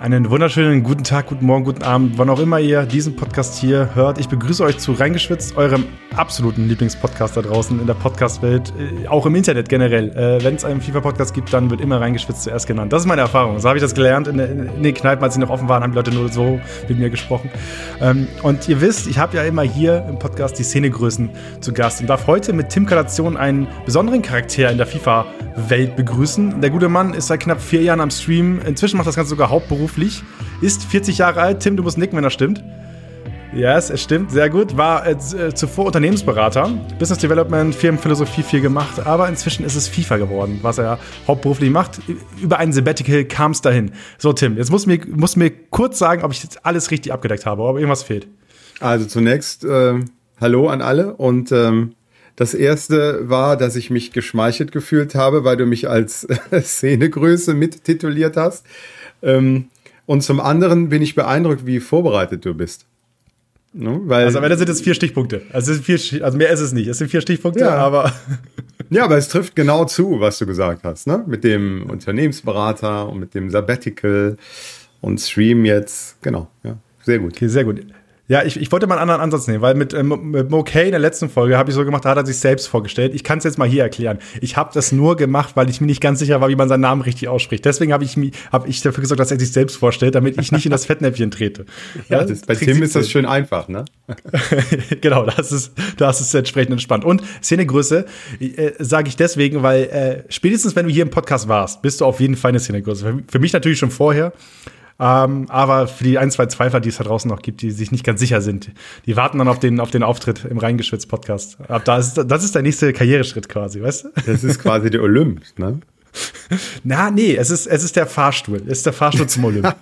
Einen wunderschönen guten Tag, guten Morgen, guten Abend, wann auch immer ihr diesen Podcast hier hört. Ich begrüße euch zu Reingeschwitzt, eurem absoluten Lieblingspodcast da draußen in der Podcastwelt, äh, auch im Internet generell. Äh, Wenn es einen FIFA-Podcast gibt, dann wird immer Reingeschwitzt zuerst genannt. Das ist meine Erfahrung. So habe ich das gelernt. In, den Kneipen, als sie noch offen waren, haben die Leute nur so mit mir gesprochen. Ähm, und ihr wisst, ich habe ja immer hier im Podcast die Szenegrößen zu Gast und darf heute mit Tim Kalation einen besonderen Charakter in der FIFA-Welt begrüßen. Der gute Mann ist seit knapp vier Jahren am Stream. Inzwischen macht das Ganze sogar hauptberuflich beruflich, ist 40 Jahre alt. Tim, du musst nicken, wenn das stimmt. Ja, yes, es stimmt, sehr gut. War äh, äh, zuvor Unternehmensberater, Business Development, Firmenphilosophie viel gemacht, aber inzwischen ist es FIFA geworden, was er hauptberuflich macht. Über einen Sabbatical kam es dahin. So, Tim, jetzt musst du mir, musst mir kurz sagen, ob ich jetzt alles richtig abgedeckt habe, ob irgendwas fehlt. Also zunächst äh, Hallo an alle und ähm, das erste war, dass ich mich geschmeichelt gefühlt habe, weil du mich als Szenegröße mittituliert hast. Ähm, und zum anderen bin ich beeindruckt, wie vorbereitet du bist. Ne? Weil, also am Ende sind es vier Stichpunkte. Also, vier, also mehr ist es nicht. Es sind vier Stichpunkte, ja. aber. ja, aber es trifft genau zu, was du gesagt hast, ne? Mit dem Unternehmensberater und mit dem Sabbatical und Stream jetzt. Genau, ja. Sehr gut. Okay, sehr gut. Ja, ich, ich wollte mal einen anderen Ansatz nehmen, weil mit, ähm, mit Mo Kay in der letzten Folge habe ich so gemacht, da hat er sich selbst vorgestellt. Ich kann es jetzt mal hier erklären. Ich habe das nur gemacht, weil ich mir nicht ganz sicher war, wie man seinen Namen richtig ausspricht. Deswegen habe ich, hab ich dafür gesorgt, dass er sich selbst vorstellt, damit ich nicht in das Fettnäpfchen trete. ja, das, bei Tim ist das schön einfach, ne? genau, das ist, das ist entsprechend entspannt. Und Szenegröße äh, sage ich deswegen, weil äh, spätestens, wenn du hier im Podcast warst, bist du auf jeden Fall eine Szenegröße. Für, für mich natürlich schon vorher. Ähm, aber für die ein, zwei Zweifler, die es da draußen noch gibt, die sich nicht ganz sicher sind, die warten dann auf den, auf den Auftritt im Reingeschwitzt-Podcast. Ab da ist, das ist der nächste Karriereschritt quasi, weißt du? Das ist quasi der Olymp, ne? Na, nee, es ist, es ist der Fahrstuhl. Es ist der Fahrstuhl zum Olymp.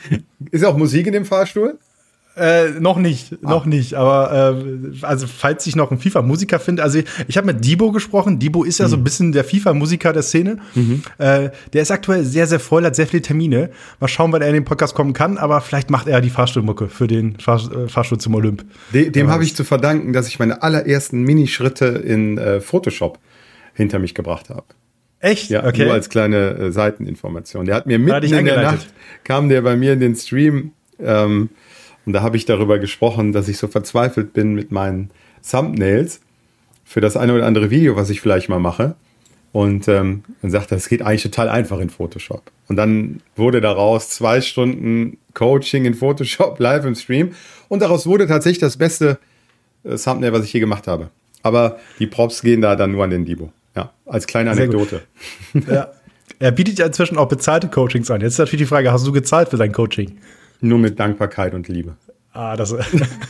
ist auch Musik in dem Fahrstuhl? Äh, noch nicht, ah. noch nicht. Aber äh, also falls ich noch einen FIFA-Musiker finde, also ich, ich habe mit Debo gesprochen. Debo ist ja mhm. so ein bisschen der FIFA-Musiker der Szene. Mhm. Äh, der ist aktuell sehr, sehr voll, hat sehr viele Termine. Mal schauen, wann er in den Podcast kommen kann. Aber vielleicht macht er die Fahrstuhlmucke für den Fahr äh, Fahrstuhl zum Olymp. De dem habe ich zu verdanken, dass ich meine allerersten Minischritte in äh, Photoshop hinter mich gebracht habe. Echt? Ja, okay. nur als kleine äh, Seiteninformation. Der hat mir mitten in der Nacht kam der bei mir in den Stream. Ähm, und da habe ich darüber gesprochen, dass ich so verzweifelt bin mit meinen Thumbnails für das eine oder andere Video, was ich vielleicht mal mache. Und ähm, dann sagt er, es geht eigentlich total einfach in Photoshop. Und dann wurde daraus zwei Stunden Coaching in Photoshop live im Stream. Und daraus wurde tatsächlich das beste äh, Thumbnail, was ich je gemacht habe. Aber die Props gehen da dann nur an den Dibo. Ja, als kleine Anekdote. Ja. Er bietet ja inzwischen auch bezahlte Coachings an. Jetzt ist natürlich die Frage, hast du gezahlt für sein Coaching? Nur mit Dankbarkeit und Liebe. Ah, das.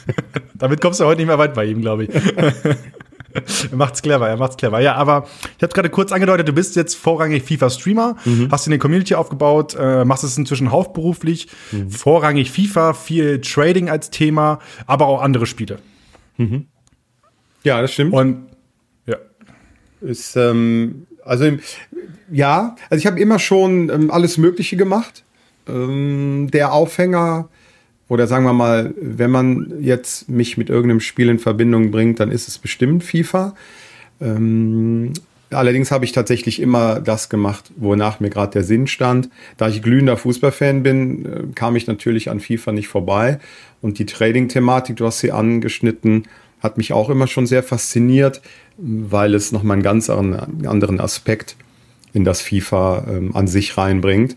damit kommst du heute nicht mehr weit bei ihm, glaube ich. er macht's clever, er macht's clever. Ja, aber ich habe gerade kurz angedeutet, du bist jetzt vorrangig FIFA-Streamer, mhm. hast in der Community aufgebaut, äh, machst es inzwischen hauptberuflich, mhm. vorrangig FIFA, viel Trading als Thema, aber auch andere Spiele. Mhm. Ja, das stimmt. Und ja. Ist, ähm, also ja, also ich habe immer schon ähm, alles Mögliche gemacht. Ähm, der Aufhänger, oder sagen wir mal, wenn man jetzt mich mit irgendeinem Spiel in Verbindung bringt, dann ist es bestimmt FIFA. Ähm, allerdings habe ich tatsächlich immer das gemacht, wonach mir gerade der Sinn stand. Da ich glühender Fußballfan bin, äh, kam ich natürlich an FIFA nicht vorbei. Und die Trading-Thematik, du hast sie angeschnitten, hat mich auch immer schon sehr fasziniert, weil es nochmal einen ganz anderen Aspekt in das FIFA ähm, an sich reinbringt.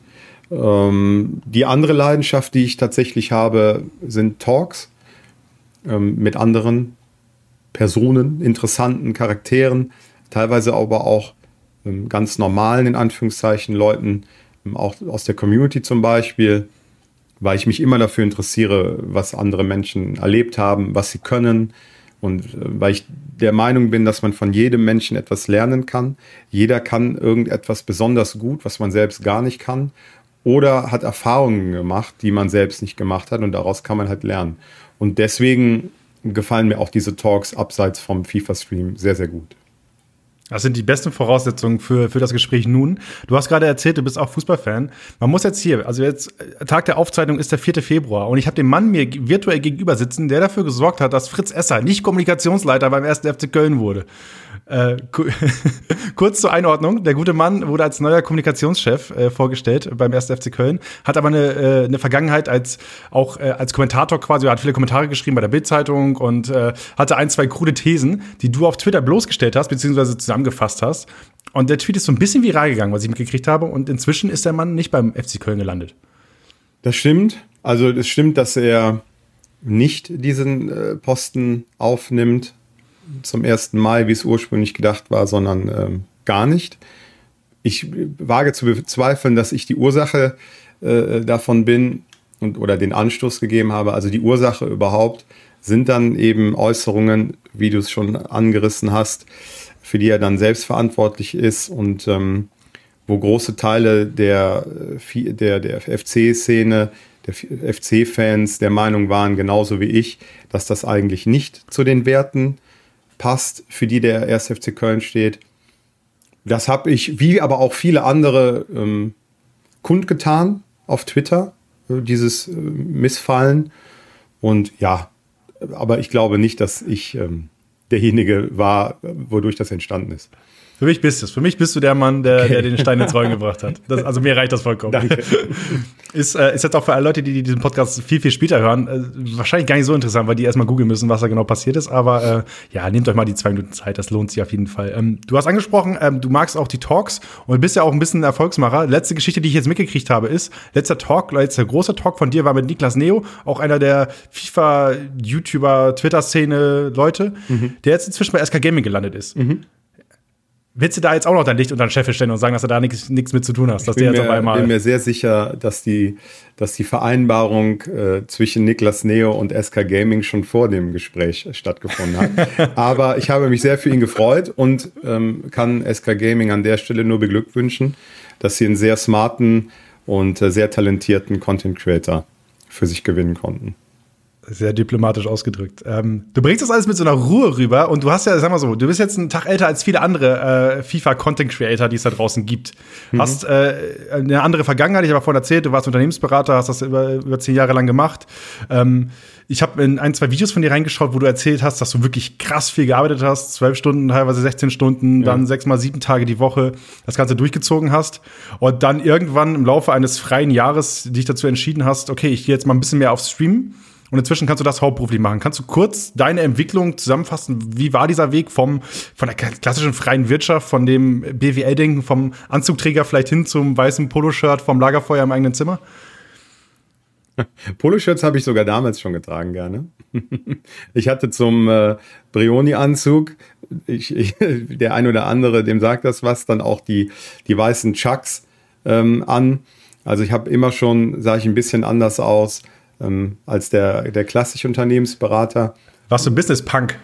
Ähm, die andere Leidenschaft, die ich tatsächlich habe, sind Talks ähm, mit anderen Personen, interessanten Charakteren, teilweise aber auch ähm, ganz normalen, in Anführungszeichen, Leuten, ähm, auch aus der Community zum Beispiel, weil ich mich immer dafür interessiere, was andere Menschen erlebt haben, was sie können. Und äh, weil ich der Meinung bin, dass man von jedem Menschen etwas lernen kann. Jeder kann irgendetwas besonders gut, was man selbst gar nicht kann oder hat Erfahrungen gemacht, die man selbst nicht gemacht hat und daraus kann man halt lernen. Und deswegen gefallen mir auch diese Talks abseits vom FIFA-Stream sehr, sehr gut. Das sind die besten Voraussetzungen für, für das Gespräch nun. Du hast gerade erzählt, du bist auch Fußballfan. Man muss jetzt hier, also jetzt, Tag der Aufzeichnung ist der 4. Februar und ich habe den Mann mir virtuell gegenüber sitzen, der dafür gesorgt hat, dass Fritz Esser nicht Kommunikationsleiter beim 1. FC Köln wurde. Äh, kurz zur Einordnung. Der gute Mann wurde als neuer Kommunikationschef äh, vorgestellt beim 1. FC Köln, hat aber eine, äh, eine Vergangenheit als auch äh, als Kommentator quasi, hat viele Kommentare geschrieben bei der Bildzeitung und äh, hatte ein, zwei krude Thesen, die du auf Twitter bloßgestellt hast, beziehungsweise zusammengefasst hast. Und der Tweet ist so ein bisschen viral gegangen, was ich mitgekriegt habe. Und inzwischen ist der Mann nicht beim FC Köln gelandet. Das stimmt. Also es stimmt, dass er nicht diesen Posten aufnimmt zum 1. Mai, wie es ursprünglich gedacht war, sondern ähm, gar nicht. Ich wage zu bezweifeln, dass ich die Ursache äh, davon bin und, oder den Anstoß gegeben habe. Also die Ursache überhaupt sind dann eben Äußerungen, wie du es schon angerissen hast, für die er dann selbst verantwortlich ist und ähm, wo große Teile der, äh, der, der FC-Szene der FC-Fans der Meinung waren, genauso wie ich, dass das eigentlich nicht zu den Werten passt, für die der 1. FC Köln steht. Das habe ich, wie aber auch viele andere, ähm, kundgetan auf Twitter, äh, dieses äh, Missfallen. Und ja, aber ich glaube nicht, dass ich ähm, derjenige war, wodurch das entstanden ist. Für mich bist du es. Für mich bist du der Mann, der, okay. der den Stein ins Rollen gebracht hat. Das, also mir reicht das vollkommen. Danke. Ist, äh, ist jetzt auch für alle Leute, die, die diesen Podcast viel, viel später hören, äh, wahrscheinlich gar nicht so interessant, weil die erstmal googeln müssen, was da genau passiert ist. Aber äh, ja, nehmt euch mal die zwei Minuten Zeit, das lohnt sich auf jeden Fall. Ähm, du hast angesprochen, ähm, du magst auch die Talks und bist ja auch ein bisschen ein Erfolgsmacher. Letzte Geschichte, die ich jetzt mitgekriegt habe, ist, letzter Talk, letzter großer Talk von dir war mit Niklas Neo, auch einer der FIFA-YouTuber, Twitter-Szene Leute, mhm. der jetzt inzwischen bei SK Gaming gelandet ist. Mhm. Willst du da jetzt auch noch dein Licht unter den Scheffel stellen und sagen, dass du da nichts mit zu tun hast? Dass ich bin, mir, einmal bin mir sehr sicher, dass die, dass die Vereinbarung äh, zwischen Niklas Neo und SK Gaming schon vor dem Gespräch stattgefunden hat. Aber ich habe mich sehr für ihn gefreut und ähm, kann SK Gaming an der Stelle nur beglückwünschen, dass sie einen sehr smarten und äh, sehr talentierten Content Creator für sich gewinnen konnten. Sehr diplomatisch ausgedrückt. Ähm, du bringst das alles mit so einer Ruhe rüber und du hast ja, sag mal so, du bist jetzt einen Tag älter als viele andere äh, FIFA-Content-Creator, die es da draußen gibt. Mhm. Hast äh, eine andere Vergangenheit, ich habe vorhin erzählt, du warst Unternehmensberater, hast das über, über zehn Jahre lang gemacht. Ähm, ich habe in ein, zwei Videos von dir reingeschaut, wo du erzählt hast, dass du wirklich krass viel gearbeitet hast, zwölf Stunden, teilweise 16 Stunden, ja. dann sechs mal sieben Tage die Woche das Ganze durchgezogen hast und dann irgendwann im Laufe eines freien Jahres dich dazu entschieden hast, okay, ich gehe jetzt mal ein bisschen mehr aufs Streamen und inzwischen kannst du das hauptberuflich machen. Kannst du kurz deine Entwicklung zusammenfassen? Wie war dieser Weg vom, von der klassischen freien Wirtschaft, von dem BWL-Denken, vom Anzugträger vielleicht hin zum weißen Poloshirt vom Lagerfeuer im eigenen Zimmer? Poloshirts habe ich sogar damals schon getragen, gerne. Ich hatte zum äh, Brioni-Anzug, der ein oder andere, dem sagt das was, dann auch die, die weißen Chucks ähm, an. Also ich habe immer schon, sah ich ein bisschen anders aus ähm, als der, der klassische Unternehmensberater. Warst du Business-Punk?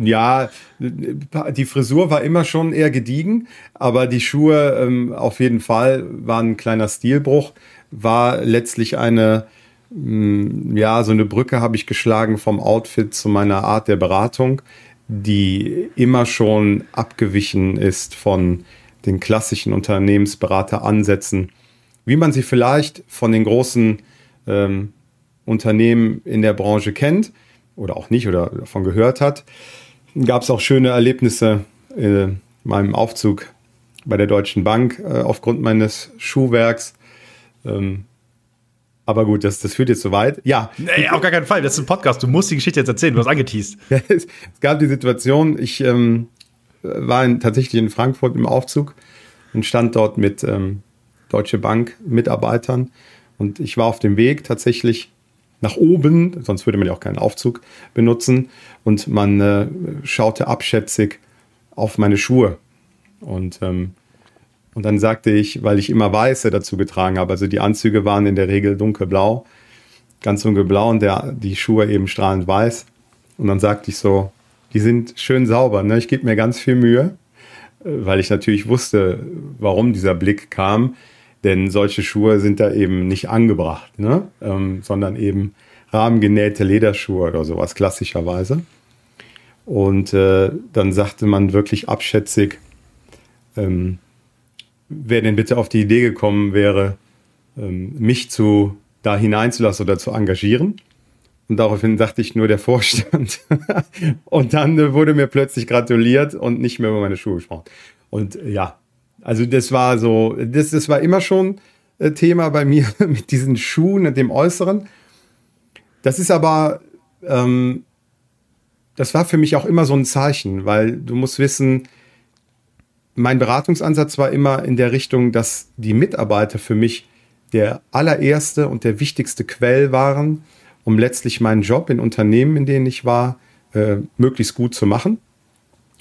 Ja, die Frisur war immer schon eher gediegen, aber die Schuhe ähm, auf jeden Fall waren ein kleiner Stilbruch, war letztlich eine, mh, mm, ja, so eine Brücke habe ich geschlagen vom Outfit zu meiner Art der Beratung, die immer schon abgewichen ist von den klassischen Unternehmensberateransätzen, wie man sie vielleicht von den großen ähm, Unternehmen in der Branche kennt oder auch nicht oder davon gehört hat. Gab es auch schöne Erlebnisse in meinem Aufzug bei der Deutschen Bank äh, aufgrund meines Schuhwerks. Ähm, aber gut, das, das führt jetzt zu weit. Ja. Nee, auf gar keinen Fall. Das ist ein Podcast. Du musst die Geschichte jetzt erzählen. Du hast angeteased. es, es gab die Situation, ich ähm, war in, tatsächlich in Frankfurt im Aufzug und stand dort mit ähm, Deutsche Bank Mitarbeitern. Und ich war auf dem Weg tatsächlich nach oben, sonst würde man ja auch keinen Aufzug benutzen. Und man äh, schaute abschätzig auf meine Schuhe. Und, ähm, und dann sagte ich, weil ich immer Weiße dazu getragen habe, also die Anzüge waren in der Regel dunkelblau, ganz dunkelblau und der, die Schuhe eben strahlend weiß. Und dann sagte ich so, die sind schön sauber, ne? ich gebe mir ganz viel Mühe, äh, weil ich natürlich wusste, warum dieser Blick kam denn solche Schuhe sind da eben nicht angebracht, ne? Ähm, sondern eben rahmengenähte Lederschuhe oder sowas klassischerweise. Und äh, dann sagte man wirklich abschätzig, ähm, wer denn bitte auf die Idee gekommen wäre, ähm, mich zu da hineinzulassen oder zu engagieren. Und daraufhin sagte ich nur der Vorstand. und dann wurde mir plötzlich gratuliert und nicht mehr über meine Schuhe gesprochen. Und ja, also das war so, das, das war immer schon äh, Thema bei mir mit diesen Schuhen und dem Äußeren. Das ist aber, ähm, das war für mich auch immer so ein Zeichen, weil du musst wissen, mein Beratungsansatz war immer in der Richtung, dass die Mitarbeiter für mich der allererste und der wichtigste Quell waren, um letztlich meinen Job in Unternehmen, in denen ich war, äh, möglichst gut zu machen.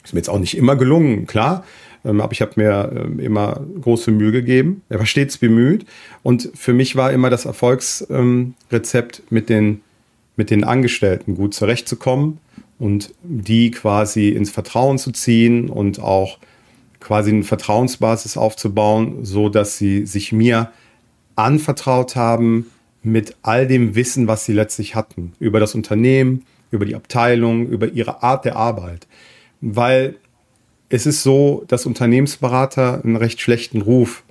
Ist mir jetzt auch nicht immer gelungen, klar, aber ich habe mir äh, immer große Mühe gegeben. Er war stets bemüht und für mich war immer das Erfolgsrezept ähm, mit den mit den Angestellten gut zurechtzukommen und die quasi ins Vertrauen zu ziehen und auch quasi eine Vertrauensbasis aufzubauen, so dass sie sich mir anvertraut haben mit all dem Wissen, was sie letztlich hatten über das Unternehmen, über die Abteilung, über ihre Art der Arbeit. Weil es ist so, dass Unternehmensberater einen recht schlechten Ruf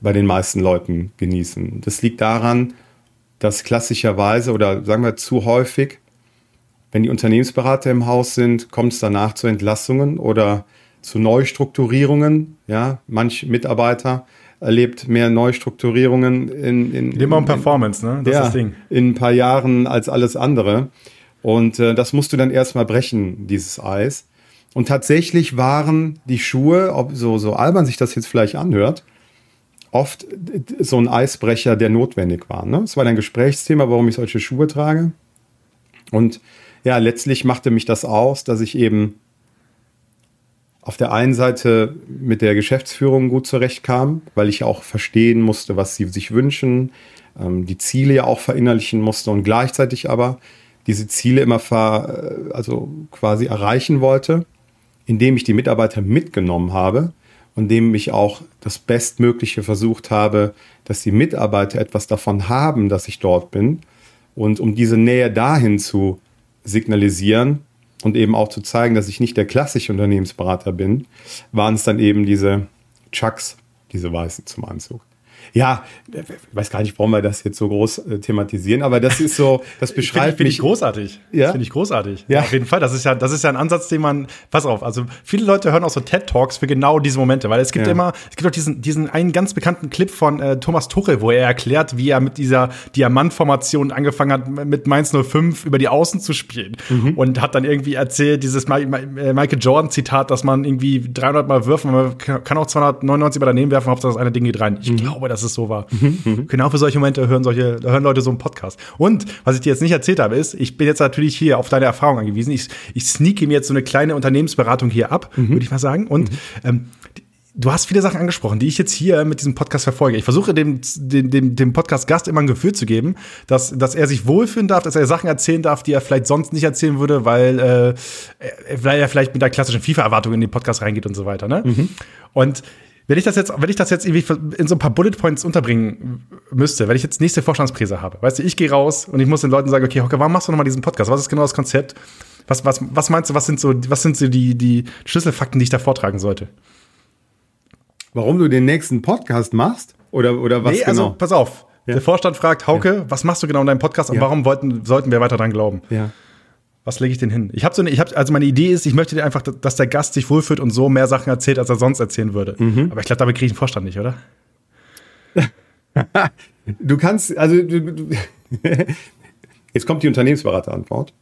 bei den meisten Leuten genießen. Das liegt daran, dass klassischerweise oder sagen wir zu häufig, wenn die Unternehmensberater im Haus sind, kommt es danach zu Entlassungen oder zu Neustrukturierungen. Ja, manch Mitarbeiter erlebt mehr Neustrukturierungen in, in, Immer um Performance, ne? Das ja, ist das Ding. in ein paar Jahren als alles andere. Und äh, das musst du dann erstmal brechen, dieses Eis. Und tatsächlich waren die Schuhe, ob so, so albern sich das jetzt vielleicht anhört, oft so ein Eisbrecher, der notwendig war. Ne? Es war ein Gesprächsthema, warum ich solche Schuhe trage. Und ja, letztlich machte mich das aus, dass ich eben auf der einen Seite mit der Geschäftsführung gut zurechtkam, weil ich auch verstehen musste, was sie sich wünschen, ähm, die Ziele ja auch verinnerlichen musste und gleichzeitig aber diese Ziele immer ver, äh, also quasi erreichen wollte, indem ich die Mitarbeiter mitgenommen habe und indem ich auch das Bestmögliche versucht habe, dass die Mitarbeiter etwas davon haben, dass ich dort bin. Und um diese Nähe dahin zu signalisieren, und eben auch zu zeigen, dass ich nicht der klassische Unternehmensberater bin, waren es dann eben diese Chucks, diese weißen zum Anzug ja, ich weiß gar nicht, warum wir das jetzt so groß äh, thematisieren, aber das ist so, das beschreibt Finde ich großartig. Ja? Finde ich großartig. Ja. Auf jeden Fall. Das ist ja, das ist ja ein Ansatz, den man, pass auf, also viele Leute hören auch so TED-Talks für genau diese Momente, weil es gibt ja. immer, es gibt auch diesen, diesen einen ganz bekannten Clip von äh, Thomas Tuchel, wo er erklärt, wie er mit dieser Diamantformation angefangen hat, mit Mainz 05 über die Außen zu spielen. Mhm. Und hat dann irgendwie erzählt, dieses Ma Ma äh, Michael Jordan-Zitat, dass man irgendwie 300 Mal wirft, man kann auch 299 Mal daneben werfen, Hauptsache das eine Ding geht rein. Ich mhm. glaube, das ist so war. Mhm. Genau für solche Momente hören solche, hören Leute so einen Podcast. Und was ich dir jetzt nicht erzählt habe, ist, ich bin jetzt natürlich hier auf deine Erfahrung angewiesen. Ich, ich sneake mir jetzt so eine kleine Unternehmensberatung hier ab, mhm. würde ich mal sagen. Und mhm. ähm, Du hast viele Sachen angesprochen, die ich jetzt hier mit diesem Podcast verfolge. Ich versuche dem, dem, dem, dem Podcast-Gast immer ein Gefühl zu geben, dass, dass er sich wohlfühlen darf, dass er Sachen erzählen darf, die er vielleicht sonst nicht erzählen würde, weil, äh, weil er vielleicht mit der klassischen FIFA-Erwartung in den Podcast reingeht und so weiter. Ne? Mhm. Und wenn ich das jetzt, wenn ich das jetzt irgendwie in so ein paar Bullet Points unterbringen müsste, wenn ich jetzt nächste Vorstandspräse habe, weißt du, ich gehe raus und ich muss den Leuten sagen, okay, Hocker, warum machst du nochmal diesen Podcast? Was ist genau das Konzept? Was, was, was meinst du, was sind so, was sind so die, die Schlüsselfakten, die ich da vortragen sollte? Warum du den nächsten Podcast machst? Oder, oder was nee, also, genau? also, pass auf. Ja. Der Vorstand fragt, Hauke, ja. was machst du genau in deinem Podcast und ja. warum wollten, sollten wir weiter dran glauben? Ja was lege ich denn hin? Ich habe so eine, ich habe, also meine Idee ist, ich möchte dir einfach, dass der Gast sich wohlfühlt und so mehr Sachen erzählt, als er sonst erzählen würde. Mhm. Aber ich glaube, damit kriege ich einen Vorstand nicht, oder? du kannst, also du, du, jetzt kommt die Unternehmensberaterantwort.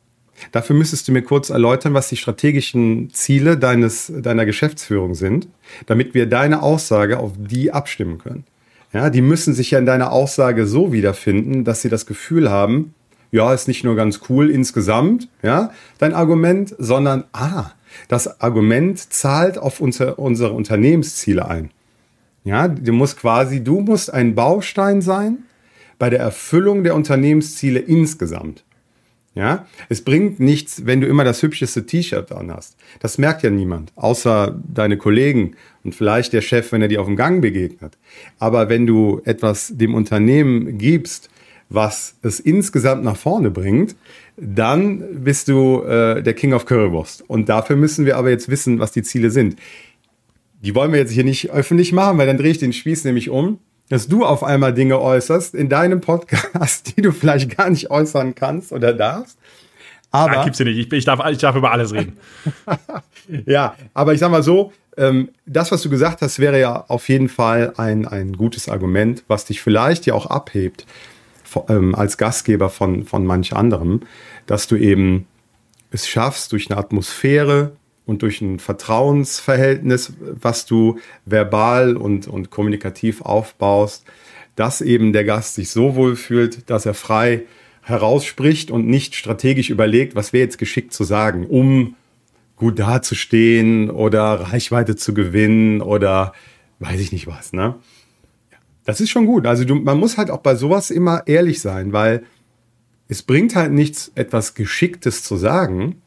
Dafür müsstest du mir kurz erläutern, was die strategischen Ziele deines, deiner Geschäftsführung sind, damit wir deine Aussage auf die abstimmen können. Ja, die müssen sich ja in deiner Aussage so wiederfinden, dass sie das Gefühl haben, ja, ist nicht nur ganz cool insgesamt, ja, dein Argument, sondern, ah, das Argument zahlt auf unser, unsere Unternehmensziele ein. Ja, du musst quasi, du musst ein Baustein sein bei der Erfüllung der Unternehmensziele insgesamt. Ja, es bringt nichts, wenn du immer das hübscheste T-Shirt an hast. Das merkt ja niemand, außer deine Kollegen und vielleicht der Chef, wenn er dir auf dem Gang begegnet. Aber wenn du etwas dem Unternehmen gibst, was es insgesamt nach vorne bringt, dann bist du äh, der King of Currywurst. Und dafür müssen wir aber jetzt wissen, was die Ziele sind. Die wollen wir jetzt hier nicht öffentlich machen, weil dann drehe ich den Spieß nämlich um. dass du auf einmal Dinge äußerst in deinem Podcast, die du vielleicht gar nicht äußern kannst oder darfst. Aber ah, gibt's ja nicht. Ich, ich, darf, ich darf über alles reden. ja, aber ich sag mal so, ähm, das, was du gesagt hast, wäre ja auf jeden Fall ein, ein gutes Argument, was dich vielleicht ja auch abhebt ähm, als Gastgeber von, von manch anderem, dass du eben es schaffst, durch eine Atmosphäre und durch ein Vertrauensverhältnis, was du verbal und, und kommunikativ aufbaust, dass eben der Gast sich so wohl fühlt, dass er frei herausspricht und nicht strategisch überlegt, was wäre jetzt geschickt zu sagen, um gut dazustehen oder Reichweite zu gewinnen oder weiß ich nicht was. Ne? Das ist schon gut. Also du, man muss halt auch bei sowas immer ehrlich sein, weil es bringt halt nichts, etwas Geschicktes zu sagen,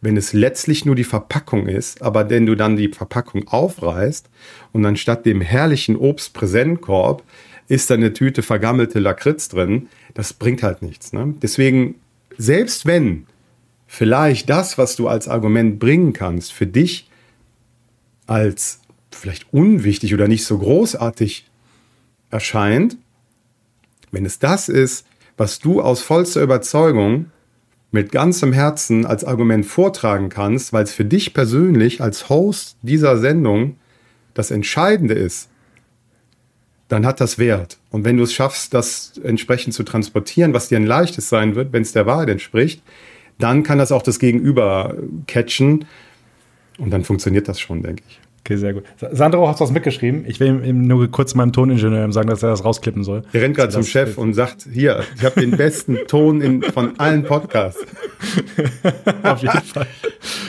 wenn es letztlich nur die Verpackung ist, aber wenn du dann die Verpackung aufreißt und anstatt dem herrlichen Obstpräsentkorb ist da eine Tüte vergammelte Lakritz drin, das bringt halt nichts. Ne? Deswegen, selbst wenn vielleicht das, was du als Argument bringen kannst, für dich als vielleicht unwichtig oder nicht so großartig erscheint, wenn es das ist, was du aus vollster Überzeugung mit ganzem Herzen als Argument vortragen kannst, weil es für dich persönlich als Host dieser Sendung das Entscheidende ist, dann hat das Wert. Und wenn du es schaffst, das entsprechend zu transportieren, was dir ein leichtes sein wird, wenn es der Wahrheit entspricht, dann kann das auch das Gegenüber catchen. Und dann funktioniert das schon, denke ich. Okay, sehr gut. Sandro hat was mitgeschrieben. Ich will ihm nur kurz meinem Toningenieur sagen, dass er das rausklippen soll. Er rennt gerade zum Chef und sagt, hier, ich habe den besten Ton in, von allen Podcasts. Auf jeden Fall.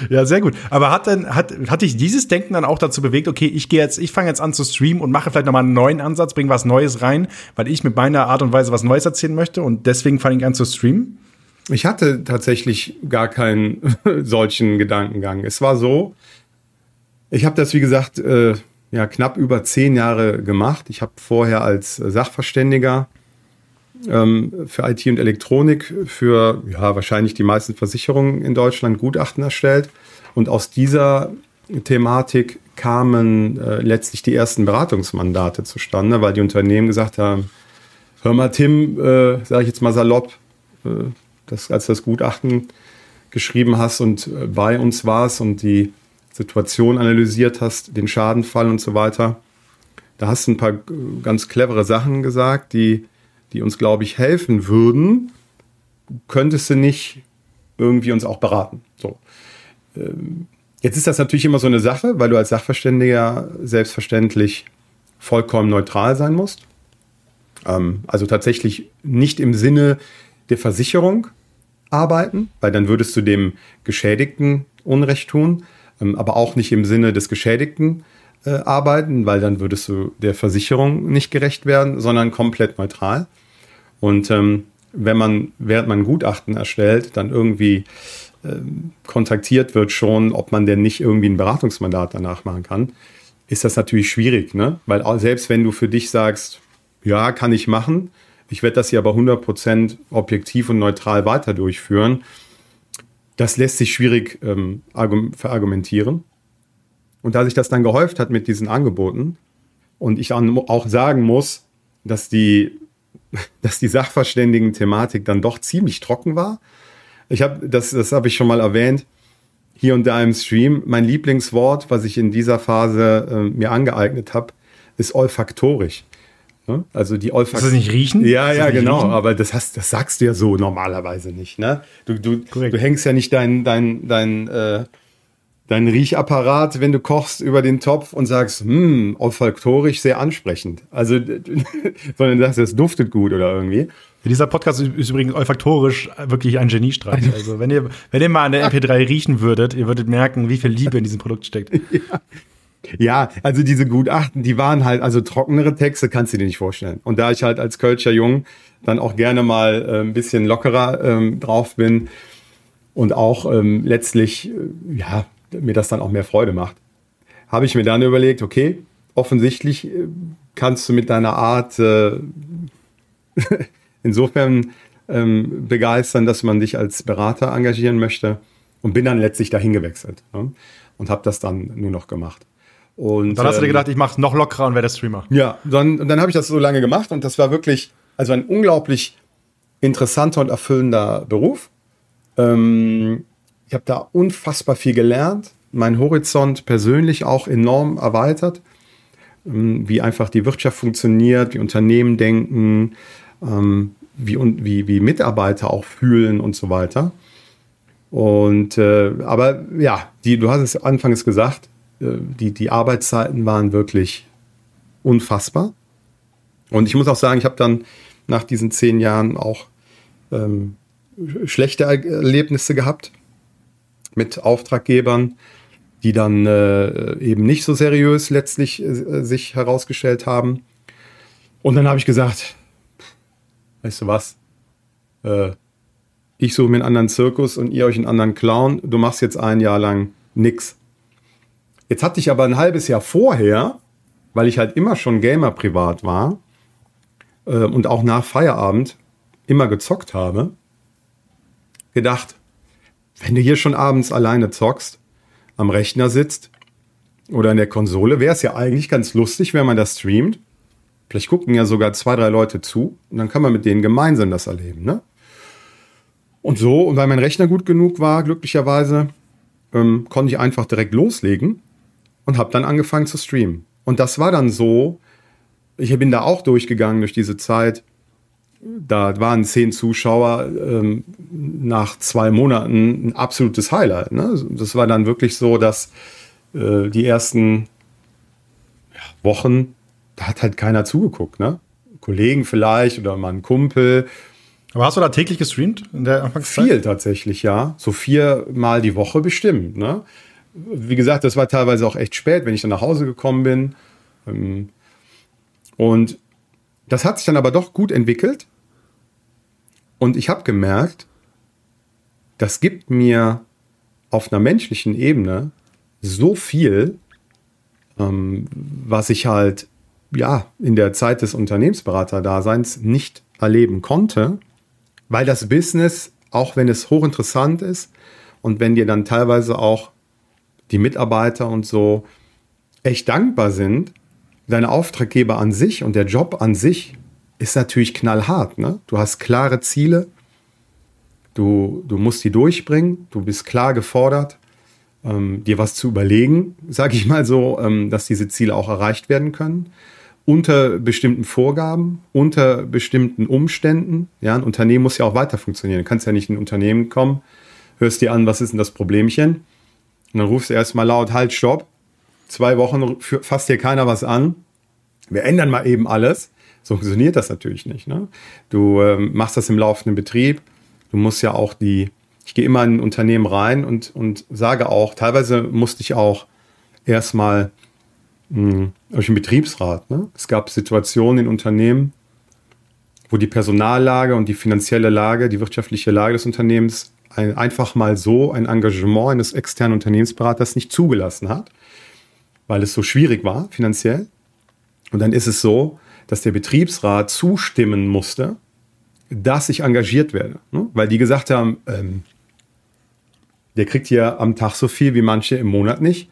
Ja, sehr gut. Aber hat denn, hat, hat dich dieses Denken dann auch dazu bewegt, okay, ich gehe jetzt, ich fange jetzt an zu streamen und mache vielleicht nochmal einen neuen Ansatz, bringe was Neues rein, weil ich mit meiner Art und Weise was Neues erzählen möchte und deswegen fange ich an zu streamen? Ich hatte tatsächlich gar keinen solchen Gedankengang. Es war so, ich habe das, wie gesagt, äh, ja, knapp über zehn Jahre gemacht. Ich habe vorher als Sachverständiger ähm, für IT und Elektronik für ja, wahrscheinlich die meisten Versicherungen in Deutschland Gutachten erstellt. Und aus dieser Thematik kamen äh, letztlich die ersten Beratungsmandate zustande, weil die Unternehmen gesagt haben, hör mal Tim, äh, sage ich jetzt mal salopp, äh, das, als du das Gutachten geschrieben hast und äh, bei uns warst und die Situation analysiert hast, den Schadenfall und so weiter. Da hast du ein paar ganz clevere Sachen gesagt, die, die uns, glaube ich, helfen würden. Könntest du nicht irgendwie uns auch beraten? So. Ähm, jetzt ist das natürlich immer so eine Sache, weil du als Sachverständiger selbstverständlich vollkommen neutral sein musst. Ähm, also tatsächlich nicht im Sinne der Versicherung arbeiten, weil dann würdest du dem Geschädigten Unrecht tun, aber auch nicht im Sinne des Geschädigten äh, arbeiten, weil dann würdest du der Versicherung nicht gerecht werden, sondern komplett neutral. Und ähm, wenn man, während man Gutachten erstellt, dann irgendwie ähm, kontaktiert wird schon, ob man denn nicht irgendwie ein Beratungsmandat danach machen kann, ist das natürlich schwierig, ne? Weil selbst wenn du für dich sagst, ja, kann ich machen, ich werde das hier aber 100% objektiv und neutral weiter durchführen, das lässt sich schwierig ähm, verargumentieren. Und da sich das dann gehäuft hat mit diesen Angeboten und ich auch sagen muss, dass die, dass die Sachverständigen-Thematik dann doch ziemlich trocken war. Ich habe, das, das habe ich schon mal erwähnt, hier und da im Stream. Mein Lieblingswort, was ich in dieser Phase äh, mir angeeignet habe, ist olfaktorisch. Ne? Also die Olfakt. Ist das nicht riechen? Ja, ja, genau. Riechen? Aber das, hast, das sagst du ja so normalerweise nicht. Ne? Du, du, du hängst ja nicht dein, dein, dein, äh, dein Riechapparat, wenn du kochst, über den Topf und sagst, hm, olfaktorisch sehr ansprechend. Also, sondern sagst, es duftet gut oder irgendwie. Dieser Podcast ist übrigens olfaktorisch wirklich ein Geniestreich. Also, wenn ihr, wenn ihr mal an der MP3 riechen würdet, ihr würdet merken, wie viel Liebe in diesem Produkt steckt. Ja. Ja, also diese Gutachten, die waren halt, also trockenere Texte kannst du dir nicht vorstellen. Und da ich halt als Kölscher Jung dann auch gerne mal äh, ein bisschen lockerer ähm, drauf bin und auch ähm, letztlich, äh, ja, mir das dann auch mehr Freude macht, habe ich mir dann überlegt, okay, offensichtlich äh, kannst du mit deiner Art äh, insofern ähm, begeistern, dass man dich als Berater engagieren möchte und bin dann letztlich dahin gewechselt ne? und habe das dann nur noch gemacht. Und dann hast du dir ähm, gedacht, ich mache es noch lockerer und werde Streamer. Ja, dann, und dann habe ich das so lange gemacht und das war wirklich, also ein unglaublich interessanter und erfüllender Beruf. Ähm, ich habe da unfassbar viel gelernt, meinen Horizont persönlich auch enorm erweitert, ähm, wie einfach die Wirtschaft funktioniert, wie Unternehmen denken, ähm, wie, wie, wie Mitarbeiter auch fühlen und so weiter. Und äh, aber ja, die, du hast es anfangs gesagt, die, die Arbeitszeiten waren wirklich unfassbar. Und ich muss auch sagen, ich habe dann nach diesen zehn Jahren auch ähm, schlechte Erlebnisse gehabt mit Auftraggebern, die dann äh, eben nicht so seriös letztlich äh, sich herausgestellt haben. Und dann habe ich gesagt, weißt du was, äh, ich suche mir einen anderen Zirkus und ihr euch einen anderen Clown. Du machst jetzt ein Jahr lang nix. Jetzt hatte ich aber ein halbes Jahr vorher, weil ich halt immer schon Gamer privat war äh, und auch nach Feierabend immer gezockt habe, gedacht, wenn du hier schon abends alleine zockst, am Rechner sitzt oder in der Konsole, wäre es ja eigentlich ganz lustig, wenn man das streamt. Vielleicht gucken ja sogar zwei, drei Leute zu und dann kann man mit denen gemeinsam das erleben. Ne? Und so, und weil mein Rechner gut genug war, glücklicherweise, ähm, konnte ich einfach direkt loslegen und habe dann angefangen zu streamen. Und das war dann so, ich bin da auch durchgegangen durch diese Zeit. Da waren zehn Zuschauer ähm, nach zwei Monaten ein absolutes Highlight. Ne? Das war dann wirklich so, dass äh, die ersten Wochen, da hat halt keiner zugeguckt. Ne? Kollegen vielleicht oder mal ein Kumpel aber hast du da täglich gestreamt in der Anfangszeit? Viel tatsächlich, ja. So viermal die Woche bestimmt. Ne? Wie gesagt, das war teilweise auch echt spät, wenn ich dann nach Hause gekommen bin. Ähm, und das hat sich dann aber doch gut entwickelt. Und ich habe gemerkt, das gibt mir auf einer menschlichen Ebene so viel, ähm, was ich halt ja in der Zeit des Unternehmensberaterdaseins nicht erleben konnte weil das Business, auch wenn es hochinteressant ist und wenn dir dann teilweise auch die Mitarbeiter und so echt dankbar sind, deine Auftraggeber an sich und der Job an sich ist natürlich knallhart. Ne? Du hast klare Ziele, du, du musst die durchbringen, du bist klar gefordert, ähm, dir was zu überlegen, sage ich mal so, ähm, dass diese Ziele auch erreicht werden können unter bestimmten Vorgaben, unter bestimmten Umständen. Ja, ein Unternehmen muss ja auch weiter funktionieren. Du kannst ja nicht in ein Unternehmen kommen, hörst dir an, was ist denn das Problemchen? Und dann rufst du erstmal laut, halt, stopp. Zwei Wochen fasst dir keiner was an. Wir ändern mal eben alles. So funktioniert das natürlich nicht. Ne? Du ähm, machst das im laufenden Betrieb. Du musst ja auch die, ich gehe immer in ein Unternehmen rein und, und sage auch, teilweise musste ich auch erstmal. Durch den Betriebsrat. Ne? Es gab Situationen in Unternehmen, wo die Personallage und die finanzielle Lage, die wirtschaftliche Lage des Unternehmens ein, einfach mal so ein Engagement eines externen Unternehmensberaters nicht zugelassen hat, weil es so schwierig war finanziell. Und dann ist es so, dass der Betriebsrat zustimmen musste, dass ich engagiert werde. Ne? Weil die gesagt haben, ähm, der kriegt hier am Tag so viel wie manche im Monat nicht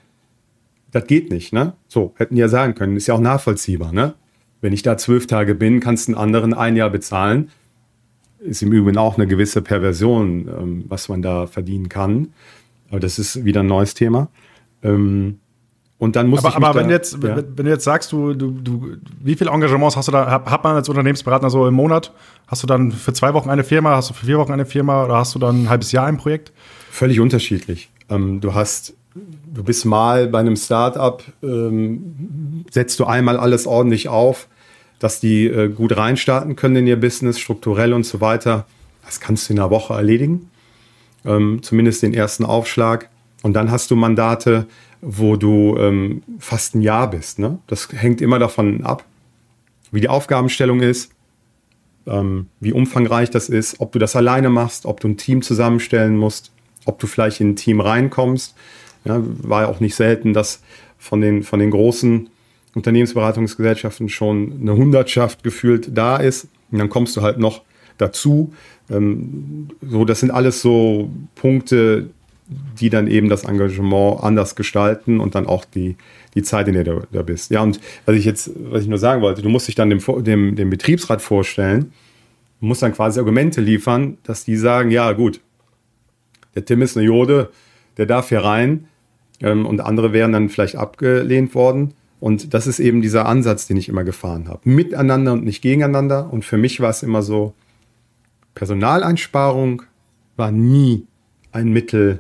das geht nicht, ne? So, hätten die ja sagen können, ist ja auch nachvollziehbar, ne? Wenn ich da zwölf Tage bin, kannst du einen anderen ein Jahr bezahlen. Ist im Übrigen auch eine gewisse Perversion, ähm, was man da verdienen kann. Aber das ist wieder ein neues Thema. Ähm, und dann muss aber, ich aber wenn, da, jetzt, ja. wenn du jetzt sagst, du, du, du, wie viele Engagements hast du da, hat man als Unternehmensberater so im Monat? Hast du dann für zwei Wochen eine Firma, hast du für vier Wochen eine Firma oder hast du dann ein halbes Jahr ein Projekt? Völlig unterschiedlich. Ähm, du hast du bist mal bei einem Startup, ähm, setzt du einmal alles ordentlich auf, dass die äh, gut reinstarten können in ihr Business, strukturell und so weiter. Das kannst du in einer Woche erledigen, ähm, zumindest den ersten Aufschlag. Und dann hast du Mandate, wo du ähm, fast ein Jahr bist. Ne? Das hängt immer davon ab, wie die Aufgabenstellung ist, ähm, wie umfangreich das ist, ob du das alleine machst, ob du ein Team zusammenstellen musst, ob du vielleicht in ein Team reinkommst. Ja, war ja auch nicht selten, dass von den, von den großen Unternehmensberatungsgesellschaften schon eine Hundertschaft gefühlt da ist. Und dann kommst du halt noch dazu. Ähm, so, das sind alles so Punkte, die dann eben das Engagement anders gestalten und dann auch die, die Zeit, in der du da bist. Ja, und was ich jetzt, was ich nur sagen wollte, du musst dich dann dem, dem, dem Betriebsrat vorstellen, musst dann quasi Argumente liefern, dass die sagen, ja gut, der Tim ist eine Jode, der darf hier rein ähm, und andere wären dann vielleicht abgelehnt worden. Und das ist eben dieser Ansatz, den ich immer gefahren habe. Miteinander und nicht gegeneinander. Und für mich war es immer so, Personaleinsparung war nie ein Mittel,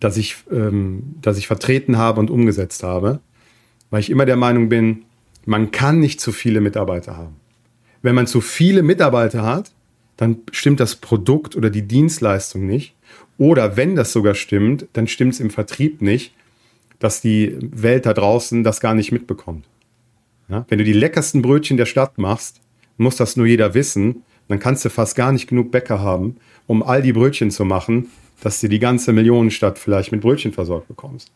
das ich, ähm, das ich vertreten habe und umgesetzt habe, weil ich immer der Meinung bin, man kann nicht zu viele Mitarbeiter haben. Wenn man zu viele Mitarbeiter hat, dann stimmt das Produkt oder die Dienstleistung nicht. Oder wenn das sogar stimmt, dann stimmt es im Vertrieb nicht, dass die Welt da draußen das gar nicht mitbekommt. Ja? Wenn du die leckersten Brötchen der Stadt machst, muss das nur jeder wissen, dann kannst du fast gar nicht genug Bäcker haben, um all die Brötchen zu machen, dass du die ganze Millionenstadt vielleicht mit Brötchen versorgt bekommst.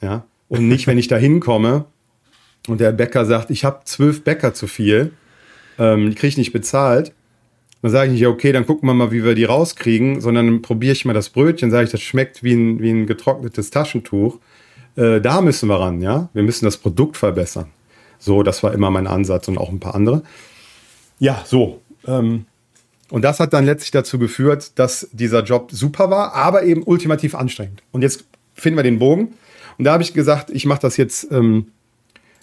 Ja? Und nicht, wenn ich da hinkomme und der Bäcker sagt, ich habe zwölf Bäcker zu viel, ähm, die kriege ich nicht bezahlt, dann sage ich nicht, okay, dann gucken wir mal, wie wir die rauskriegen, sondern probiere ich mal das Brötchen, sage ich, das schmeckt wie ein, wie ein getrocknetes Taschentuch. Äh, da müssen wir ran, ja. Wir müssen das Produkt verbessern. So, das war immer mein Ansatz und auch ein paar andere. Ja, so. Ähm, und das hat dann letztlich dazu geführt, dass dieser Job super war, aber eben ultimativ anstrengend. Und jetzt finden wir den Bogen. Und da habe ich gesagt, ich mache das jetzt, ähm,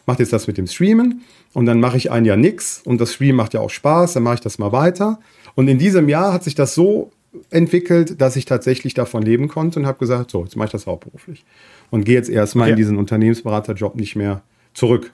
mache jetzt das mit dem Streamen und dann mache ich ein Jahr nichts und das Stream macht ja auch Spaß, dann mache ich das mal weiter. Und in diesem Jahr hat sich das so entwickelt, dass ich tatsächlich davon leben konnte und habe gesagt, so, jetzt mache ich das hauptberuflich. Und gehe jetzt erstmal okay. in diesen Unternehmensberaterjob nicht mehr zurück.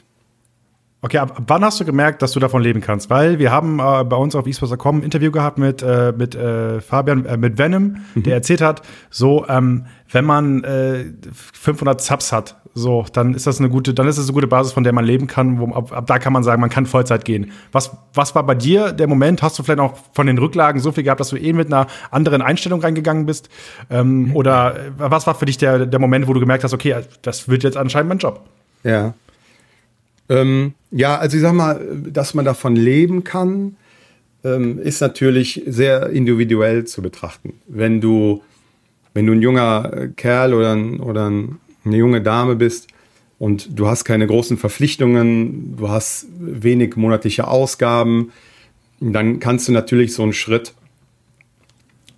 Okay, ab wann hast du gemerkt, dass du davon leben kannst? Weil wir haben äh, bei uns auf esports.com ein Interview gehabt mit, äh, mit äh, Fabian, äh, mit Venom, mhm. der erzählt hat, so, ähm, wenn man äh, 500 Subs hat, so, dann ist das eine gute, dann ist das eine gute Basis, von der man leben kann. Wo, ab, ab da kann man sagen, man kann Vollzeit gehen. Was, was war bei dir der Moment? Hast du vielleicht auch von den Rücklagen so viel gehabt, dass du eh mit einer anderen Einstellung reingegangen bist? Ähm, mhm. Oder äh, was war für dich der, der Moment, wo du gemerkt hast, okay, das wird jetzt anscheinend mein Job? Ja. Ähm, ja, also ich sag mal, dass man davon leben kann, ähm, ist natürlich sehr individuell zu betrachten. Wenn du, wenn du ein junger Kerl oder, ein, oder ein, eine junge Dame bist und du hast keine großen Verpflichtungen, du hast wenig monatliche Ausgaben, dann kannst du natürlich so einen Schritt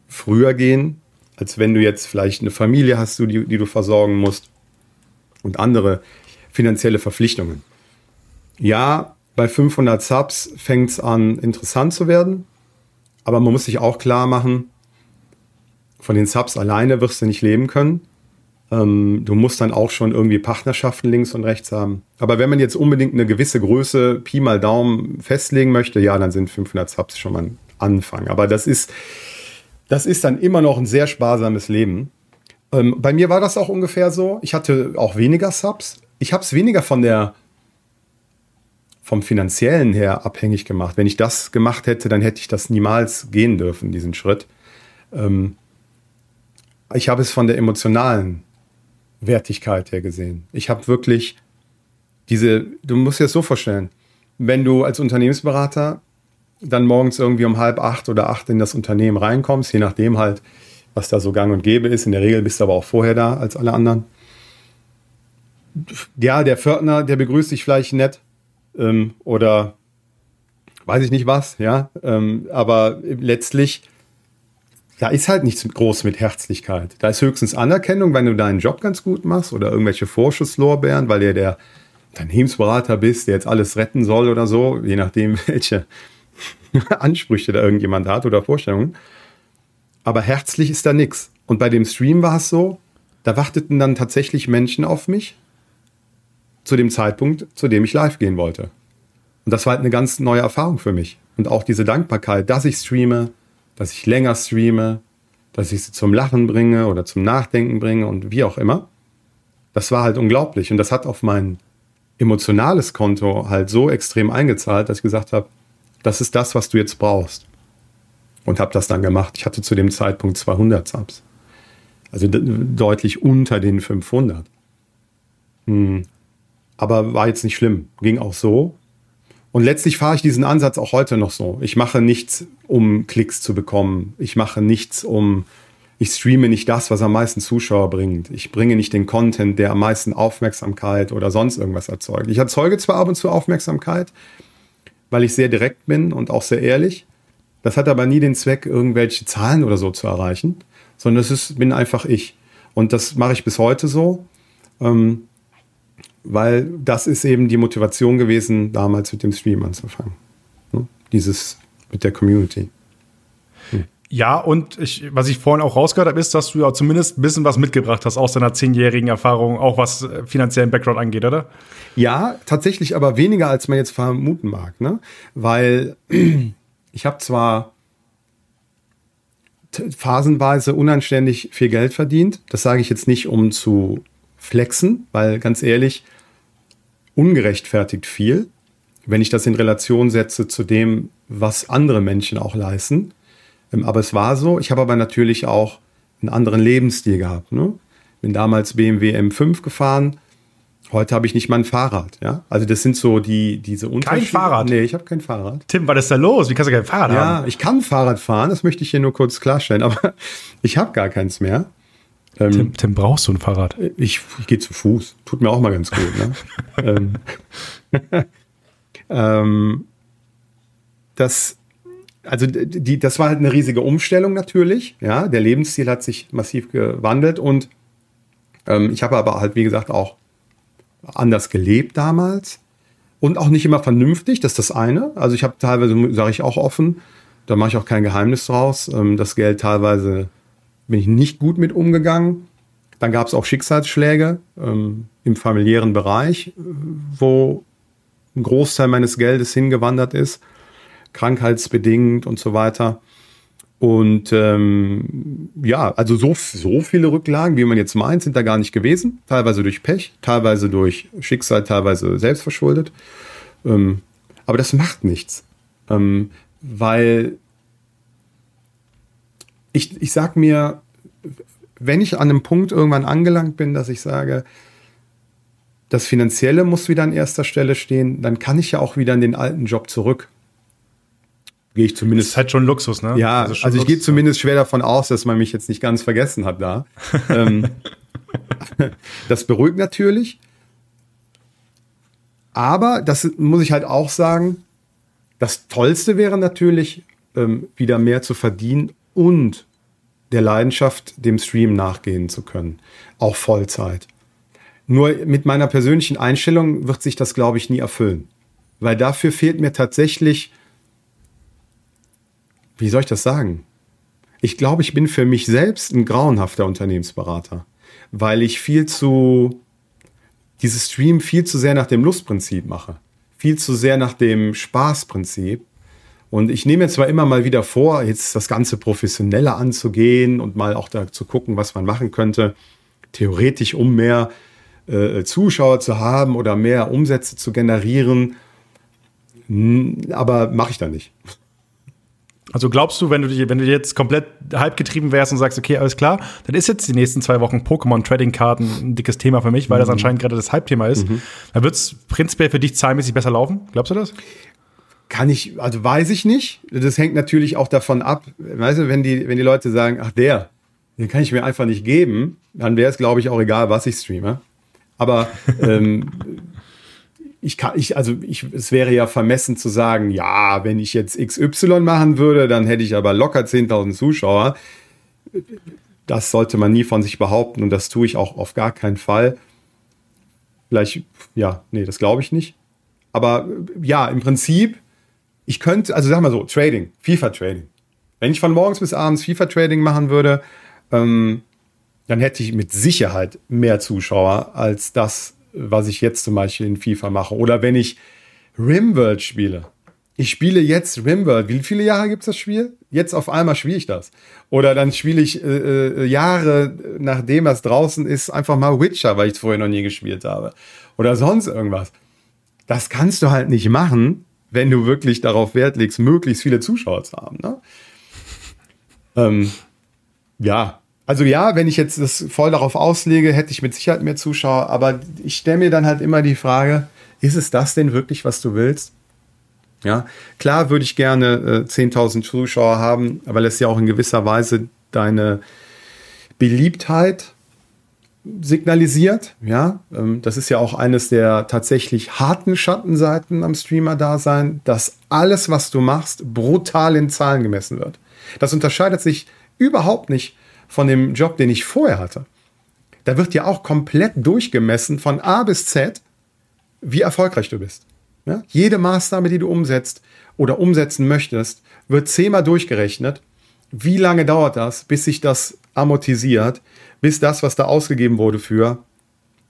früher gehen, als wenn du jetzt vielleicht eine Familie hast, die, die du versorgen musst und andere finanzielle Verpflichtungen ja, bei 500 Subs fängt es an, interessant zu werden. Aber man muss sich auch klar machen, von den Subs alleine wirst du nicht leben können. Ähm, du musst dann auch schon irgendwie Partnerschaften links und rechts haben. Aber wenn man jetzt unbedingt eine gewisse Größe, Pi mal Daumen, festlegen möchte, ja, dann sind 500 Subs schon mal ein Anfang. Aber das ist, das ist dann immer noch ein sehr sparsames Leben. Ähm, bei mir war das auch ungefähr so. Ich hatte auch weniger Subs. Ich habe es weniger von der vom finanziellen her abhängig gemacht. Wenn ich das gemacht hätte, dann hätte ich das niemals gehen dürfen, diesen Schritt. Ähm, ich habe es von der emotionalen Wertigkeit her gesehen. Ich habe wirklich diese, du musst dir das so vorstellen, wenn du als Unternehmensberater dann morgens irgendwie um halb acht oder acht in das Unternehmen reinkommst, je nachdem halt, was da so gang und gäbe ist. In der Regel bist du aber auch vorher da als alle anderen. Ja, der Pförtner, der begrüßt dich vielleicht nett, ähm, oder weiß ich nicht was, ja. Ähm, aber letztlich, da ist halt nichts groß mit Herzlichkeit. Da ist höchstens Anerkennung, wenn du deinen Job ganz gut machst oder irgendwelche Vorschusslorbeeren, weil ihr der Unternehmensberater bist, der jetzt alles retten soll oder so, je nachdem, welche Ansprüche da irgendjemand hat oder Vorstellungen. Aber herzlich ist da nichts. Und bei dem Stream war es so, da warteten dann tatsächlich Menschen auf mich, zu dem Zeitpunkt, zu dem ich live gehen wollte. Und das war halt eine ganz neue Erfahrung für mich. Und auch diese Dankbarkeit, dass ich streame, dass ich länger streame, dass ich sie zum Lachen bringe oder zum Nachdenken bringe und wie auch immer. Das war halt unglaublich. Und das hat auf mein emotionales Konto halt so extrem eingezahlt, dass ich gesagt habe, das ist das, was du jetzt brauchst. Und habe das dann gemacht. Ich hatte zu dem Zeitpunkt 200 Subs. Also deutlich unter den 500. Hm. Aber war jetzt nicht schlimm. Ging auch so. Und letztlich fahre ich diesen Ansatz auch heute noch so. Ich mache nichts, um Klicks zu bekommen. Ich mache nichts, um ich streame nicht das, was am meisten Zuschauer bringt. Ich bringe nicht den Content, der am meisten Aufmerksamkeit oder sonst irgendwas erzeugt. Ich erzeuge zwar ab und zu Aufmerksamkeit, weil ich sehr direkt bin und auch sehr ehrlich. Das hat aber nie den Zweck, irgendwelche Zahlen oder so zu erreichen, sondern es ist, bin einfach ich. Und das mache ich bis heute so, ähm, weil das ist eben die Motivation gewesen, damals mit dem Stream anzufangen. Ne? Dieses mit der Community. Ja, und ich, was ich vorhin auch rausgehört habe, ist, dass du ja zumindest ein bisschen was mitgebracht hast aus deiner zehnjährigen Erfahrung, auch was äh, finanziellen Background angeht, oder? Ja, tatsächlich aber weniger, als man jetzt vermuten mag. Ne? Weil ich habe zwar phasenweise unanständig viel Geld verdient. Das sage ich jetzt nicht, um zu flexen, weil ganz ehrlich, ungerechtfertigt viel, wenn ich das in Relation setze zu dem, was andere Menschen auch leisten. Ähm, aber es war so. Ich habe aber natürlich auch einen anderen Lebensstil gehabt. Ne? Bin damals BMW M5 gefahren. Heute habe ich nicht mal ein Fahrrad. Ja? Also das sind so die diese Unterschiede. Kein Fahrrad? Nee, ich habe kein Fahrrad. Tim, was ist da los? Wie kannst du kein Fahrrad ja, haben? Ja, ich kann Fahrrad fahren. Das möchte ich hier nur kurz klarstellen. Aber ich habe gar keins mehr. Ähm, Tim, Tim, brauchst du ein Fahrrad? Ich, ich gehe zu Fuß. Tut mir auch mal ganz gut. Ne? ähm, ähm, das also die, das war halt eine riesige Umstellung natürlich. Ja, der Lebensstil hat sich massiv gewandelt und ähm, ich habe aber halt, wie gesagt, auch anders gelebt damals und auch nicht immer vernünftig. Das ist das eine. Also ich habe teilweise, sage ich auch offen, da mache ich auch kein Geheimnis draus. Ähm, das Geld teilweise bin ich nicht gut mit umgegangen. Dann gab es auch Schicksalsschläge ähm, im familiären Bereich, wo ein Großteil meines Geldes hingewandert ist krankheitsbedingt und so weiter. Und ähm, ja, also so, so viele Rücklagen, wie man jetzt meint, sind da gar nicht gewesen. Teilweise durch Pech, teilweise durch Schicksal, teilweise selbstverschuldet. Ähm, aber das macht nichts. Ähm, weil ich, ich sag mir, wenn ich an einem Punkt irgendwann angelangt bin, dass ich sage, das Finanzielle muss wieder an erster Stelle stehen, dann kann ich ja auch wieder in den alten Job zurück gehe ich zumindest. Das ist halt schon Luxus, ne? Ja, also, also ich gehe zumindest schwer davon aus, dass man mich jetzt nicht ganz vergessen hat da. ähm, das beruhigt natürlich. Aber das muss ich halt auch sagen, das Tollste wäre natürlich, ähm, wieder mehr zu verdienen und der Leidenschaft, dem Stream nachgehen zu können. Auch Vollzeit. Nur mit meiner persönlichen Einstellung wird sich das, glaube ich, nie erfüllen. Weil dafür fehlt mir tatsächlich wie soll ich das sagen? Ich glaube, ich bin für mich selbst ein grauenhafter Unternehmensberater, weil ich viel zu, dieses Stream viel zu sehr nach dem Lustprinzip mache, viel zu sehr nach dem Spaßprinzip. Und ich nehme mir zwar immer mal wieder vor, jetzt das Ganze professioneller anzugehen und mal auch da zu gucken, was man machen könnte, theoretisch, um mehr äh, Zuschauer zu haben oder mehr Umsätze zu generieren. Aber mache ich da nicht. Also glaubst du, wenn du, dich, wenn du jetzt komplett hype getrieben wärst und sagst, okay, alles klar, dann ist jetzt die nächsten zwei Wochen Pokémon Trading Karten ein dickes Thema für mich, weil mhm. das anscheinend gerade das Hype-Thema ist. Mhm. Dann wird es prinzipiell für dich zahlmäßig besser laufen. Glaubst du das? Kann ich, also weiß ich nicht. Das hängt natürlich auch davon ab. Weißt du, wenn die, wenn die Leute sagen, ach der, den kann ich mir einfach nicht geben, dann wäre es, glaube ich, auch egal, was ich streame. Aber ähm, ich kann, ich, also ich, es wäre ja vermessen zu sagen, ja, wenn ich jetzt XY machen würde, dann hätte ich aber locker 10.000 Zuschauer. Das sollte man nie von sich behaupten und das tue ich auch auf gar keinen Fall. Vielleicht, ja, nee, das glaube ich nicht. Aber ja, im Prinzip, ich könnte, also sag mal so, Trading, FIFA-Trading. Wenn ich von morgens bis abends FIFA-Trading machen würde, ähm, dann hätte ich mit Sicherheit mehr Zuschauer als das, was ich jetzt zum Beispiel in FIFA mache. Oder wenn ich Rimworld spiele. Ich spiele jetzt Rimworld. Wie viele Jahre gibt es das Spiel? Jetzt auf einmal spiele ich das. Oder dann spiele ich äh, äh, Jahre, nachdem es draußen ist, einfach mal Witcher, weil ich es vorher noch nie gespielt habe. Oder sonst irgendwas. Das kannst du halt nicht machen, wenn du wirklich darauf Wert legst, möglichst viele Zuschauer zu haben. Ne? Ähm, ja, also ja, wenn ich jetzt das voll darauf auslege, hätte ich mit Sicherheit mehr Zuschauer, aber ich stelle mir dann halt immer die Frage, ist es das denn wirklich, was du willst? Ja, klar würde ich gerne äh, 10.000 Zuschauer haben, weil es ja auch in gewisser Weise deine, Beliebtheit signalisiert. Ja, ähm, das ist ja auch eines der tatsächlich harten Schattenseiten am Streamer-Dasein, dass alles, was du machst, brutal in Zahlen gemessen wird. Das unterscheidet sich überhaupt nicht von dem Job, den ich vorher hatte. Da wird ja auch komplett durchgemessen von A bis Z, wie erfolgreich du bist. Ja? Jede Maßnahme, die du umsetzt oder umsetzen möchtest, wird zehnmal durchgerechnet. Wie lange dauert das, bis sich das amortisiert, bis das, was da ausgegeben wurde für,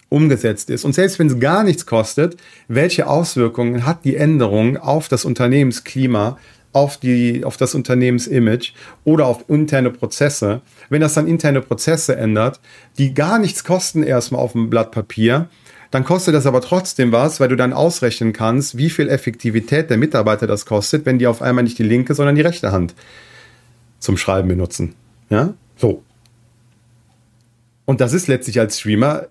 umgesetzt ist. Und selbst wenn es gar nichts kostet, welche Auswirkungen hat die Änderung auf das Unternehmensklima, auf, die, auf das Unternehmensimage oder auf interne Prozesse? Wenn das dann interne Prozesse ändert, die gar nichts kosten erstmal auf dem Blatt Papier, dann kostet das aber trotzdem was, weil du dann ausrechnen kannst, wie viel Effektivität der Mitarbeiter das kostet, wenn die auf einmal nicht die linke, sondern die rechte Hand zum Schreiben benutzen. Ja, so. Und das ist letztlich als Streamer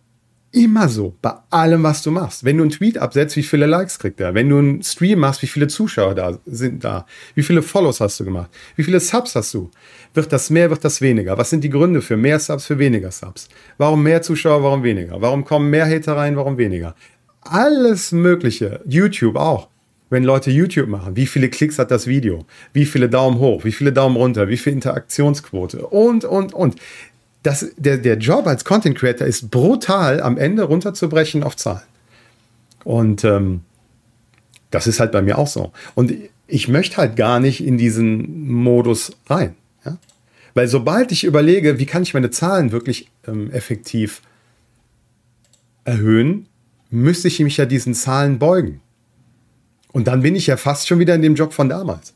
immer so, bei allem, was du machst. Wenn du einen Tweet absetzt, wie viele Likes kriegt er? Wenn du einen Stream machst, wie viele Zuschauer da sind da? Wie viele Follows hast du gemacht? Wie viele Subs hast du? Wird das mehr, wird das weniger? Was sind die Gründe für mehr Subs, für weniger Subs? Warum mehr Zuschauer, warum weniger? Warum kommen mehr Hater rein, warum weniger? Alles Mögliche. YouTube auch. Wenn Leute YouTube machen, wie viele Klicks hat das Video? Wie viele Daumen hoch? Wie viele Daumen runter? Wie viel Interaktionsquote? Und, und, und das, der, der Job als Content Creator ist brutal am Ende runterzubrechen auf Zahlen. Und ähm, das ist halt bei mir auch so. Und ich möchte halt gar nicht in diesen Modus rein. Ja? Weil sobald ich überlege, wie kann ich meine Zahlen wirklich ähm, effektiv erhöhen, müsste ich mich ja diesen Zahlen beugen. Und dann bin ich ja fast schon wieder in dem Job von damals.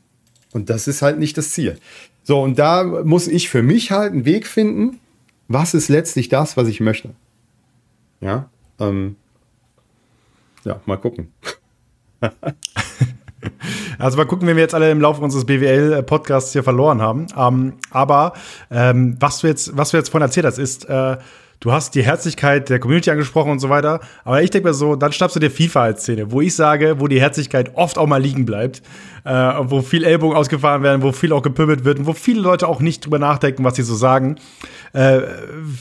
Und das ist halt nicht das Ziel. So, und da muss ich für mich halt einen Weg finden, was ist letztlich das, was ich möchte? Ja, ähm, ja, mal gucken. Also mal gucken, wenn wir jetzt alle im Laufe unseres BWL-Podcasts hier verloren haben. Ähm, aber ähm, was du jetzt, was du jetzt vorhin erzählt hast, ist, äh, du hast die Herzlichkeit der Community angesprochen und so weiter. Aber ich denke mir so, dann schnappst du dir FIFA als Szene, wo ich sage, wo die Herzlichkeit oft auch mal liegen bleibt, äh, wo viel Ellbogen ausgefahren werden, wo viel auch gepümmelt wird und wo viele Leute auch nicht drüber nachdenken, was sie so sagen. Äh,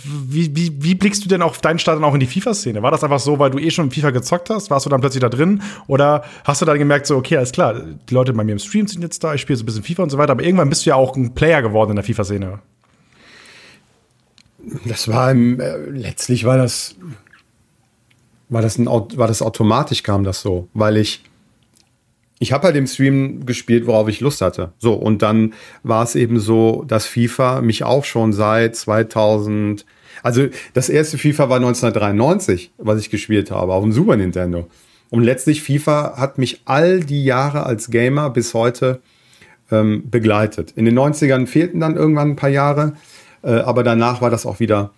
wie, wie, wie blickst du denn auf deinen Start dann auch in die FIFA-Szene? War das einfach so, weil du eh schon FIFA gezockt hast? Warst du dann plötzlich da drin? Oder hast du dann gemerkt, so, okay, alles klar, die Leute bei mir im Stream sind jetzt da, ich spiele so ein bisschen FIFA und so weiter, aber irgendwann bist du ja auch ein Player geworden in der FIFA-Szene das war im, äh, letztlich war das, war das, ein, war das automatisch kam das so, weil ich, ich habe halt im Stream gespielt, worauf ich Lust hatte. So, und dann war es eben so, dass FIFA mich auch schon seit 2000, also das erste FIFA war 1993, was ich gespielt habe, auf dem Super Nintendo. Und letztlich FIFA hat mich all die Jahre als Gamer bis heute ähm, begleitet. In den 90ern fehlten dann irgendwann ein paar Jahre. Äh, aber danach war das auch wieder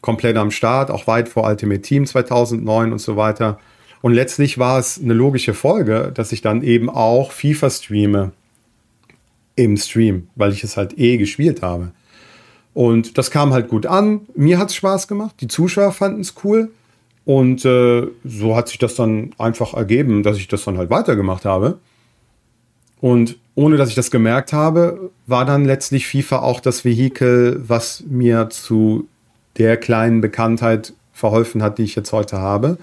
komplett am Start, auch weit vor Ultimate Team 2009 und so weiter. Und letztlich war es eine logische Folge, dass ich dann eben auch FIFA streame im Stream, weil ich es halt eh gespielt habe. Und das kam halt gut an. Mir hat es Spaß gemacht. Die Zuschauer fanden es cool. Und äh, so hat sich das dann einfach ergeben, dass ich das dann halt weitergemacht habe. Und ohne dass ich das gemerkt habe, war dann letztlich FIFA auch das Vehikel, was mir zu der kleinen Bekanntheit verholfen hat, die ich jetzt heute habe.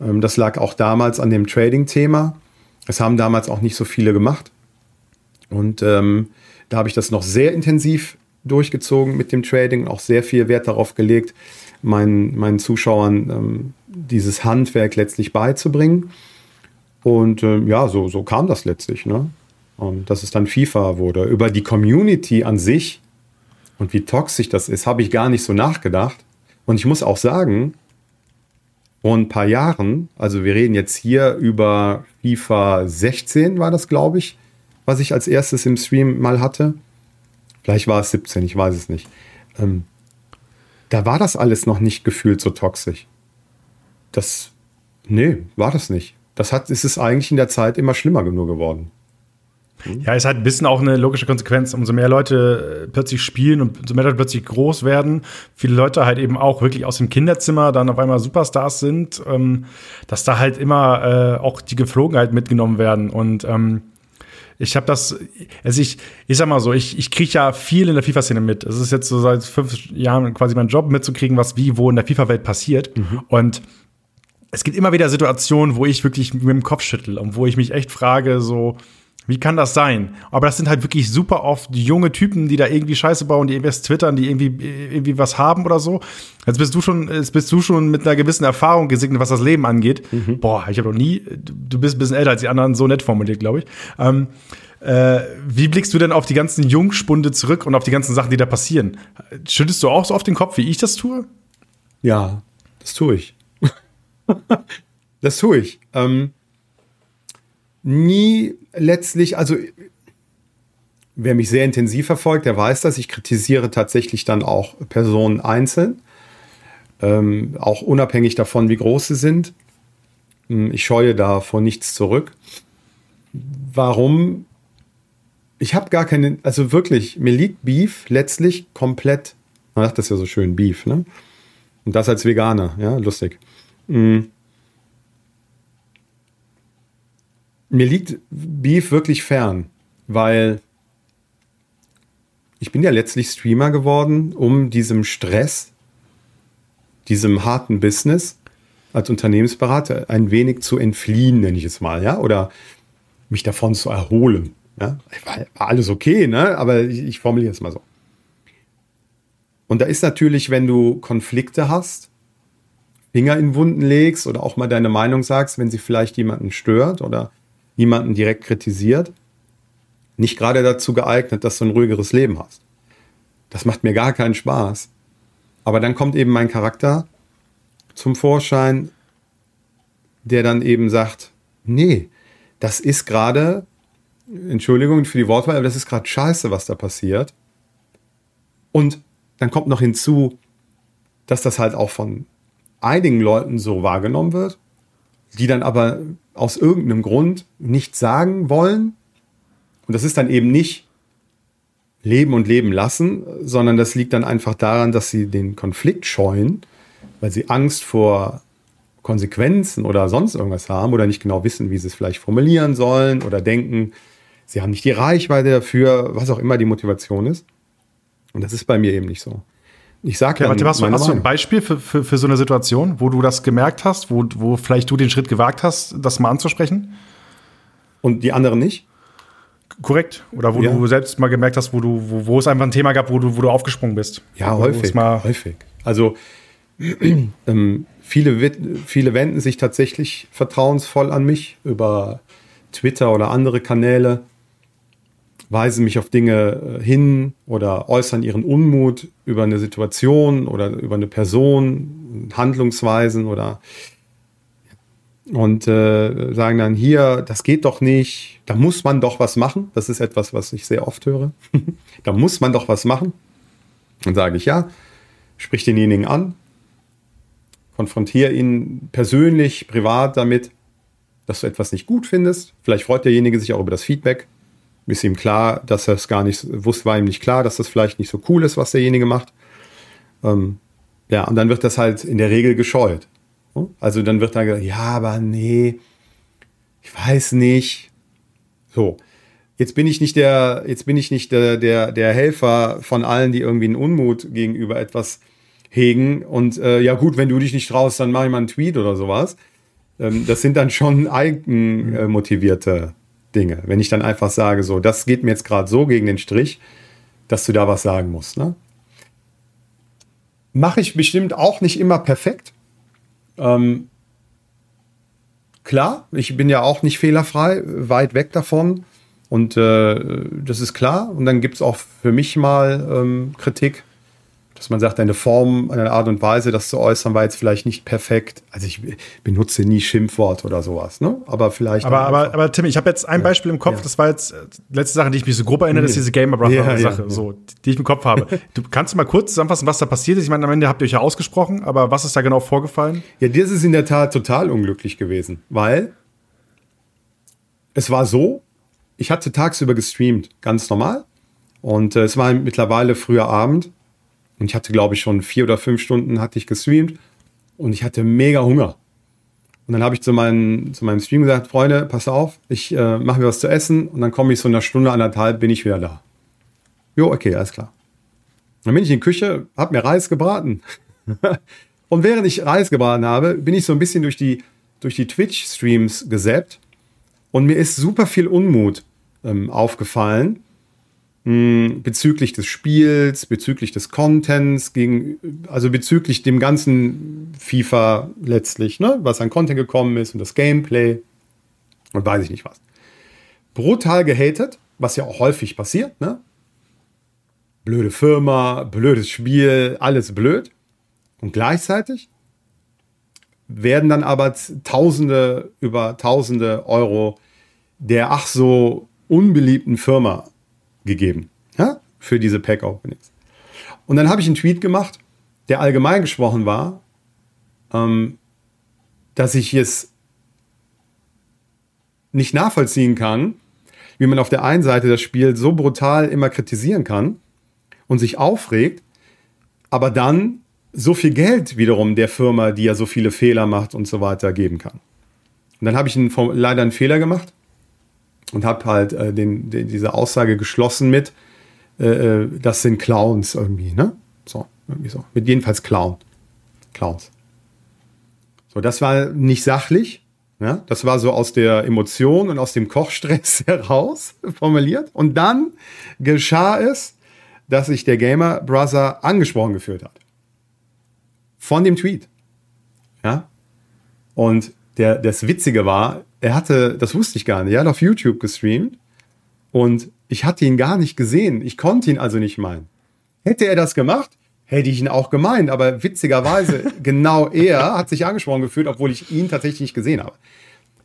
Ähm, das lag auch damals an dem Trading-Thema. Es haben damals auch nicht so viele gemacht. Und ähm, da habe ich das noch sehr intensiv durchgezogen mit dem Trading, auch sehr viel Wert darauf gelegt, meinen, meinen Zuschauern ähm, dieses Handwerk letztlich beizubringen. Und ähm, ja, so, so kam das letztlich. Ne? Und dass es dann FIFA wurde. Über die Community an sich und wie toxisch das ist, habe ich gar nicht so nachgedacht. Und ich muss auch sagen, vor ein paar Jahren, also wir reden jetzt hier über FIFA 16, war das, glaube ich, was ich als erstes im Stream mal hatte. Vielleicht war es 17, ich weiß es nicht. Ähm, da war das alles noch nicht gefühlt so toxisch. Das, nee, war das nicht. Das hat, ist es eigentlich in der Zeit immer schlimmer nur geworden. Mhm. Ja, ist halt ein bisschen auch eine logische Konsequenz. Umso mehr Leute äh, plötzlich spielen und umso mehr Leute plötzlich groß werden, viele Leute halt eben auch wirklich aus dem Kinderzimmer dann auf einmal Superstars sind, ähm, dass da halt immer äh, auch die Geflogenheit mitgenommen werden. Und ähm, Ich habe das, also ich, ich sag mal so, ich, ich kriege ja viel in der FIFA-Szene mit. Es ist jetzt so seit fünf Jahren quasi mein Job mitzukriegen, was wie, wo in der FIFA-Welt passiert. Mhm. Und es gibt immer wieder Situationen, wo ich wirklich mit dem Kopf schüttel und wo ich mich echt frage, so, wie kann das sein? Aber das sind halt wirklich super oft junge Typen, die da irgendwie Scheiße bauen, die irgendwas twittern, die irgendwie, irgendwie was haben oder so. Jetzt bist du schon, jetzt bist du schon mit einer gewissen Erfahrung gesegnet, was das Leben angeht. Mhm. Boah, ich habe noch nie, du bist ein bisschen älter als die anderen, so nett formuliert, glaube ich. Ähm, äh, wie blickst du denn auf die ganzen Jungspunde zurück und auf die ganzen Sachen, die da passieren? Schüttest du auch so auf den Kopf, wie ich das tue? Ja, das tue ich. das tue ich. Ähm, nie letztlich, also wer mich sehr intensiv verfolgt, der weiß das. Ich kritisiere tatsächlich dann auch Personen einzeln, ähm, auch unabhängig davon, wie groß sie sind. Hm, ich scheue da vor nichts zurück. Warum? Ich habe gar keine, also wirklich, mir liegt Beef letztlich komplett, man sagt das ja so schön, Beef, ne? Und das als Veganer, ja, lustig. Mhm mir liegt Beef wirklich fern, weil ich bin ja letztlich Streamer geworden, um diesem Stress, diesem harten Business als Unternehmensberater ein wenig zu entfliehen, nenne ich es mal, ja, oder mich davon zu erholen. Ja? War, alles okay, ne? aber ich, ich formuliere es mal so. Und da ist natürlich, wenn du Konflikte hast, Finger in Wunden legst oder auch mal deine Meinung sagst, wenn sie vielleicht jemanden stört oder niemanden direkt kritisiert, nicht gerade dazu geeignet, dass du ein ruhigeres Leben hast. Das macht mir gar keinen Spaß. Aber dann kommt eben mein Charakter zum Vorschein, der dann eben sagt, nee, das ist gerade, Entschuldigung für die Wortwahl, aber das ist gerade scheiße, was da passiert. Und dann kommt noch hinzu, dass das halt auch von einigen Leuten so wahrgenommen wird, die dann aber aus irgendeinem Grund nicht sagen wollen. Und das ist dann eben nicht leben und leben lassen, sondern das liegt dann einfach daran, dass sie den Konflikt scheuen, weil sie Angst vor Konsequenzen oder sonst irgendwas haben oder nicht genau wissen, wie sie es vielleicht formulieren sollen oder denken, sie haben nicht die Reichweite dafür, was auch immer die Motivation ist. Und das ist bei mir eben nicht so. Ich sage ja, warte, hast, du, hast du ein Beispiel für, für, für so eine Situation, wo du das gemerkt hast, wo, wo vielleicht du den Schritt gewagt hast, das mal anzusprechen? Und die anderen nicht? Korrekt. Oder wo ja. du selbst mal gemerkt hast, wo du, wo, wo es einfach ein Thema gab, wo du, wo du aufgesprungen bist. Ja, häufig. Mal häufig. Also ähm, viele, viele wenden sich tatsächlich vertrauensvoll an mich über Twitter oder andere Kanäle weisen mich auf Dinge äh, hin oder äußern ihren Unmut über eine Situation oder über eine Person, Handlungsweisen oder und äh, sagen dann hier, das geht doch nicht, da muss man doch was machen. Das ist etwas, was ich sehr oft höre. da muss man doch was machen. Dann sage ich ja, sprich denjenigen an, konfrontiere ihn persönlich, privat damit, dass du etwas nicht gut findest. Vielleicht freut derjenige sich auch über das Feedback ist ihm klar, dass er es gar nicht wusste, war ihm nicht klar, dass das vielleicht nicht so cool ist, was derjenige macht. Ähm, ja, und dann wird das halt in der Regel gescheut. Also dann wird dann gesagt, ja, aber nee, ich weiß nicht. So, jetzt bin ich nicht der, jetzt bin ich nicht der, der, der Helfer von allen, die irgendwie einen Unmut gegenüber etwas hegen. Und äh, ja gut, wenn du dich nicht traust, dann mache ich mal einen Tweet oder sowas. Ähm, das sind dann schon eigenmotivierte Dinge. Wenn ich dann einfach sage, so, das geht mir jetzt gerade so gegen den Strich, dass du da was sagen musst. Ne? Mache ich bestimmt auch nicht immer perfekt. Ähm, klar, ich bin ja auch nicht fehlerfrei, weit weg davon. Und äh, das ist klar. Und dann gibt es auch für mich mal ähm, Kritik dass man sagt, eine Form, eine Art und Weise, das zu äußern, war jetzt vielleicht nicht perfekt. Also ich benutze nie Schimpfwort oder sowas, ne? Aber vielleicht. Aber, aber, aber Tim, ich habe jetzt ein Beispiel im Kopf, ja. das war jetzt äh, letzte Sache, die ich mich so grob erinnere, nee. ist diese Gamer Brother ja, Sache, ja, so, die ich im Kopf habe. du kannst du mal kurz zusammenfassen, was da passiert ist? Ich meine, am Ende habt ihr euch ja ausgesprochen, aber was ist da genau vorgefallen? Ja, das ist in der Tat total unglücklich gewesen, weil es war so, ich hatte tagsüber gestreamt, ganz normal. Und äh, es war mittlerweile früher Abend und ich hatte, glaube ich, schon vier oder fünf Stunden hatte ich gestreamt und ich hatte mega Hunger. Und dann habe ich zu, meinen, zu meinem Stream gesagt, Freunde, passt auf, ich äh, mache mir was zu essen und dann komme ich so in einer Stunde, anderthalb, bin ich wieder da. Jo, okay, alles klar. Dann bin ich in die Küche, habe mir Reis gebraten. und während ich Reis gebraten habe, bin ich so ein bisschen durch die, durch die Twitch-Streams gesäppt und mir ist super viel Unmut ähm, aufgefallen hm, bezüglich des Spiels, bezüglich des Contents, gegen, also bezüglich dem ganzen FIFA letztlich, ne, was an Content gekommen ist und das Gameplay und weiß ich nicht was. Brutal gehatet, was ja auch häufig passiert, ne? Blöde Firma, blödes Spiel, alles blöd. Und gleichzeitig werden dann aber Tausende über Tausende Euro der ach so unbeliebten Firma gegeben ja, für diese Pack-Openings. Und dann habe ich einen Tweet gemacht, der allgemein gesprochen war, ähm, dass ich es nicht nachvollziehen kann, wie man auf der einen Seite das Spiel so brutal immer kritisieren kann und sich aufregt, aber dann so viel Geld wiederum der Firma, die ja so viele Fehler macht und so weiter, geben kann. Und dann habe ich einen, leider einen Fehler gemacht und habe halt äh, den, den, diese Aussage geschlossen mit, äh, äh, das sind Clowns irgendwie, ne? So, irgendwie so. Mit jedenfalls Clown. Clowns. So, das war nicht sachlich. Ja? Das war so aus der Emotion und aus dem Kochstress heraus formuliert. Und dann geschah es, dass sich der Gamer Brother angesprochen gefühlt hat. Von dem Tweet. Ja. Und der, das Witzige war, er hatte, das wusste ich gar nicht, er hat auf YouTube gestreamt und ich hatte ihn gar nicht gesehen. Ich konnte ihn also nicht meinen. Hätte er das gemacht, hätte ich ihn auch gemeint, aber witzigerweise genau er hat sich angesprochen gefühlt, obwohl ich ihn tatsächlich nicht gesehen habe.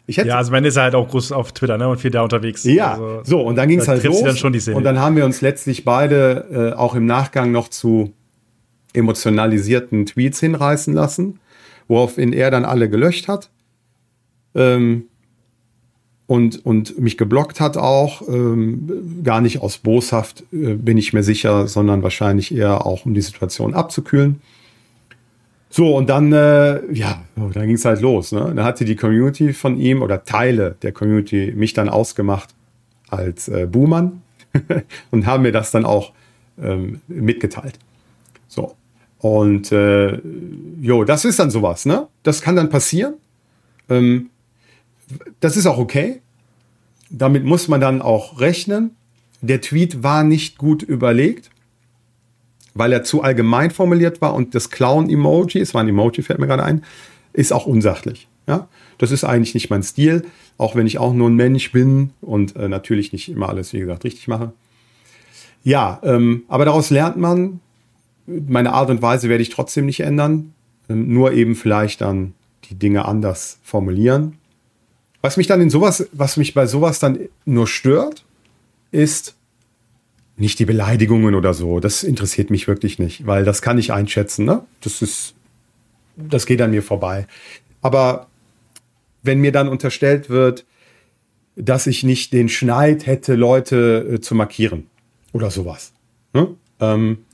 ja, also man ist halt auch groß auf Twitter ne, und viel da unterwegs. Ja, also, so und dann ging es halt los. Dann schon die und dann haben wir uns letztlich beide äh, auch im Nachgang noch zu emotionalisierten Tweets hinreißen lassen, woraufhin er dann alle gelöscht hat. Ähm, und, und mich geblockt hat auch, ähm, gar nicht aus Boshaft, äh, bin ich mir sicher, sondern wahrscheinlich eher auch, um die Situation abzukühlen. So, und dann, äh, ja, dann ging es halt los. Ne? Dann hatte die Community von ihm oder Teile der Community mich dann ausgemacht als äh, Buhmann und haben mir das dann auch ähm, mitgeteilt. So. Und äh, jo, das ist dann sowas, ne? Das kann dann passieren. Ähm, das ist auch okay. Damit muss man dann auch rechnen. Der Tweet war nicht gut überlegt, weil er zu allgemein formuliert war und das Clown-Emoji, es war ein Emoji, fällt mir gerade ein, ist auch unsachlich. Ja? Das ist eigentlich nicht mein Stil, auch wenn ich auch nur ein Mensch bin und äh, natürlich nicht immer alles, wie gesagt, richtig mache. Ja, ähm, aber daraus lernt man, meine Art und Weise werde ich trotzdem nicht ändern, ähm, nur eben vielleicht dann die Dinge anders formulieren. Was mich dann in sowas, was mich bei sowas dann nur stört, ist nicht die Beleidigungen oder so. Das interessiert mich wirklich nicht, weil das kann ich einschätzen. Ne? Das ist, das geht an mir vorbei. Aber wenn mir dann unterstellt wird, dass ich nicht den Schneid hätte, Leute äh, zu markieren oder sowas. Ne? Ähm,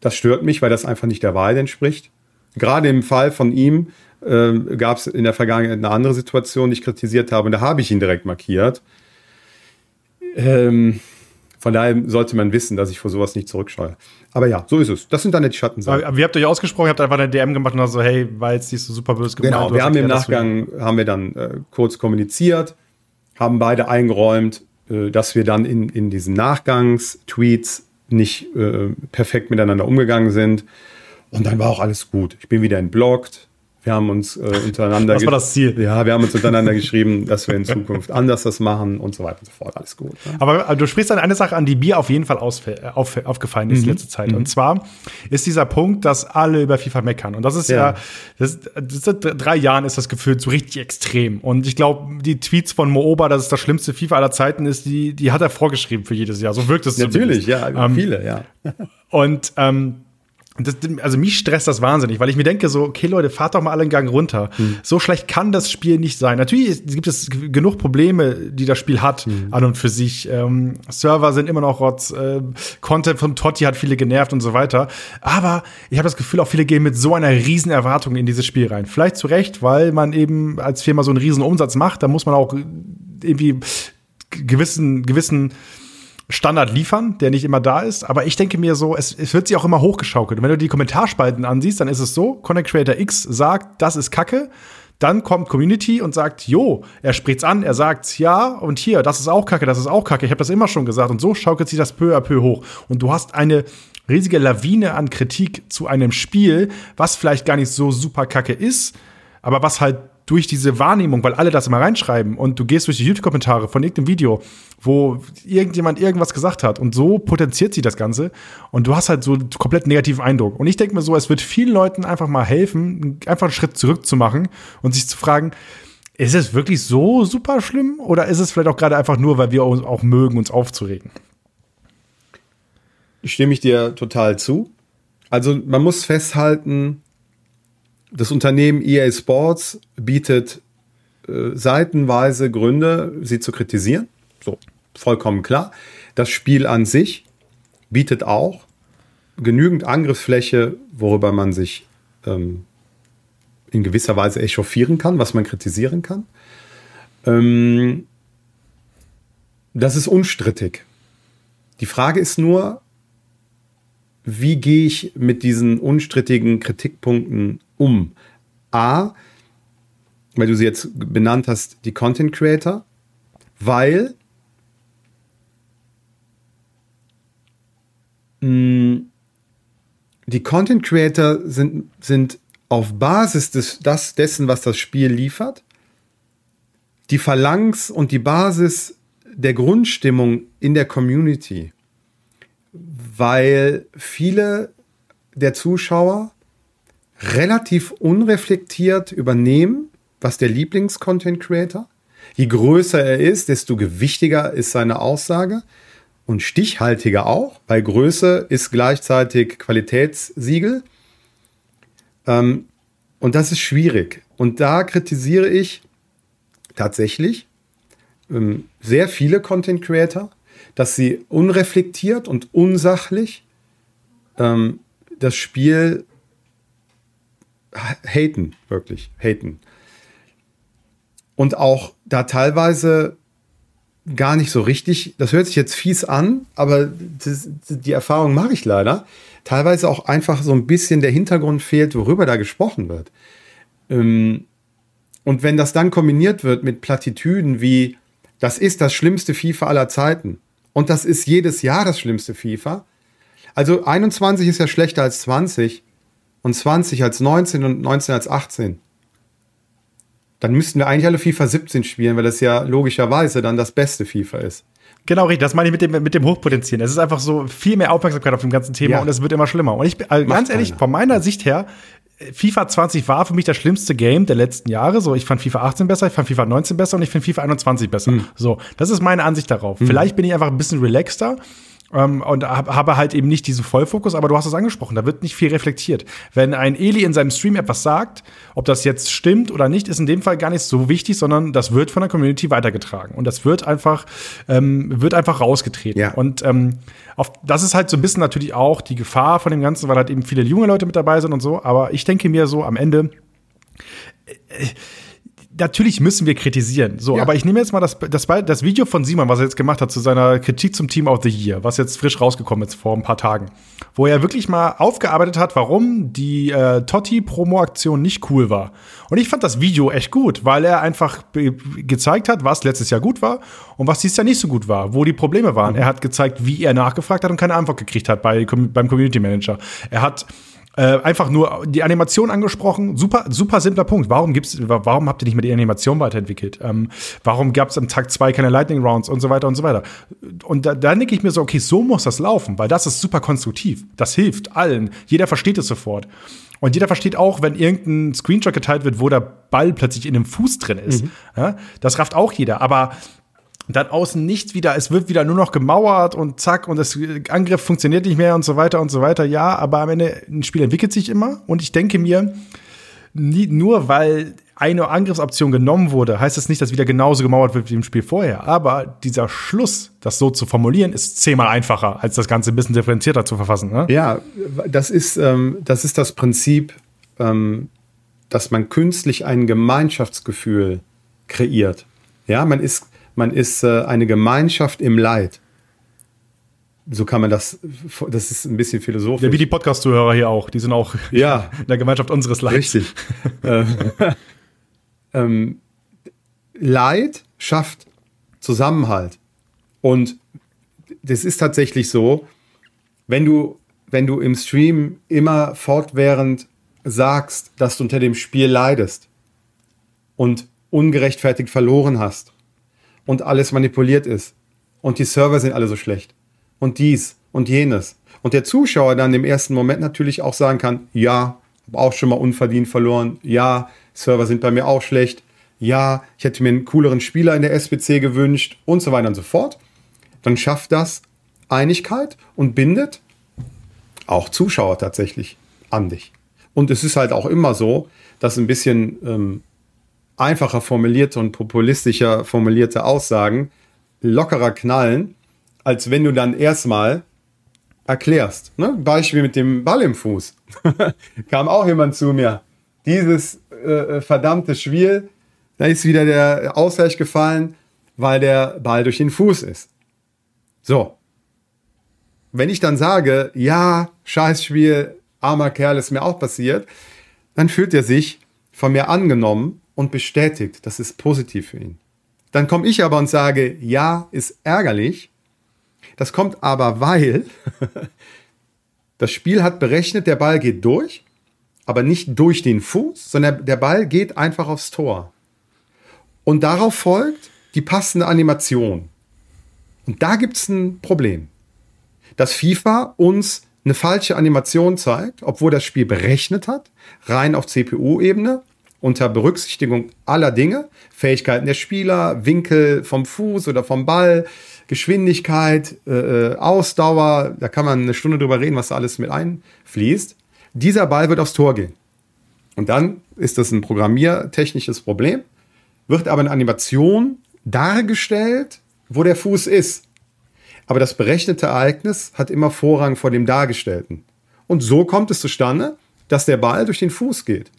das stört mich, weil das einfach nicht der Wahrheit entspricht. Gerade im Fall von ihm ähm, gab es in der Vergangenheit eine andere Situation, die ich kritisiert habe, und da habe ich ihn direkt markiert. Ähm, von daher sollte man wissen, dass ich vor sowas nicht zurückscheue. Aber ja, so ist es. Das sind dann die Schattenseiten. Aber wie habt ihr euch ausgesprochen? Ihr habt einfach eine DM gemacht und so, hey, war jetzt nicht so super böse gemeint. Genau, wir haben im Nachgang, haben wir dann äh, kurz kommuniziert, haben beide eingeräumt, äh, dass wir dann in, in diesen Nachgangstweets nicht äh, perfekt miteinander umgegangen sind. Und dann war auch alles gut. Ich bin wieder entblockt. Wir haben uns äh, untereinander. Das war das Ziel. Ja, wir haben uns untereinander geschrieben, dass wir in Zukunft anders das machen und so weiter und so fort. Alles gut. Ne? Aber du sprichst dann eine Sache an, die mir auf jeden Fall auf, auf, aufgefallen ist mhm. letzte Zeit. Mhm. Und zwar ist dieser Punkt, dass alle über FIFA meckern. Und das ist ja, ja das, das seit drei Jahren ist das Gefühl so richtig extrem. Und ich glaube, die Tweets von Mooba, dass es das schlimmste FIFA aller Zeiten ist, die, die hat er vorgeschrieben für jedes Jahr. So wirkt es Natürlich, ja, ähm, viele, ja. Und ähm, das, also mich stresst das wahnsinnig, weil ich mir denke so, okay Leute, fahrt doch mal alle einen Gang runter. Hm. So schlecht kann das Spiel nicht sein. Natürlich gibt es genug Probleme, die das Spiel hat hm. an und für sich. Ähm, Server sind immer noch Rotz, äh, Content von Totti hat viele genervt und so weiter. Aber ich habe das Gefühl, auch viele gehen mit so einer riesen Erwartung in dieses Spiel rein. Vielleicht zu Recht, weil man eben als Firma so einen riesen Umsatz macht, da muss man auch irgendwie gewissen, gewissen Standard liefern, der nicht immer da ist. Aber ich denke mir so, es, es wird sich auch immer hochgeschaukelt. Und wenn du die Kommentarspalten ansiehst, dann ist es so, Connect Creator X sagt, das ist Kacke. Dann kommt Community und sagt, jo, er spricht's an, er sagt, ja, und hier, das ist auch Kacke, das ist auch Kacke. Ich habe das immer schon gesagt. Und so schaukelt sich das peu à peu hoch. Und du hast eine riesige Lawine an Kritik zu einem Spiel, was vielleicht gar nicht so super Kacke ist, aber was halt durch diese Wahrnehmung, weil alle das immer reinschreiben und du gehst durch die YouTube-Kommentare von irgendeinem Video, wo irgendjemand irgendwas gesagt hat und so potenziert sich das Ganze und du hast halt so einen komplett negativen Eindruck. Und ich denke mir so, es wird vielen Leuten einfach mal helfen, einfach einen Schritt zurück zu machen und sich zu fragen, ist es wirklich so super schlimm oder ist es vielleicht auch gerade einfach nur, weil wir uns auch mögen, uns aufzuregen? Stimme ich dir total zu. Also man muss festhalten, das Unternehmen EA Sports bietet äh, seitenweise Gründe, sie zu kritisieren. So, vollkommen klar. Das Spiel an sich bietet auch genügend Angriffsfläche, worüber man sich ähm, in gewisser Weise echauffieren kann, was man kritisieren kann. Ähm, das ist unstrittig. Die Frage ist nur, wie gehe ich mit diesen unstrittigen Kritikpunkten um? A, weil du sie jetzt benannt hast, die Content Creator, weil mh, mm, die Content Creator sind, sind auf Basis des, das, dessen, was das Spiel liefert, die Phalanx und die Basis der Grundstimmung in der Community weil viele der Zuschauer relativ unreflektiert übernehmen, was der Lieblings-Content-Creator. Je größer er ist, desto gewichtiger ist seine Aussage und stichhaltiger auch. Bei Größe ist gleichzeitig Qualitätssiegel. Ähm, und das ist schwierig. Und da kritisiere ich tatsächlich ähm, sehr viele Content Creator, dass sie unreflektiert und unsachlich ähm, das Spiel haten, wirklich haten. Und auch da teilweise gar nicht so richtig, das hört sich jetzt fies an, aber das, die Erfahrung mache ich leider, teilweise auch einfach so ein bisschen der Hintergrund fehlt, worüber da gesprochen wird. Ähm, und wenn das dann kombiniert wird mit Plattitüden wie, das ist das schlimmste FIFA aller Zeiten, und das ist jedes Jahr das schlimmste FIFA. Also 21 ist ja schlechter als 20 und 20 als 19 und 19 als 18. Dann müssten wir eigentlich alle FIFA 17 spielen, weil das ja logischerweise dann das beste FIFA ist. Genau, richtig. Das meine ich mit dem, mit dem Hochpotenzieren. Es ist einfach so viel mehr Aufmerksamkeit auf dem ganzen Thema ja. und es wird immer schlimmer. Und ich, also ganz ehrlich, keiner. von meiner Sicht her, FIFA 20 war für mich das schlimmste Game der letzten Jahre. So, ich fand FIFA 18 besser, ich fand FIFA 19 besser und ich finde FIFA 21 besser. Mhm. So, das ist meine Ansicht darauf. Mhm. Vielleicht bin ich einfach ein bisschen relaxter ähm, und hab, habe halt eben nicht diesen Vollfokus, aber du hast es angesprochen, da wird nicht viel reflektiert. Wenn ein Eli in seinem Stream etwas sagt, ob das jetzt stimmt oder nicht, ist in dem Fall gar nicht so wichtig, sondern das wird von der Community weitergetragen und das wird einfach, ähm, wird einfach rausgetreten. Ja. Und ähm, auf, das ist halt so ein bisschen natürlich auch die Gefahr von dem Ganzen, weil halt eben viele junge Leute mit dabei sind und so, aber ich denke mir so am Ende, äh, natürlich müssen wir kritisieren. So, ja. aber ich nehme jetzt mal das, das, das Video von Simon, was er jetzt gemacht hat zu seiner Kritik zum Team of the Year, was jetzt frisch rausgekommen ist vor ein paar Tagen, wo er wirklich mal aufgearbeitet hat, warum die äh, Totti-Promo-Aktion nicht cool war. Und ich fand das Video echt gut, weil er einfach gezeigt hat, was letztes Jahr gut war und was dieses Jahr nicht so gut war, wo die Probleme waren. Mhm. Er hat gezeigt, wie er nachgefragt hat und keine Antwort gekriegt hat bei, beim Community Manager. Er hat äh, einfach nur die Animation angesprochen. Super, super simpler Punkt. Warum gibt's, warum habt ihr nicht mehr die Animation weiterentwickelt? Ähm, warum gab es am Tag zwei keine Lightning Rounds und so weiter und so weiter? Und da, da denke ich mir so, okay, so muss das laufen, weil das ist super konstruktiv. Das hilft allen. Jeder versteht es sofort. Und jeder versteht auch, wenn irgendein Screenshot geteilt wird, wo der Ball plötzlich in einem Fuß drin ist. Mhm. Ja, das rafft auch jeder. Aber dann außen nichts wieder, es wird wieder nur noch gemauert und zack und das Angriff funktioniert nicht mehr und so weiter und so weiter. Ja, aber am Ende ein Spiel entwickelt sich immer und ich denke mir, nie, nur weil eine Angriffsoption genommen wurde, heißt das nicht, dass wieder genauso gemauert wird wie im Spiel vorher. Aber dieser Schluss, das so zu formulieren, ist zehnmal einfacher, als das Ganze ein bisschen differenzierter zu verfassen. Ne? Ja, das ist, ähm, das ist das Prinzip, ähm, dass man künstlich ein Gemeinschaftsgefühl kreiert. Ja, man ist man ist äh, eine Gemeinschaft im Leid. So kann man das, das ist ein bisschen philosophisch. Ja, wie die Podcast-Zuhörer hier auch, die sind auch ja. in der Gemeinschaft unseres Leids. Richtig. Ähm, ähm, Leid schafft Zusammenhalt. Und das ist tatsächlich so, wenn du, wenn du im Stream immer fortwährend sagst, dass du unter dem Spiel leidest und ungerechtfertigt verloren hast und alles manipuliert ist. Und die Server sind alle so schlecht. Und dies und jenes. Und der Zuschauer dann im ersten Moment natürlich auch sagen kann, ja, habe auch schon mal unverdient verloren. Ja, Server sind bei mir auch schlecht. Ja, ich hätte mir einen cooleren Spieler in der SPC gewünscht und so weiter und so fort. Dann schafft das Einigkeit und bindet auch Zuschauer tatsächlich an dich. Und es ist halt auch immer so, dass ein bisschen ähm, einfacher formulierte und populistischer formulierte Aussagen lockerer knallen, als wenn du dann erstmal erklärst. Ne? Beispiel mit dem Ball im Fuß. Kam auch jemand zu mir. Dieses äh, verdammte Spiel, da ist wieder der Ausgleich gefallen, weil der Ball durch den Fuß ist. So. Wenn ich dann sage, ja, Scheißspiel, armer Kerl, ist mir auch passiert, dann fühlt er sich von mir angenommen und bestätigt, das ist positiv für ihn. Dann komme ich aber und sage, ja, ist ärgerlich. Das kommt aber, weil das Spiel hat berechnet, der Ball geht durch, aber nicht durch den Fuß, sondern der Ball geht einfach aufs Tor. Und darauf folgt die passende Animation. Und da gibt es ein Problem. Dass FIFA uns eine falsche Animation zeigt, obwohl das Spiel berechnet hat, rein auf CPU-Ebene, unter Berücksichtigung aller Dinge, Fähigkeiten der Spieler, Winkel vom Fuß oder vom Ball, Geschwindigkeit, äh, äh, Ausdauer, da kann man eine Stunde drüber reden, was da alles mit einfließt. Dieser Ball wird aufs Tor gehen. Und dann ist das ein programmiertechnisches Problem, wird aber eine Animation dargestellt, wo der Fuß ist. Aber das berechnete Ereignis hat immer Vorrang vor dem Dargestellten. Und so kommt es zustande, dass der Ball durch den Fuß geht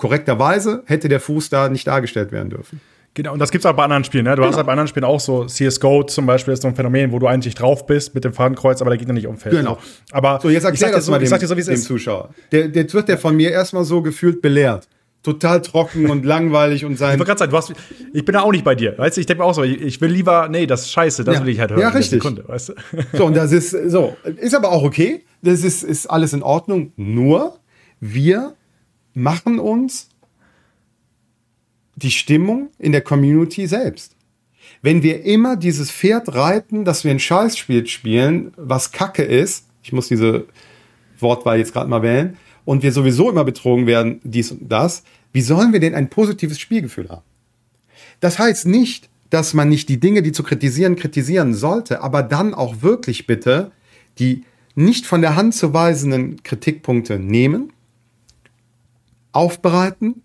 korrekterweise hätte der Fuß da nicht dargestellt werden dürfen. Genau, und das gibt es auch bei anderen Spielen. Ne? Du genau. hast halt bei anderen Spielen auch so, CSGO zum Beispiel ist so ein Phänomen, wo du eigentlich drauf bist mit dem Fadenkreuz, aber der Gegner nicht umfällt. Genau. Aber so, jetzt erklär ich das so, mal dem, ich sag dir so, wie es ist. Zuschauer. Der, der wird der von mir erstmal so gefühlt belehrt. Total trocken und langweilig und sein. Ich wollte gerade sagen, hast, ich bin da auch nicht bei dir. Weißt du, ich denke mir auch so, ich, ich, will lieber, nee, das ist scheiße, das ja. will ich halt hören. Ja, richtig. Sekunde, weißt du? So, und das ist so, ist aber auch okay. Das ist, ist alles in Ordnung. Nur, wir machen uns die Stimmung in der Community selbst. Wenn wir immer dieses Pferd reiten, dass wir ein Scheißspiel spielen, was Kacke ist, ich muss diese Wortwahl jetzt gerade mal wählen, und wir sowieso immer betrogen werden, dies und das, wie sollen wir denn ein positives Spielgefühl haben? Das heißt nicht, dass man nicht die Dinge, die zu kritisieren, kritisieren sollte, aber dann auch wirklich bitte die nicht von der Hand zu weisenden Kritikpunkte nehmen, aufbereiten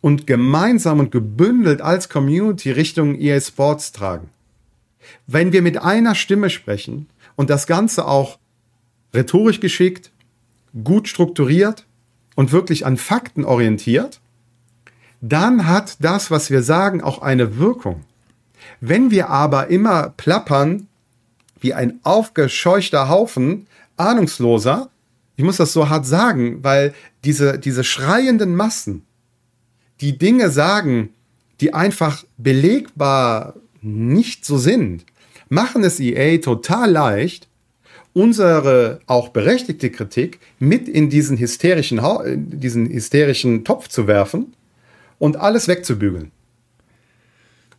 und gemeinsam und gebündelt als Community Richtung EA Sports tragen. Wenn wir mit einer Stimme sprechen und das Ganze auch rhetorisch geschickt, gut strukturiert und wirklich an Fakten orientiert, dann hat das, was wir sagen, auch eine Wirkung. Wenn wir aber immer plappern wie ein aufgescheuchter Haufen ahnungsloser, ich muss das so hart sagen, weil diese, diese schreienden Massen, die Dinge sagen, die einfach belegbar nicht so sind, machen es EA total leicht, unsere auch berechtigte Kritik mit in diesen hysterischen, diesen hysterischen Topf zu werfen und alles wegzubügeln.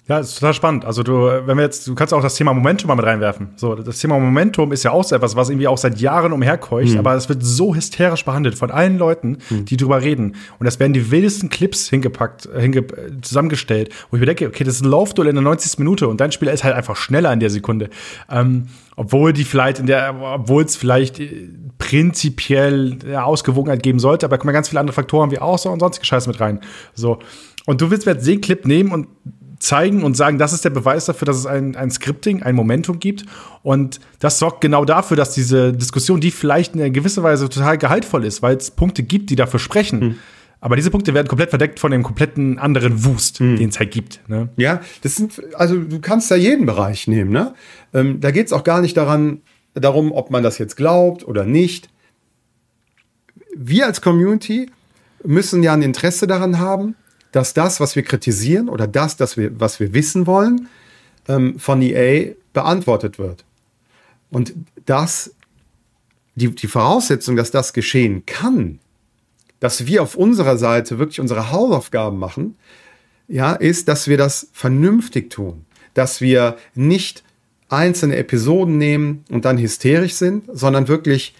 Ja, ist total spannend. Also du, wenn wir jetzt, du kannst auch das Thema Momentum mal mit reinwerfen. So, das Thema Momentum ist ja auch so etwas, was irgendwie auch seit Jahren umherkeucht, mhm. aber es wird so hysterisch behandelt von allen Leuten, mhm. die drüber reden. Und das werden die wildesten Clips hingepackt, hinge zusammengestellt, wo ich mir denke, okay, das ist ein Laufduell in der 90. Minute und dein Spieler ist halt einfach schneller in der Sekunde. Ähm, obwohl die vielleicht in der, obwohl es vielleicht äh, prinzipiell ja, Ausgewogenheit geben sollte, aber da kommen ja ganz viele andere Faktoren wie auch so und sonstige Scheiße mit rein. So. Und du willst jetzt den Clip nehmen und zeigen und sagen, das ist der Beweis dafür, dass es ein, ein Scripting, ein Momentum gibt. Und das sorgt genau dafür, dass diese Diskussion, die vielleicht in einer gewisser Weise total gehaltvoll ist, weil es Punkte gibt, die dafür sprechen. Hm. Aber diese Punkte werden komplett verdeckt von dem kompletten anderen Wust, hm. den es halt gibt. Ne? Ja, das sind, also du kannst da jeden Bereich nehmen, ne? Ähm, da geht es auch gar nicht daran, darum, ob man das jetzt glaubt oder nicht. Wir als Community müssen ja ein Interesse daran haben, dass das, was wir kritisieren oder das, das wir, was wir wissen wollen, ähm, von EA beantwortet wird. Und das, die, die Voraussetzung, dass das geschehen kann, dass wir auf unserer Seite wirklich unsere Hausaufgaben machen, ja, ist, dass wir das vernünftig tun. Dass wir nicht einzelne Episoden nehmen und dann hysterisch sind, sondern wirklich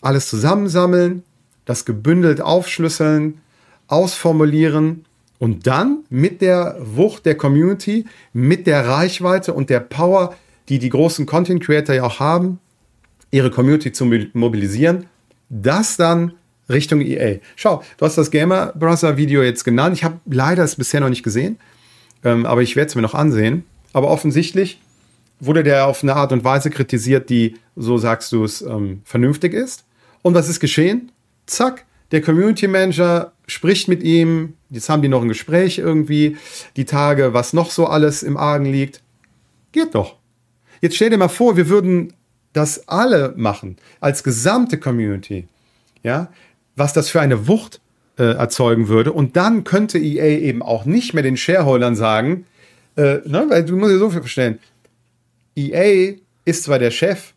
alles zusammensammeln, das gebündelt aufschlüsseln, ausformulieren und dann mit der Wucht der Community, mit der Reichweite und der Power, die die großen Content Creator ja auch haben, ihre Community zu mobilisieren, das dann Richtung EA. Schau, du hast das Gamer Brother Video jetzt genannt. Ich habe leider es bisher noch nicht gesehen, ähm, aber ich werde es mir noch ansehen. Aber offensichtlich wurde der auf eine Art und Weise kritisiert, die, so sagst du es, ähm, vernünftig ist. Und was ist geschehen? Zack, der Community Manager spricht mit ihm. Jetzt haben die noch ein Gespräch irgendwie, die Tage, was noch so alles im Argen liegt. Geht doch. Jetzt stell dir mal vor, wir würden das alle machen, als gesamte Community. Ja, was das für eine Wucht äh, erzeugen würde. Und dann könnte EA eben auch nicht mehr den Shareholdern sagen, äh, ne, weil du musst dir so viel verstehen. EA ist zwar der Chef,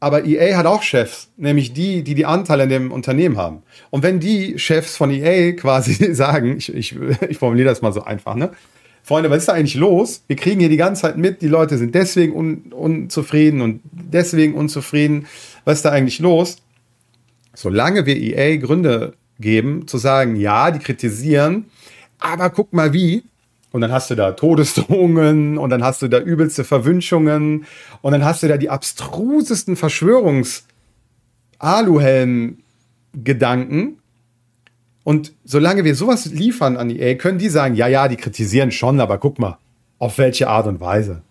aber EA hat auch Chefs, nämlich die, die die Anteile in dem Unternehmen haben. Und wenn die Chefs von EA quasi sagen, ich, ich, ich formuliere das mal so einfach, ne? Freunde, was ist da eigentlich los? Wir kriegen hier die ganze Zeit mit, die Leute sind deswegen un, unzufrieden und deswegen unzufrieden. Was ist da eigentlich los? Solange wir EA Gründe geben, zu sagen, ja, die kritisieren, aber guck mal wie, und dann hast du da Todesdrohungen und dann hast du da übelste Verwünschungen und dann hast du da die abstrusesten Verschwörungs-Aluhelm-Gedanken. Und solange wir sowas liefern an EA, können die sagen, ja, ja, die kritisieren schon, aber guck mal, auf welche Art und Weise.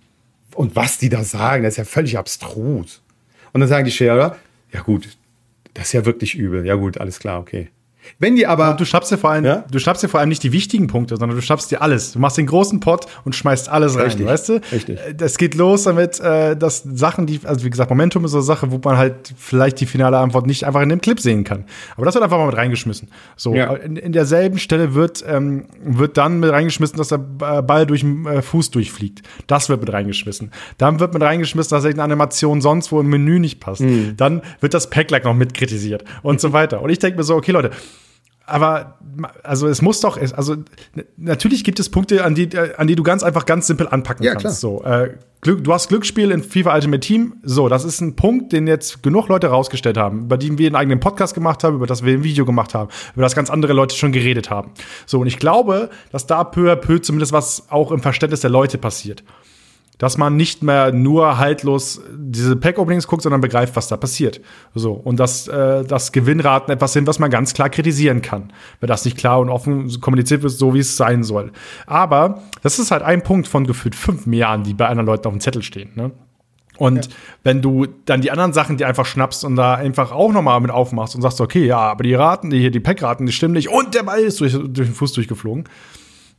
Und was die da sagen, das ist ja völlig abstrus. Und dann sagen die Scherer, ja gut, das ist ja wirklich übel. Ja gut, alles klar, okay. Wenn die aber. du schnappst dir vor allem, ja? du schnappst dir vor allem nicht die wichtigen Punkte, sondern du schnappst dir alles. Du machst den großen Pot und schmeißt alles rein, Richtig. weißt du? Richtig. Äh, das geht los damit, äh, dass Sachen, die, also wie gesagt, Momentum ist so eine Sache, wo man halt vielleicht die finale Antwort nicht einfach in dem Clip sehen kann. Aber das wird einfach mal mit reingeschmissen. So, ja. in, in, derselben Stelle wird, ähm, wird dann mit reingeschmissen, dass der Ball durch den äh, Fuß durchfliegt. Das wird mit reingeschmissen. Dann wird mit reingeschmissen, dass eine Animation sonst wo im Menü nicht passt. Mhm. Dann wird das Pack-Like noch mit kritisiert und so weiter. Und ich denke mir so, okay, Leute, aber also es muss doch, also natürlich gibt es Punkte, an die, an die du ganz einfach ganz simpel anpacken ja, kannst. Klar. So, äh, Glück, du hast Glücksspiel in FIFA Ultimate Team. So, das ist ein Punkt, den jetzt genug Leute rausgestellt haben, über den wir einen eigenen Podcast gemacht haben, über das wir ein Video gemacht haben, über das ganz andere Leute schon geredet haben. So, und ich glaube, dass da peu à peu zumindest was auch im Verständnis der Leute passiert dass man nicht mehr nur haltlos diese Pack-Openings guckt, sondern begreift, was da passiert. So. Und dass, äh, dass Gewinnraten etwas sind, was man ganz klar kritisieren kann. Wenn das nicht klar und offen kommuniziert wird, so wie es sein soll. Aber das ist halt ein Punkt von gefühlt fünf Milliarden, die bei anderen Leuten auf dem Zettel stehen. Ne? Und ja. wenn du dann die anderen Sachen dir einfach schnappst und da einfach auch nochmal mit aufmachst und sagst, okay, ja, aber die Raten, die hier, die Packraten, die stimmen nicht und der Ball ist durch, durch den Fuß durchgeflogen,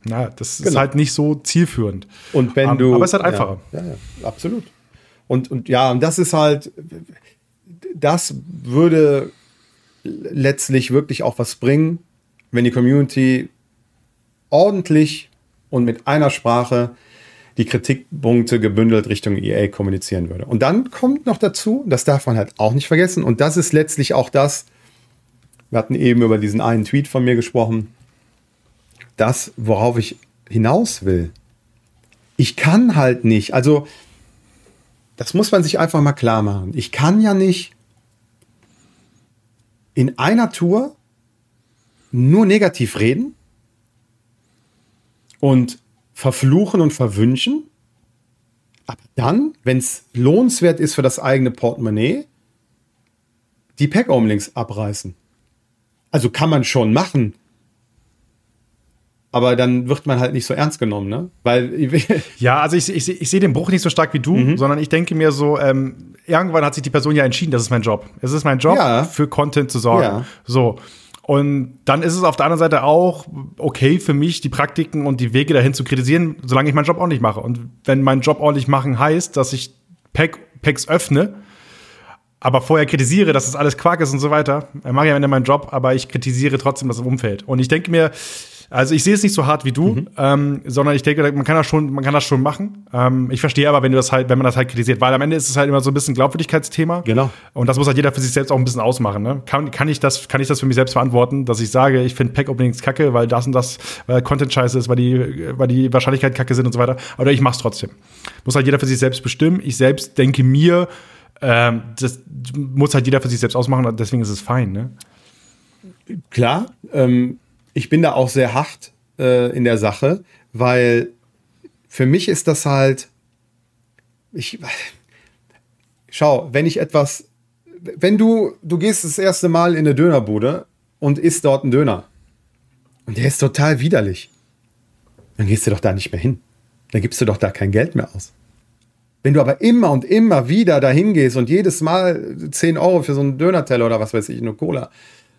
na, das genau. ist halt nicht so zielführend. Und wenn du. Aber es ist halt einfacher. Ja, ja, ja, absolut. Und, und ja, und das ist halt, das würde letztlich wirklich auch was bringen, wenn die Community ordentlich und mit einer Sprache die Kritikpunkte gebündelt Richtung EA kommunizieren würde. Und dann kommt noch dazu, das darf man halt auch nicht vergessen, und das ist letztlich auch das, wir hatten eben über diesen einen Tweet von mir gesprochen, das, worauf ich hinaus will, ich kann halt nicht, also das muss man sich einfach mal klar machen. Ich kann ja nicht in einer Tour nur negativ reden und verfluchen und verwünschen. Aber dann, wenn es lohnenswert ist für das eigene Portemonnaie, die Pack-Omelings abreißen. Also kann man schon machen. Aber dann wird man halt nicht so ernst genommen, ne? Weil ja, also ich, ich, ich sehe den Bruch nicht so stark wie du, mhm. sondern ich denke mir so, ähm, irgendwann hat sich die Person ja entschieden, das ist mein Job. Es ist mein Job, ja. für Content zu sorgen. Ja. So. Und dann ist es auf der anderen Seite auch okay für mich, die Praktiken und die Wege dahin zu kritisieren, solange ich meinen Job ordentlich mache. Und wenn mein Job ordentlich machen heißt, dass ich Pack, Packs öffne, aber vorher kritisiere, dass das alles Quark ist und so weiter, dann mache ich am Ende meinen Job, aber ich kritisiere trotzdem das Umfeld. Und ich denke mir, also ich sehe es nicht so hart wie du, mhm. ähm, sondern ich denke, man kann das schon, man kann das schon machen. Ähm, ich verstehe aber, wenn du das halt, wenn man das halt kritisiert, weil am Ende ist es halt immer so ein bisschen Glaubwürdigkeitsthema. Genau. Und das muss halt jeder für sich selbst auch ein bisschen ausmachen. Ne? Kann, kann ich das, kann ich das für mich selbst verantworten, dass ich sage, ich finde Pack-Openings kacke, weil das und das, weil Content scheiße ist, weil die, weil die Wahrscheinlichkeit kacke sind und so weiter. Oder ich mach's trotzdem. Muss halt jeder für sich selbst bestimmen. Ich selbst denke mir, ähm, das muss halt jeder für sich selbst ausmachen, deswegen ist es fein, ne? Klar, ähm, ich bin da auch sehr hart äh, in der Sache, weil für mich ist das halt, ich, schau, wenn ich etwas, wenn du, du gehst das erste Mal in eine Dönerbude und isst dort einen Döner und der ist total widerlich, dann gehst du doch da nicht mehr hin. Dann gibst du doch da kein Geld mehr aus. Wenn du aber immer und immer wieder dahin gehst und jedes Mal 10 Euro für so einen Dönerteller oder was weiß ich, eine Cola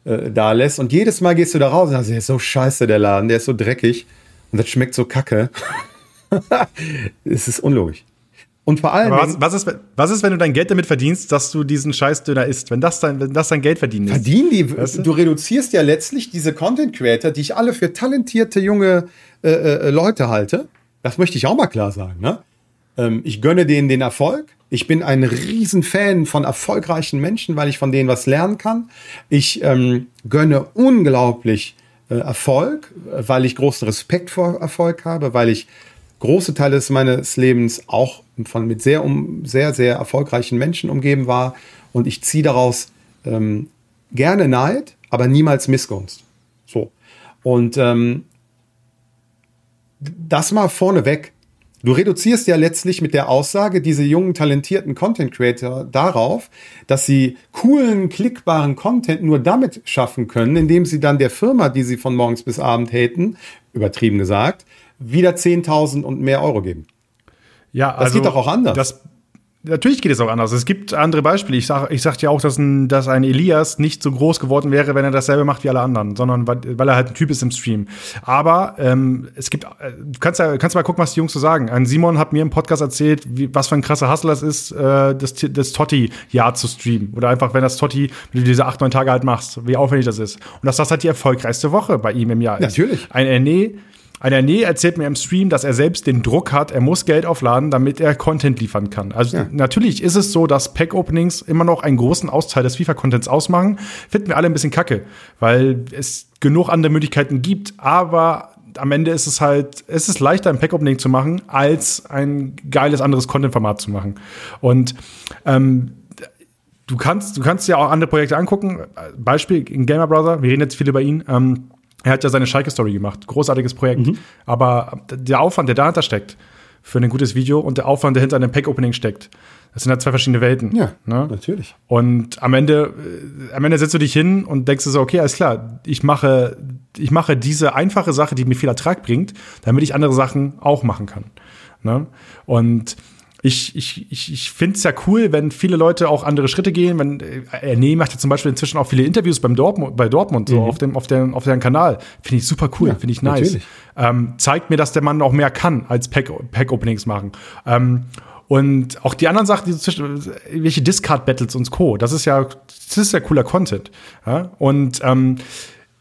äh, da lässt und jedes Mal gehst du da raus und sagst, der ist so scheiße, der Laden, der ist so dreckig und das schmeckt so kacke. es ist unlogisch. Und vor allem. Was, was, ist, was ist, wenn du dein Geld damit verdienst, dass du diesen Scheißdöner isst? Wenn das dein, wenn das dein Geld verdienen ist. Verdienen die. Weißt du? du? reduzierst ja letztlich diese Content Creator, die ich alle für talentierte junge äh, äh, Leute halte. Das möchte ich auch mal klar sagen. Ne? Ähm, ich gönne denen den Erfolg. Ich bin ein Riesenfan von erfolgreichen Menschen, weil ich von denen was lernen kann. Ich ähm, gönne unglaublich äh, Erfolg, weil ich großen Respekt vor Erfolg habe, weil ich große Teile meines Lebens auch von mit sehr, um, sehr, sehr erfolgreichen Menschen umgeben war. Und ich ziehe daraus ähm, gerne Neid, aber niemals Missgunst. So. Und ähm, das mal vorneweg. Du reduzierst ja letztlich mit der Aussage diese jungen, talentierten Content Creator darauf, dass sie coolen, klickbaren Content nur damit schaffen können, indem sie dann der Firma, die sie von morgens bis abend hätten, übertrieben gesagt, wieder 10.000 und mehr Euro geben. Ja, das also, geht doch auch anders. Das, Natürlich geht es auch anders. Es gibt andere Beispiele. Ich sag, ich sagte ja auch, dass ein, dass ein Elias nicht so groß geworden wäre, wenn er dasselbe macht wie alle anderen, sondern weil, weil er halt ein Typ ist im Stream. Aber ähm, es gibt, äh, du kannst ja, kannst mal gucken, was die Jungs so sagen. Ein Simon hat mir im Podcast erzählt, wie, was für ein krasser Hustle das ist, äh, das, das Totti-Jahr zu streamen. Oder einfach, wenn das Totti, wenn du diese acht, neun Tage halt machst, wie aufwendig das ist. Und dass das halt die erfolgreichste Woche bei ihm im Jahr ist. Natürlich. Ein Erne ein Erne erzählt mir im Stream, dass er selbst den Druck hat, er muss Geld aufladen, damit er Content liefern kann. Also ja. natürlich ist es so, dass Pack-Openings immer noch einen großen Austeil des FIFA-Contents ausmachen. Finden wir alle ein bisschen kacke, weil es genug andere Möglichkeiten gibt, aber am Ende ist es halt, es ist leichter, ein Pack-Opening zu machen, als ein geiles anderes Content-Format zu machen. Und ähm, du kannst, du kannst ja auch andere Projekte angucken. Beispiel in Gamer Brother, wir reden jetzt viel über ihn. Ähm, er hat ja seine Schalke-Story gemacht. Großartiges Projekt. Mhm. Aber der Aufwand, der dahinter steckt, für ein gutes Video und der Aufwand, der hinter einem Pack-Opening steckt, das sind halt zwei verschiedene Welten. Ja, ne? natürlich. Und am Ende, äh, am Ende setzt du dich hin und denkst so, okay, alles klar, ich mache, ich mache diese einfache Sache, die mir viel Ertrag bringt, damit ich andere Sachen auch machen kann. Ne? Und ich, ich, ich, ich finde es ja cool, wenn viele Leute auch andere Schritte gehen. Wenn äh, Nee macht ja zum Beispiel inzwischen auch viele Interviews beim Dortmund, bei Dortmund, so mhm. auf dem, auf dem, auf deren Kanal. Finde ich super cool, ja, finde ich nice. Ähm, zeigt mir, dass der Mann auch mehr kann als Pack-Openings machen. Ähm, und auch die anderen Sachen, die zwischen, welche Discard-Battles und Co., das ist ja, das ist ja cooler Content. Ja? Und ähm,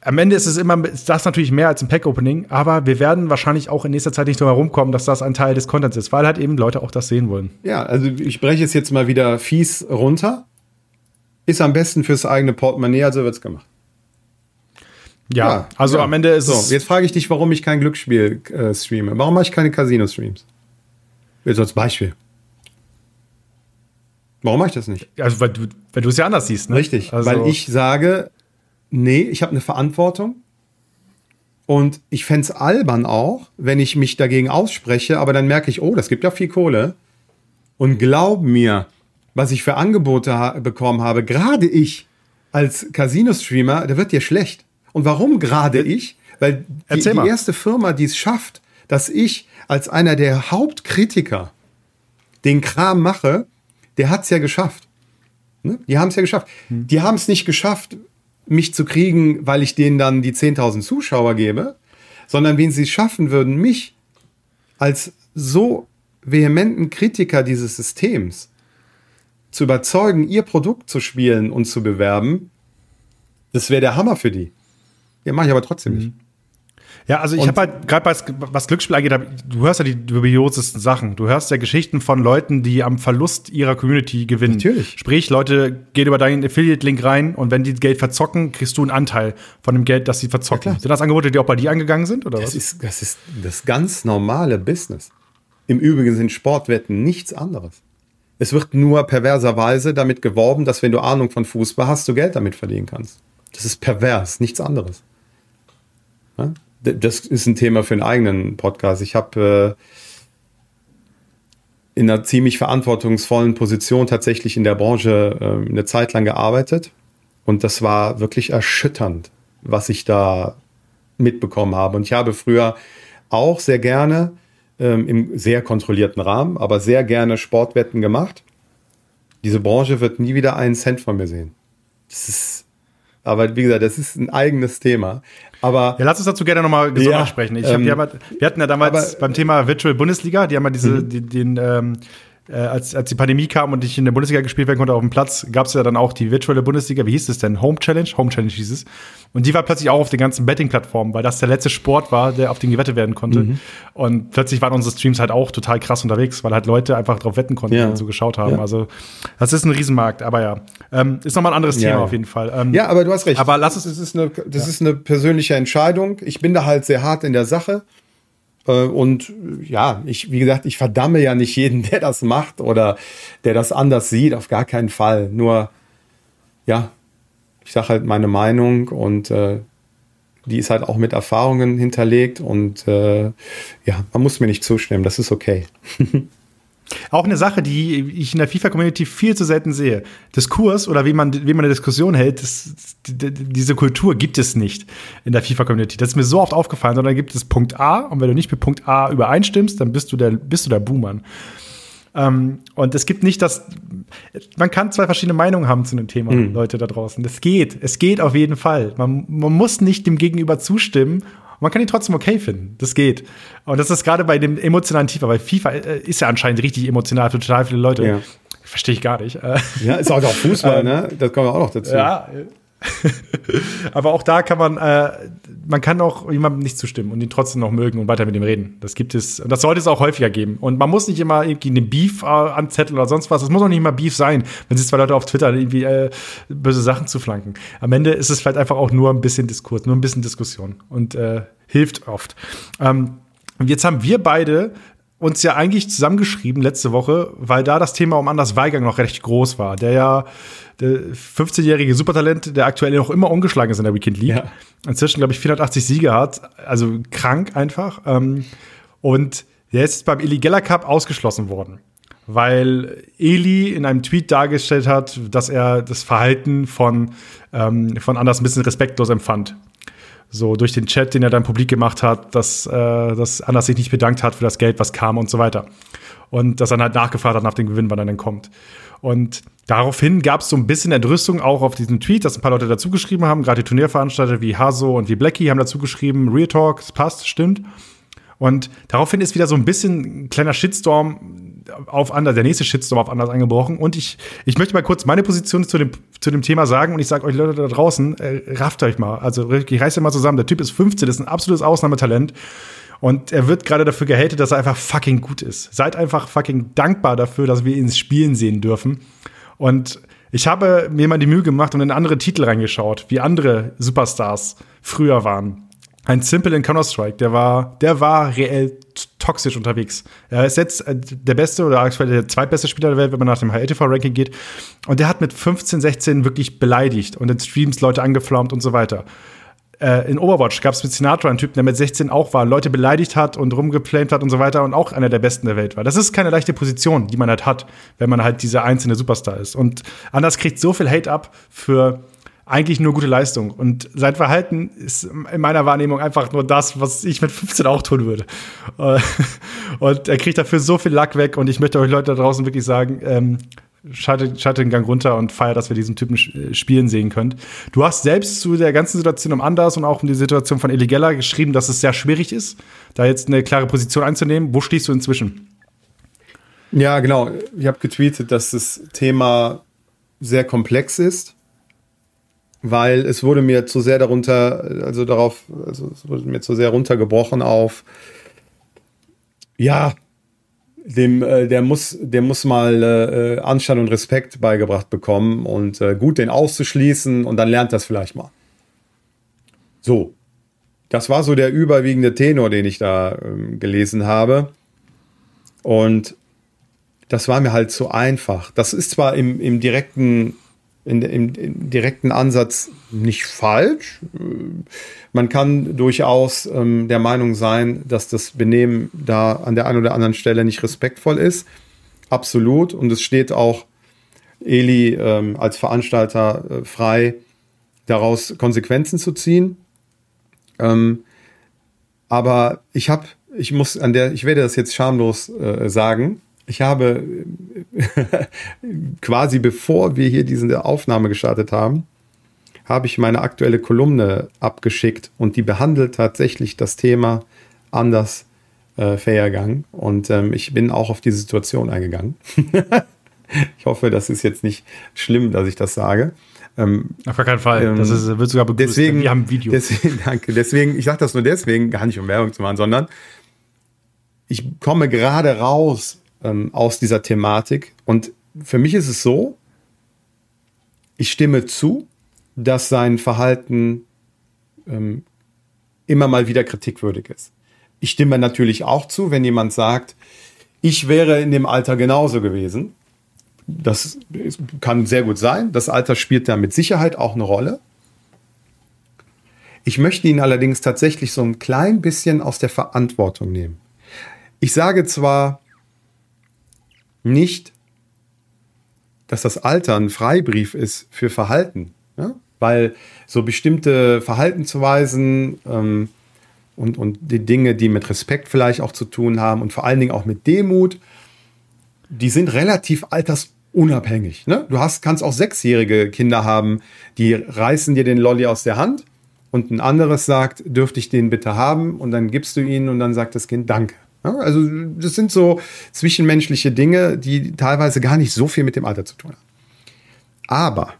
am Ende ist es immer, ist das natürlich mehr als ein Pack-Opening, aber wir werden wahrscheinlich auch in nächster Zeit nicht drum herum kommen, dass das ein Teil des Contents ist, weil halt eben Leute auch das sehen wollen. Ja, also ich breche es jetzt mal wieder fies runter. Ist am besten fürs eigene Portemonnaie, also wird's gemacht. Ja, ja also ja. am Ende ist so, es. Jetzt frage ich dich, warum ich kein Glücksspiel äh, streame. Warum mache ich keine Casino-Streams? Jetzt als Beispiel. Warum mache ich das nicht? Also, weil du, weil du es ja anders siehst, ne? Richtig, also, weil ich sage, nee, ich habe eine Verantwortung. Und ich fände es albern auch, wenn ich mich dagegen ausspreche, aber dann merke ich, oh, das gibt ja viel Kohle. Und glaub mir, was ich für Angebote ha bekommen habe, gerade ich als Casino-Streamer, da wird dir schlecht. Und warum gerade ich? Weil die, die erste Firma, die es schafft, dass ich als einer der Hauptkritiker den Kram mache, der hat es ja geschafft. Ne? Die haben es ja geschafft. Hm. Die haben es nicht geschafft, mich zu kriegen, weil ich denen dann die 10.000 Zuschauer gebe, sondern wenn sie es schaffen würden, mich als so vehementen Kritiker dieses Systems zu überzeugen, ihr Produkt zu spielen und zu bewerben, das wäre der Hammer für die. Ja, mache ich aber trotzdem mhm. nicht. Ja, also ich habe halt, gerade was, was Glücksspiel angeht, du hörst ja die dubiosesten Sachen. Du hörst ja Geschichten von Leuten, die am Verlust ihrer Community gewinnen. Natürlich. Sprich, Leute gehen über deinen Affiliate-Link rein und wenn die Geld verzocken, kriegst du einen Anteil von dem Geld, das sie verzocken. Ja, sind das Angebote, die auch bei dir angegangen sind? Oder das was? Ist, das ist das ganz normale Business. Im Übrigen sind Sportwetten nichts anderes. Es wird nur perverserweise damit geworben, dass wenn du Ahnung von Fußball hast, du Geld damit verdienen kannst. Das ist pervers, nichts anderes. Ja? Das ist ein Thema für einen eigenen Podcast. Ich habe äh, in einer ziemlich verantwortungsvollen Position tatsächlich in der Branche äh, eine Zeit lang gearbeitet. Und das war wirklich erschütternd, was ich da mitbekommen habe. Und ich habe früher auch sehr gerne ähm, im sehr kontrollierten Rahmen, aber sehr gerne Sportwetten gemacht. Diese Branche wird nie wieder einen Cent von mir sehen. Das ist, aber wie gesagt, das ist ein eigenes Thema. Aber ja, lass uns dazu gerne nochmal gesondert ja, sprechen. Ich hab, ähm, wir, haben, wir, hatten ja damals beim Thema Virtual Bundesliga, die haben ja diese, mhm. die, den, ähm, äh, als, als die Pandemie kam und ich in der Bundesliga gespielt werden konnte auf dem Platz, gab es ja dann auch die virtuelle Bundesliga. Wie hieß es denn? Home Challenge? Home Challenge hieß es. Und die war plötzlich auch auf den ganzen Betting-Plattformen, weil das der letzte Sport war, der auf den gewettet werden konnte. Mhm. Und plötzlich waren unsere Streams halt auch total krass unterwegs, weil halt Leute einfach drauf wetten konnten ja. und so geschaut haben. Ja. Also das ist ein Riesenmarkt, aber ja. Ähm, ist nochmal ein anderes ja, Thema auf jeden Fall. Ähm, ja, aber du hast recht. Aber lass es. Das ist eine, das ist eine persönliche Entscheidung. Ich bin da halt sehr hart in der Sache. Äh, und ja, ich, wie gesagt, ich verdamme ja nicht jeden, der das macht oder der das anders sieht, auf gar keinen Fall. Nur, ja, ich sage halt meine Meinung und äh, die ist halt auch mit Erfahrungen hinterlegt und äh, ja, man muss mir nicht zustimmen, das ist okay. Auch eine Sache, die ich in der FIFA-Community viel zu selten sehe. Diskurs oder wie man, wie man eine Diskussion hält, das, diese Kultur gibt es nicht in der FIFA-Community. Das ist mir so oft aufgefallen, sondern gibt es Punkt A und wenn du nicht mit Punkt A übereinstimmst, dann bist du der, bist du der Boomer. Ähm, und es gibt nicht das, man kann zwei verschiedene Meinungen haben zu einem Thema, mhm. Leute da draußen. Das geht, es geht auf jeden Fall. Man, man muss nicht dem Gegenüber zustimmen man kann ihn trotzdem okay finden. Das geht. Und das ist gerade bei dem emotionalen Tiefer, weil FIFA äh, ist ja anscheinend richtig emotional für total viele Leute. Ja. Verstehe ich gar nicht. Ja, ist auch Fußball, ne? Das kommt auch noch dazu. Ja, Aber auch da kann man, äh, man kann auch jemandem nicht zustimmen und ihn trotzdem noch mögen und weiter mit ihm reden. Das gibt es, und das sollte es auch häufiger geben. Und man muss nicht immer irgendwie eine Beef äh, anzetteln oder sonst was. Es muss auch nicht immer Beef sein, wenn sich zwei Leute auf Twitter irgendwie äh, böse Sachen zu flanken. Am Ende ist es vielleicht einfach auch nur ein bisschen Diskurs, nur ein bisschen Diskussion und äh, hilft oft. Ähm, und jetzt haben wir beide uns ja eigentlich zusammengeschrieben letzte Woche, weil da das Thema um Anders Weigang noch recht groß war, der ja der 15-jährige Supertalent, der aktuell noch immer ungeschlagen ist in der Weekend League. Ja. Inzwischen, glaube ich, 480 Siege hat, also krank einfach. Ähm, und der ist beim Eli Geller Cup ausgeschlossen worden, weil Eli in einem Tweet dargestellt hat, dass er das Verhalten von, ähm, von Anders ein bisschen respektlos empfand so durch den Chat, den er dann publik gemacht hat, dass, äh, dass Anders sich nicht bedankt hat für das Geld, was kam und so weiter. Und dass er halt nachgefragt hat nach dem Gewinn, wann er denn kommt. Und daraufhin gab es so ein bisschen Entrüstung auch auf diesem Tweet, dass ein paar Leute dazugeschrieben haben. Gerade die Turnierveranstalter wie Haso und wie Blackie haben dazugeschrieben, Real Talk, passt, stimmt. Und daraufhin ist wieder so ein bisschen ein kleiner Shitstorm auf anders, der nächste Shitstorm auf anders angebrochen. Und ich, ich möchte mal kurz meine Position zu dem, zu dem Thema sagen und ich sage euch Leute da draußen, äh, rafft euch mal. Also ich reiß mal zusammen. Der Typ ist 15, ist ein absolutes Ausnahmetalent. Und er wird gerade dafür gehatet, dass er einfach fucking gut ist. Seid einfach fucking dankbar dafür, dass wir ihn Spielen sehen dürfen. Und ich habe mir mal die Mühe gemacht und in andere Titel reingeschaut, wie andere Superstars früher waren. Ein Simple in Counter-Strike, der war, der war reell toxisch unterwegs. Er ist jetzt äh, der beste oder aktuell der zweitbeste Spieler der Welt, wenn man nach dem HLTV-Ranking geht. Und der hat mit 15, 16 wirklich beleidigt und in Streams Leute angeflaumt und so weiter. Äh, in Overwatch gab es mit Sinatra einen Typen, der mit 16 auch war, Leute beleidigt hat und rumgeplant hat und so weiter und auch einer der besten der Welt war. Das ist keine leichte Position, die man halt hat, wenn man halt dieser einzelne Superstar ist. Und Anders kriegt so viel Hate ab für eigentlich nur gute Leistung. Und sein Verhalten ist in meiner Wahrnehmung einfach nur das, was ich mit 15 auch tun würde. Und er kriegt dafür so viel Lack weg. Und ich möchte euch Leute da draußen wirklich sagen, ähm, schaltet, schaltet den Gang runter und feiert, dass wir diesen Typen äh, spielen sehen könnt. Du hast selbst zu der ganzen Situation um Anders und auch um die Situation von Eligella geschrieben, dass es sehr schwierig ist, da jetzt eine klare Position einzunehmen. Wo stehst du inzwischen? Ja, genau. Ich habe getweetet, dass das Thema sehr komplex ist, weil es wurde mir zu sehr darunter, also darauf, also es wurde mir zu sehr runtergebrochen auf, ja, dem, äh, der muss, der muss mal äh, Anstand und Respekt beigebracht bekommen und äh, gut den auszuschließen und dann lernt das vielleicht mal. So. Das war so der überwiegende Tenor, den ich da ähm, gelesen habe. Und das war mir halt zu einfach. Das ist zwar im, im direkten in, im, im, direkten Ansatz nicht falsch. Man kann durchaus ähm, der Meinung sein, dass das Benehmen da an der einen oder anderen Stelle nicht respektvoll ist. Absolut. Und es steht auch Eli ähm, als Veranstalter äh, frei, daraus Konsequenzen zu ziehen. Ähm, aber ich habe, ich muss an der, ich werde das jetzt schamlos äh, sagen, ich habe quasi bevor wir hier diese Aufnahme gestartet haben, habe ich meine aktuelle Kolumne abgeschickt und die behandelt tatsächlich das Thema anders äh, Fairgang. Und ähm, ich bin auch auf die Situation eingegangen. ich hoffe, das ist jetzt nicht schlimm, dass ich das sage. Ähm, auf gar keinen Fall. Ähm, das ist, wird sogar begrüßt. Deswegen, wir haben ein Video. Deswegen, danke. Deswegen, ich sage das nur deswegen, gar nicht um Werbung zu machen, sondern ich komme gerade raus ähm, aus dieser Thematik. Und für mich ist es so, ich stimme zu, dass sein Verhalten ähm, immer mal wieder kritikwürdig ist. Ich stimme natürlich auch zu, wenn jemand sagt, ich wäre in dem Alter genauso gewesen. Das kann sehr gut sein. Das Alter spielt da mit Sicherheit auch eine Rolle. Ich möchte ihn allerdings tatsächlich so ein klein bisschen aus der Verantwortung nehmen. Ich sage zwar, nicht, dass das Alter ein Freibrief ist für Verhalten. Ja? Weil so bestimmte Verhaltensweisen ähm, und, und die Dinge, die mit Respekt vielleicht auch zu tun haben und vor allen Dingen auch mit Demut, die sind relativ altersunabhängig. Ne? Du hast, kannst auch sechsjährige Kinder haben, die reißen dir den Lolli aus der Hand und ein anderes sagt, dürfte ich den bitte haben? Und dann gibst du ihn und dann sagt das Kind Danke. Also das sind so zwischenmenschliche Dinge, die teilweise gar nicht so viel mit dem Alter zu tun haben. Aber,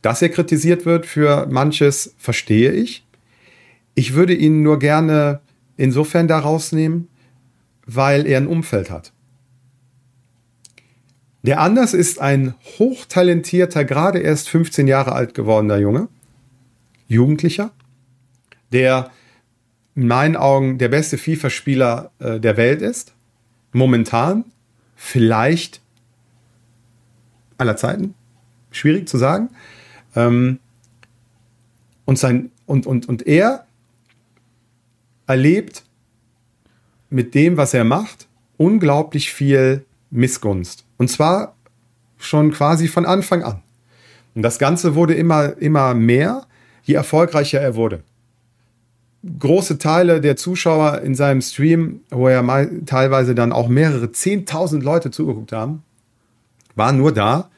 dass er kritisiert wird für manches, verstehe ich. Ich würde ihn nur gerne insofern da rausnehmen, weil er ein Umfeld hat. Der Anders ist ein hochtalentierter, gerade erst 15 Jahre alt gewordener Junge, Jugendlicher, der in meinen Augen der beste FIFA-Spieler äh, der Welt ist. Momentan. Vielleicht aller Zeiten. Schwierig zu sagen. Ähm, und, sein, und, und, und er erlebt mit dem, was er macht, unglaublich viel Missgunst. Und zwar schon quasi von Anfang an. Und das Ganze wurde immer, immer mehr, je erfolgreicher er wurde große Teile der Zuschauer in seinem Stream, wo ja mal teilweise dann auch mehrere 10.000 Leute zugeguckt haben, waren nur da,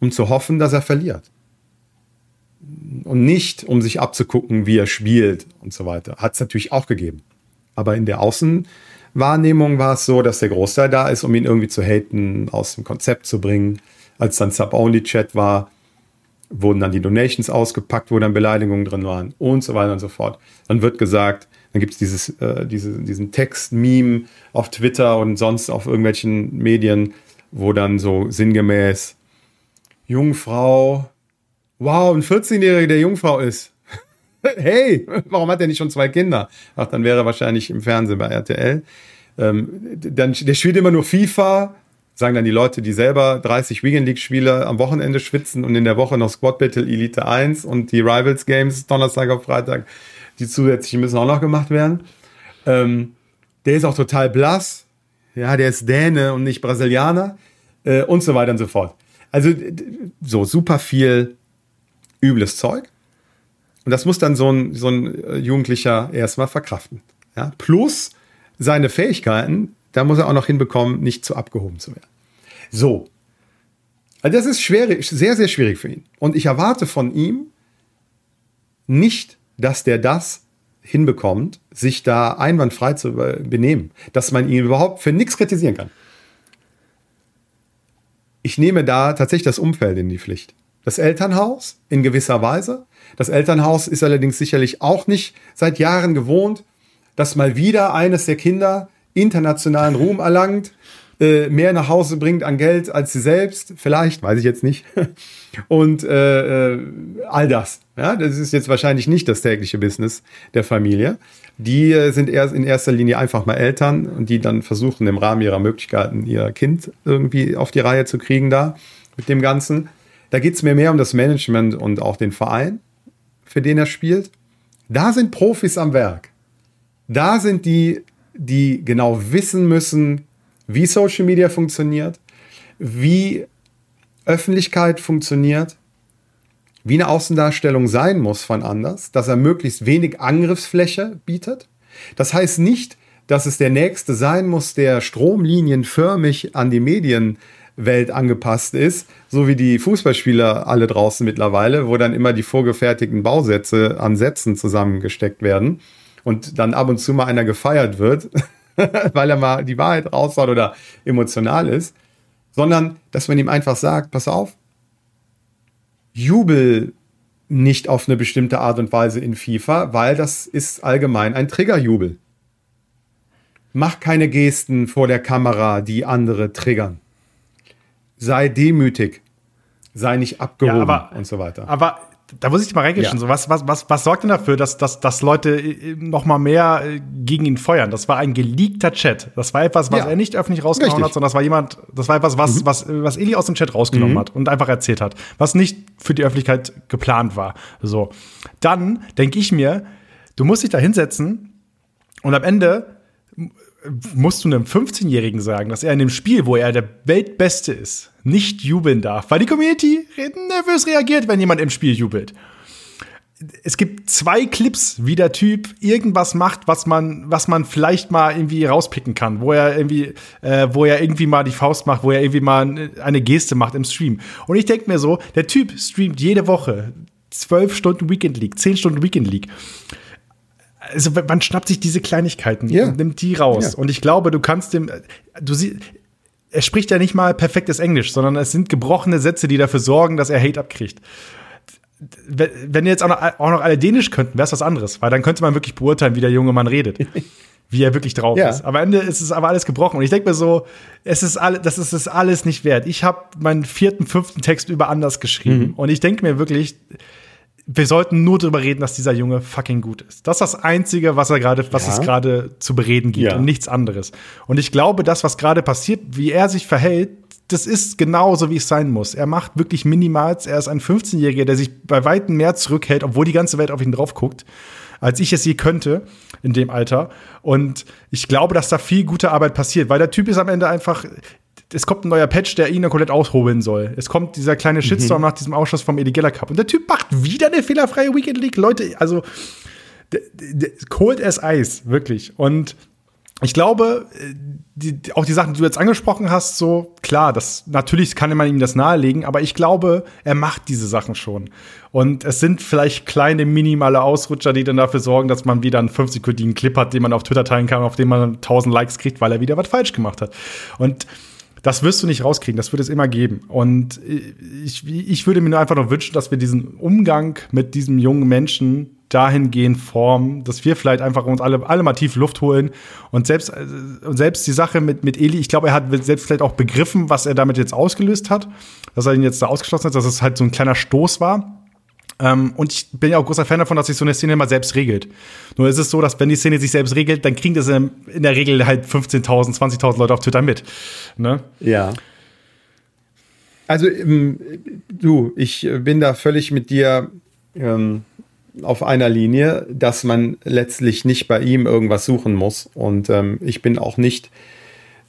um zu hoffen, dass er verliert. Und nicht, um sich abzugucken, wie er spielt und so weiter. Hat es natürlich auch gegeben. Aber in der Außenwahrnehmung war es so, dass der Großteil da ist, um ihn irgendwie zu haten, aus dem Konzept zu bringen. Als dann Sub-Only-Chat war, wurden dann die Donations ausgepackt, wo dann Beleidigungen drin waren und so weiter und so fort. Dann wird gesagt, dann gibt es äh, diese, diesen Text-Meme auf Twitter und sonst auf irgendwelchen Medien, wo dann so sinngemäß Jungfrau, wow, ein 14-Jähriger, der Jungfrau ist. hey, warum hat er nicht schon zwei Kinder? Ach, dann wäre er wahrscheinlich im Fernsehen bei RTL. Ähm, dann, der spielt immer nur FIFA, sagen dann die Leute, die selber 30 Weekend League Spiele am Wochenende schwitzen und in der Woche noch Squad Battle Elite 1 und die Rivals Games Donnerstag auf Freitag, die zusätzlich müssen auch noch gemacht werden. Ähm, der ist auch total blass. Ja, der ist Däne und nicht Brasilianer äh, und so weiter und so fort. Also so super viel übles Zeug. Und das muss dann so ein, so ein äh, Jugendlicher erstmal verkraften. Ja? Plus seine Fähigkeiten, da muss er auch noch hinbekommen, nicht zu abgehoben zu werden. So. Also das ist schwierig, sehr, sehr schwierig für ihn. Und ich erwarte von ihm nicht, dass der das hinbekommt, sich da einwandfrei zu benehmen, dass man ihn überhaupt für nichts kritisieren kann. Ich nehme da tatsächlich das Umfeld in die Pflicht. Das Elternhaus in gewisser Weise. Das Elternhaus ist allerdings sicherlich auch nicht seit Jahren gewohnt, dass mal wieder eines der Kinder internationalen Ruhm erlangt, äh, mehr nach Hause bringt an Geld als sie selbst, vielleicht, weiß ich jetzt nicht. Und äh, äh, all das. Ja, das ist jetzt wahrscheinlich nicht das tägliche Business der Familie. Die äh, sind erst in erster Linie einfach mal Eltern und die dann versuchen im Rahmen ihrer Möglichkeiten ihr Kind irgendwie auf die Reihe zu kriegen da mit dem Ganzen. Da geht es mir mehr um das Management und auch den Verein, für den er spielt. Da sind Profis am Werk. Da sind die, die genau wissen müssen, wie Social Media funktioniert, wie Öffentlichkeit funktioniert, wie eine Außendarstellung sein muss von anders, dass er möglichst wenig Angriffsfläche bietet. Das heißt nicht, dass es der Nächste sein muss, der stromlinienförmig an die Medienwelt angepasst ist, so wie die Fußballspieler alle draußen mittlerweile, wo dann immer die vorgefertigten Bausätze an Sätzen zusammengesteckt werden und dann ab und zu mal einer gefeiert wird, weil er mal die Wahrheit raushaut oder emotional ist, sondern dass man ihm einfach sagt, pass auf, jubel nicht auf eine bestimmte Art und Weise in FIFA, weil das ist allgemein ein Triggerjubel. Mach keine Gesten vor der Kamera, die andere triggern. Sei demütig. Sei nicht abgehoben ja, aber, und so weiter. Aber da muss ich mal reingehen. Ja. So, was, was, was, was sorgt denn dafür, dass, dass, dass Leute äh, noch mal mehr äh, gegen ihn feuern? Das war ein geleakter Chat. Das war etwas, was ja. er nicht öffentlich rausgenommen Richtig. hat, sondern das war jemand, das war etwas, was, mhm. was, was Eli aus dem Chat rausgenommen mhm. hat und einfach erzählt hat, was nicht für die Öffentlichkeit geplant war. So. Dann denke ich mir, du musst dich da hinsetzen und am Ende musst du einem 15-Jährigen sagen, dass er in dem Spiel, wo er der Weltbeste ist, nicht jubeln darf, weil die Community nervös reagiert, wenn jemand im Spiel jubelt. Es gibt zwei Clips, wie der Typ irgendwas macht, was man, was man vielleicht mal irgendwie rauspicken kann, wo er irgendwie, äh, wo er irgendwie mal die Faust macht, wo er irgendwie mal eine Geste macht im Stream. Und ich denke mir so, der Typ streamt jede Woche zwölf Stunden Weekend League, zehn Stunden Weekend League also man schnappt sich diese Kleinigkeiten ja. und nimmt die raus. Ja. Und ich glaube, du kannst dem, du siehst, er spricht ja nicht mal perfektes Englisch, sondern es sind gebrochene Sätze, die dafür sorgen, dass er Hate abkriegt. Wenn jetzt auch noch, auch noch alle Dänisch könnten, wäre es was anderes, weil dann könnte man wirklich beurteilen, wie der junge Mann redet. wie er wirklich drauf ja. ist. Aber am Ende ist es aber alles gebrochen. Und ich denke mir so, es ist alle, das ist es alles nicht wert. Ich habe meinen vierten, fünften Text über anders geschrieben. Mhm. Und ich denke mir wirklich, wir sollten nur darüber reden, dass dieser Junge fucking gut ist. Das ist das Einzige, was er gerade, was ja. es gerade zu bereden gibt ja. und nichts anderes. Und ich glaube, das, was gerade passiert, wie er sich verhält, das ist genauso, wie es sein muss. Er macht wirklich Minimals. Er ist ein 15-Jähriger, der sich bei weitem mehr zurückhält, obwohl die ganze Welt auf ihn drauf guckt, als ich es je könnte in dem Alter. Und ich glaube, dass da viel gute Arbeit passiert, weil der Typ ist am Ende einfach, es kommt ein neuer Patch, der ihn komplett aushobeln soll. Es kommt dieser kleine Shitstorm mhm. nach diesem Ausschuss vom Edigella Cup. Und der Typ macht wieder eine fehlerfreie Weekend League. Leute, also cold as Eis, wirklich. Und ich glaube, die, auch die Sachen, die du jetzt angesprochen hast, so klar, das natürlich kann man ihm das nahelegen, aber ich glaube, er macht diese Sachen schon. Und es sind vielleicht kleine, minimale Ausrutscher, die dann dafür sorgen, dass man wieder einen 50-sekündigen Clip hat, den man auf Twitter teilen kann, auf den man 1000 Likes kriegt, weil er wieder was falsch gemacht hat. Und das wirst du nicht rauskriegen, das wird es immer geben. Und ich, ich würde mir nur einfach noch wünschen, dass wir diesen Umgang mit diesem jungen Menschen dahingehend formen, dass wir vielleicht einfach uns alle, alle mal tief Luft holen und selbst, und selbst die Sache mit, mit Eli, ich glaube, er hat selbst vielleicht auch begriffen, was er damit jetzt ausgelöst hat, dass er ihn jetzt da ausgeschlossen hat, dass es halt so ein kleiner Stoß war. Ähm, und ich bin ja auch großer Fan davon, dass sich so eine Szene mal selbst regelt. Nur ist es so, dass wenn die Szene sich selbst regelt, dann kriegen das in der Regel halt 15.000, 20.000 Leute auf Twitter mit. Ne? Ja. Also, ähm, du, ich bin da völlig mit dir ähm, auf einer Linie, dass man letztlich nicht bei ihm irgendwas suchen muss. Und ähm, ich bin auch nicht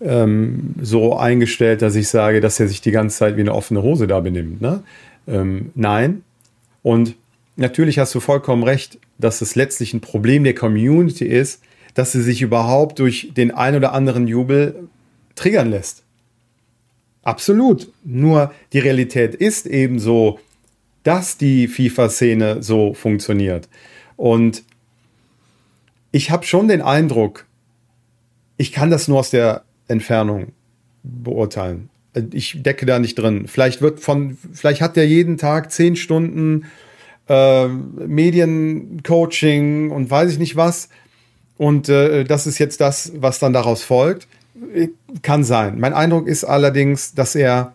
ähm, so eingestellt, dass ich sage, dass er sich die ganze Zeit wie eine offene Hose da benimmt. Ne? Ähm, nein. Und natürlich hast du vollkommen recht, dass es letztlich ein Problem der Community ist, dass sie sich überhaupt durch den ein oder anderen Jubel triggern lässt. Absolut. Nur die Realität ist eben so, dass die FIFA-Szene so funktioniert. Und ich habe schon den Eindruck, ich kann das nur aus der Entfernung beurteilen. Ich decke da nicht drin. Vielleicht wird von, vielleicht hat der jeden Tag zehn Stunden äh, Mediencoaching und weiß ich nicht was. Und äh, das ist jetzt das, was dann daraus folgt. Kann sein. Mein Eindruck ist allerdings, dass er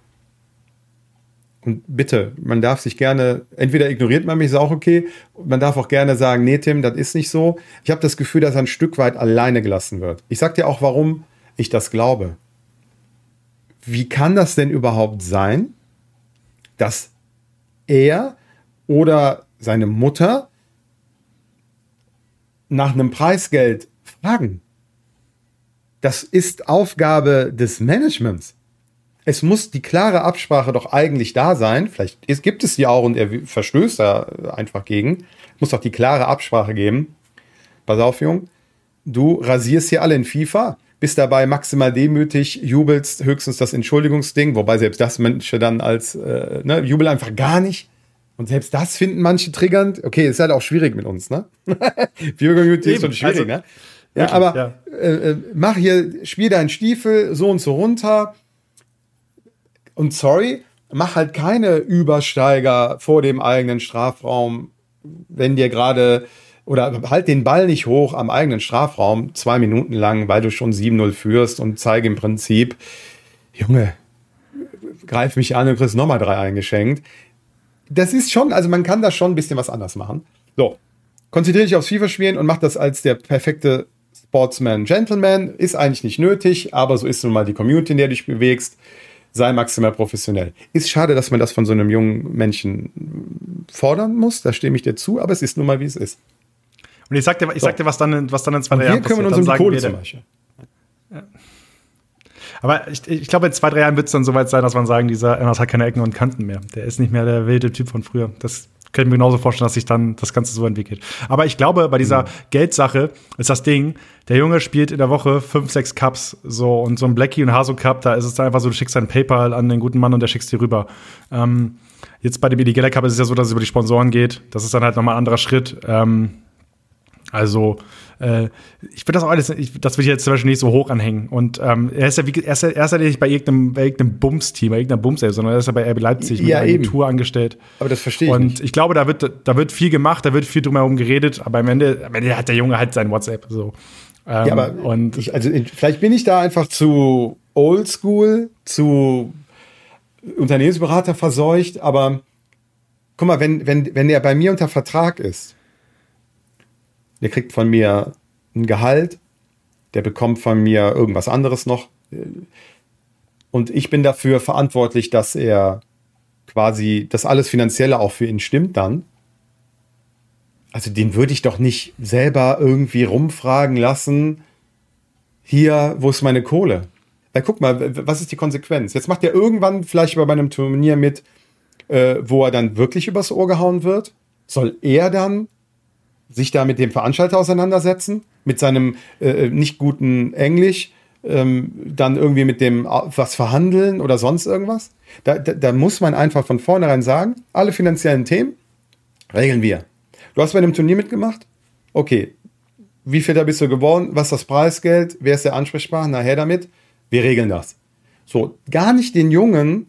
und bitte, man darf sich gerne, entweder ignoriert man mich, ist auch okay. Man darf auch gerne sagen, nee, Tim, das ist nicht so. Ich habe das Gefühl, dass er ein Stück weit alleine gelassen wird. Ich sag dir auch, warum ich das glaube. Wie kann das denn überhaupt sein, dass er oder seine Mutter nach einem Preisgeld fragen? Das ist Aufgabe des Managements. Es muss die klare Absprache doch eigentlich da sein. Vielleicht ist, gibt es die auch und er verstößt da einfach gegen. Muss doch die klare Absprache geben. Pass auf, Jung. Du rasierst hier alle in FIFA bist dabei maximal demütig, jubelst höchstens das Entschuldigungsding, wobei selbst das manche dann als, äh, ne, jubel einfach gar nicht. Und selbst das finden manche triggernd. Okay, ist halt auch schwierig mit uns, ne? Community ist schon schwierig, also, ne? Ja, wirklich, aber ja. Äh, äh, mach hier, spiel deinen Stiefel so und so runter. Und sorry, mach halt keine Übersteiger vor dem eigenen Strafraum, wenn dir gerade oder halt den Ball nicht hoch am eigenen Strafraum, zwei Minuten lang, weil du schon 7-0 führst und zeige im Prinzip, Junge, greif mich an und kriegst nochmal drei eingeschenkt. Das ist schon, also man kann da schon ein bisschen was anders machen. So, konzentriere dich aufs FIFA-Spielen und mach das als der perfekte Sportsman Gentleman. Ist eigentlich nicht nötig, aber so ist nun mal die Community, in der du dich bewegst. Sei maximal professionell. Ist schade, dass man das von so einem jungen Menschen fordern muss, da stimme ich dir zu, aber es ist nun mal, wie es ist. Und ich sag dir, ich sag dir was, dann, was dann in zwei, drei Jahren passiert. Wir kümmern uns um die Kohle zum Beispiel. Ja. Aber ich, ich glaube, in zwei, drei Jahren wird es dann soweit sein, dass man sagen, dieser Ernst hat keine Ecken und Kanten mehr. Der ist nicht mehr der wilde Typ von früher. Das können wir genauso vorstellen, dass sich dann das Ganze so entwickelt. Aber ich glaube, bei dieser mhm. Geldsache ist das Ding, der Junge spielt in der Woche fünf, sechs Cups so und so ein Blackie und Haso Cup, da ist es dann einfach so, du schickst deinen PayPal an den guten Mann und der schickst dir rüber. Ähm, jetzt bei dem Illegaler Cup ist es ja so, dass es über die Sponsoren geht. Das ist dann halt nochmal ein anderer Schritt. Ähm, also, äh, ich würde das auch alles, ich, das will ich jetzt zum Beispiel nicht so hoch anhängen. Und ähm, er ist ja, wie, er ist ja, er ist ja nicht bei irgendeinem, bei irgendeinem Bums-Team, bei irgendeiner bums sondern er ist ja bei RB Leipzig ja, mit einer Tour angestellt. Aber das verstehe ich. Und nicht. ich glaube, da wird, da wird viel gemacht, da wird viel drumherum geredet, aber am Ende, am Ende hat der Junge halt sein WhatsApp. So. Ähm, ja, aber und ich, also vielleicht bin ich da einfach zu oldschool, zu Unternehmensberater verseucht, aber guck mal, wenn, wenn, wenn er bei mir unter Vertrag ist, der kriegt von mir ein Gehalt, der bekommt von mir irgendwas anderes noch. Und ich bin dafür verantwortlich, dass er quasi, dass alles Finanzielle auch für ihn stimmt dann. Also den würde ich doch nicht selber irgendwie rumfragen lassen, hier, wo ist meine Kohle? Weil guck mal, was ist die Konsequenz? Jetzt macht er irgendwann vielleicht bei einem Turnier mit, äh, wo er dann wirklich übers Ohr gehauen wird. Soll er dann sich da mit dem Veranstalter auseinandersetzen, mit seinem äh, nicht guten Englisch, ähm, dann irgendwie mit dem was verhandeln oder sonst irgendwas. Da, da, da, muss man einfach von vornherein sagen, alle finanziellen Themen regeln wir. Du hast bei einem Turnier mitgemacht? Okay. Wie viel da bist du geworden? Was ist das Preisgeld? Wer ist der Ansprechpartner? Her damit. Wir regeln das. So, gar nicht den Jungen,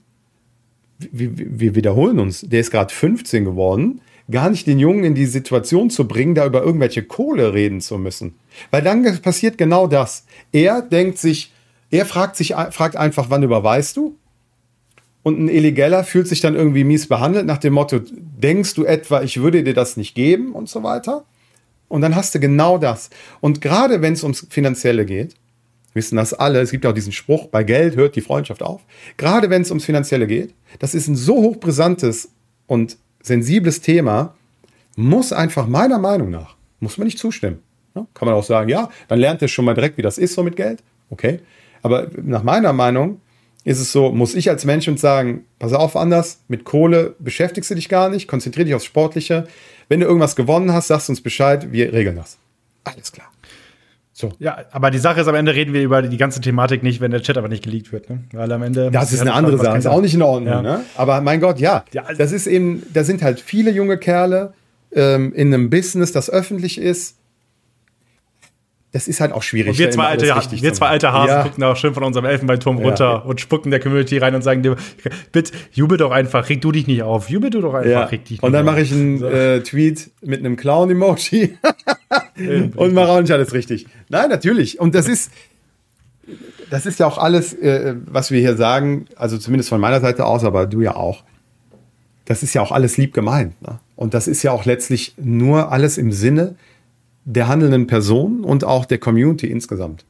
wir, wir wiederholen uns, der ist gerade 15 geworden, gar nicht den Jungen in die Situation zu bringen, da über irgendwelche Kohle reden zu müssen. Weil dann passiert genau das. Er denkt sich, er fragt sich, fragt einfach, wann überweist du? und ein Illegaler fühlt sich dann irgendwie mies behandelt nach dem Motto, denkst du etwa, ich würde dir das nicht geben und so weiter. Und dann hast du genau das. Und gerade wenn es ums Finanzielle geht, wissen das alle, es gibt ja auch diesen Spruch, bei Geld hört die Freundschaft auf. Gerade wenn es ums Finanzielle geht, das ist ein so hochbrisantes und sensibles Thema, muss einfach meiner Meinung nach, muss man nicht zustimmen. Ja, kann man auch sagen, ja, dann lernt ihr schon mal direkt, wie das ist so mit Geld. Okay. Aber nach meiner Meinung ist es so, muss ich als Mensch sagen, pass auf anders, mit Kohle beschäftigst du dich gar nicht, konzentriere dich aufs Sportliche. Wenn du irgendwas gewonnen hast, sagst uns Bescheid, wir regeln das. Alles klar. So. Ja, aber die Sache ist, am Ende reden wir über die ganze Thematik nicht, wenn der Chat aber nicht geleakt wird. Ne? Weil am Ende. Das ist eine andere Sache. Ist auch nicht in Ordnung. Ja. Ne? Aber mein Gott, ja. ja also das ist eben, da sind halt viele junge Kerle ähm, in einem Business, das öffentlich ist das ist halt auch schwierig. Und wir zwei alte, wir zwei alte Hasen ja. gucken auch schön von unserem Elfenbeinturm runter ja. und spucken der Community rein und sagen dir, bitte, jubel doch einfach, reg du dich nicht auf, jubel du doch einfach, ja. reg dich nicht Und dann mache ich einen so. äh, Tweet mit einem Clown-Emoji und mache auch nicht alles richtig. Nein, natürlich. Und das ist, das ist ja auch alles, äh, was wir hier sagen, also zumindest von meiner Seite aus, aber du ja auch. Das ist ja auch alles lieb gemeint. Ne? Und das ist ja auch letztlich nur alles im Sinne der handelnden Person und auch der Community insgesamt.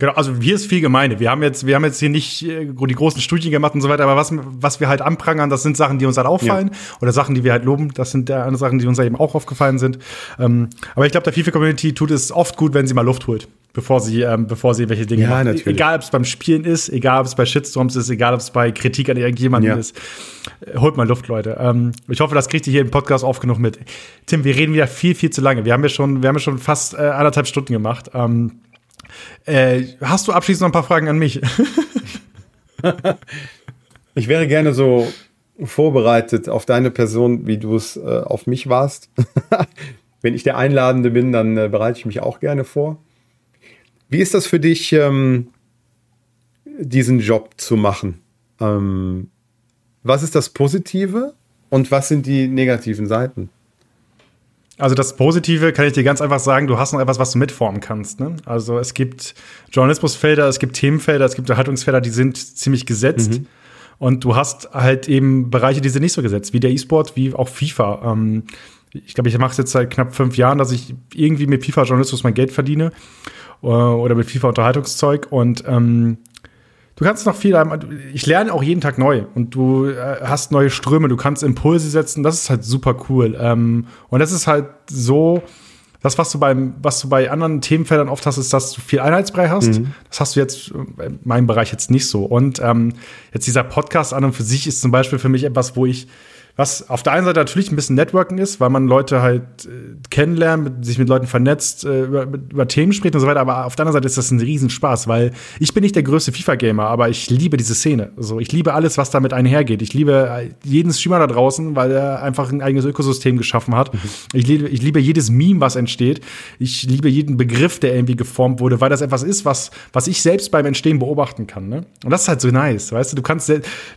Genau, also hier ist viel Gemeinde. Wir haben jetzt, wir haben jetzt hier nicht äh, die großen Studien gemacht und so weiter, aber was, was wir halt anprangern, das sind Sachen, die uns halt auffallen ja. oder Sachen, die wir halt loben. Das sind der andere Sachen, die uns halt eben auch aufgefallen sind. Ähm, aber ich glaube, der FIFA-Community tut es oft gut, wenn sie mal Luft holt, bevor sie, ähm, bevor sie welche Dinge ja, machen. Natürlich. Egal, ob es beim Spielen ist, egal, ob es bei Shitstorms ist, egal, ob es bei Kritik an irgendjemandem ja. ist. Äh, holt mal Luft, Leute. Ähm, ich hoffe, das kriegt ihr hier im Podcast oft genug mit. Tim, wir reden wieder viel, viel zu lange. Wir haben ja schon, wir haben ja schon fast äh, anderthalb Stunden gemacht. Ähm, äh, hast du abschließend noch ein paar Fragen an mich? ich wäre gerne so vorbereitet auf deine Person, wie du es äh, auf mich warst. Wenn ich der Einladende bin, dann äh, bereite ich mich auch gerne vor. Wie ist das für dich, ähm, diesen Job zu machen? Ähm, was ist das Positive und was sind die negativen Seiten? Also das Positive kann ich dir ganz einfach sagen, du hast noch etwas, was du mitformen kannst. Ne? Also es gibt Journalismusfelder, es gibt Themenfelder, es gibt Erhaltungsfelder, die sind ziemlich gesetzt. Mhm. Und du hast halt eben Bereiche, die sind nicht so gesetzt, wie der E-Sport, wie auch FIFA. Ähm, ich glaube, ich mache es jetzt seit knapp fünf Jahren, dass ich irgendwie mit FIFA-Journalismus mein Geld verdiene oder mit FIFA-Unterhaltungszeug. Und ähm, du kannst noch viel, ich lerne auch jeden Tag neu und du äh, hast neue Ströme, du kannst Impulse setzen, das ist halt super cool. Ähm, und das ist halt so, das, was du beim, was du bei anderen Themenfeldern oft hast, ist, dass du viel Einheitsbrei hast. Mhm. Das hast du jetzt in meinem Bereich jetzt nicht so. Und ähm, jetzt dieser Podcast an und für sich ist zum Beispiel für mich etwas, wo ich was auf der einen Seite natürlich ein bisschen Networking ist, weil man Leute halt äh, kennenlernt, sich mit Leuten vernetzt, äh, über, über, Themen spricht und so weiter. Aber auf der anderen Seite ist das ein Riesenspaß, weil ich bin nicht der größte FIFA-Gamer, aber ich liebe diese Szene. Also ich liebe alles, was damit einhergeht. Ich liebe äh, jeden Streamer da draußen, weil er einfach ein eigenes Ökosystem geschaffen hat. Mhm. Ich, liebe, ich liebe jedes Meme, was entsteht. Ich liebe jeden Begriff, der irgendwie geformt wurde, weil das etwas ist, was, was ich selbst beim Entstehen beobachten kann. Ne? Und das ist halt so nice, weißt du? Du kannst,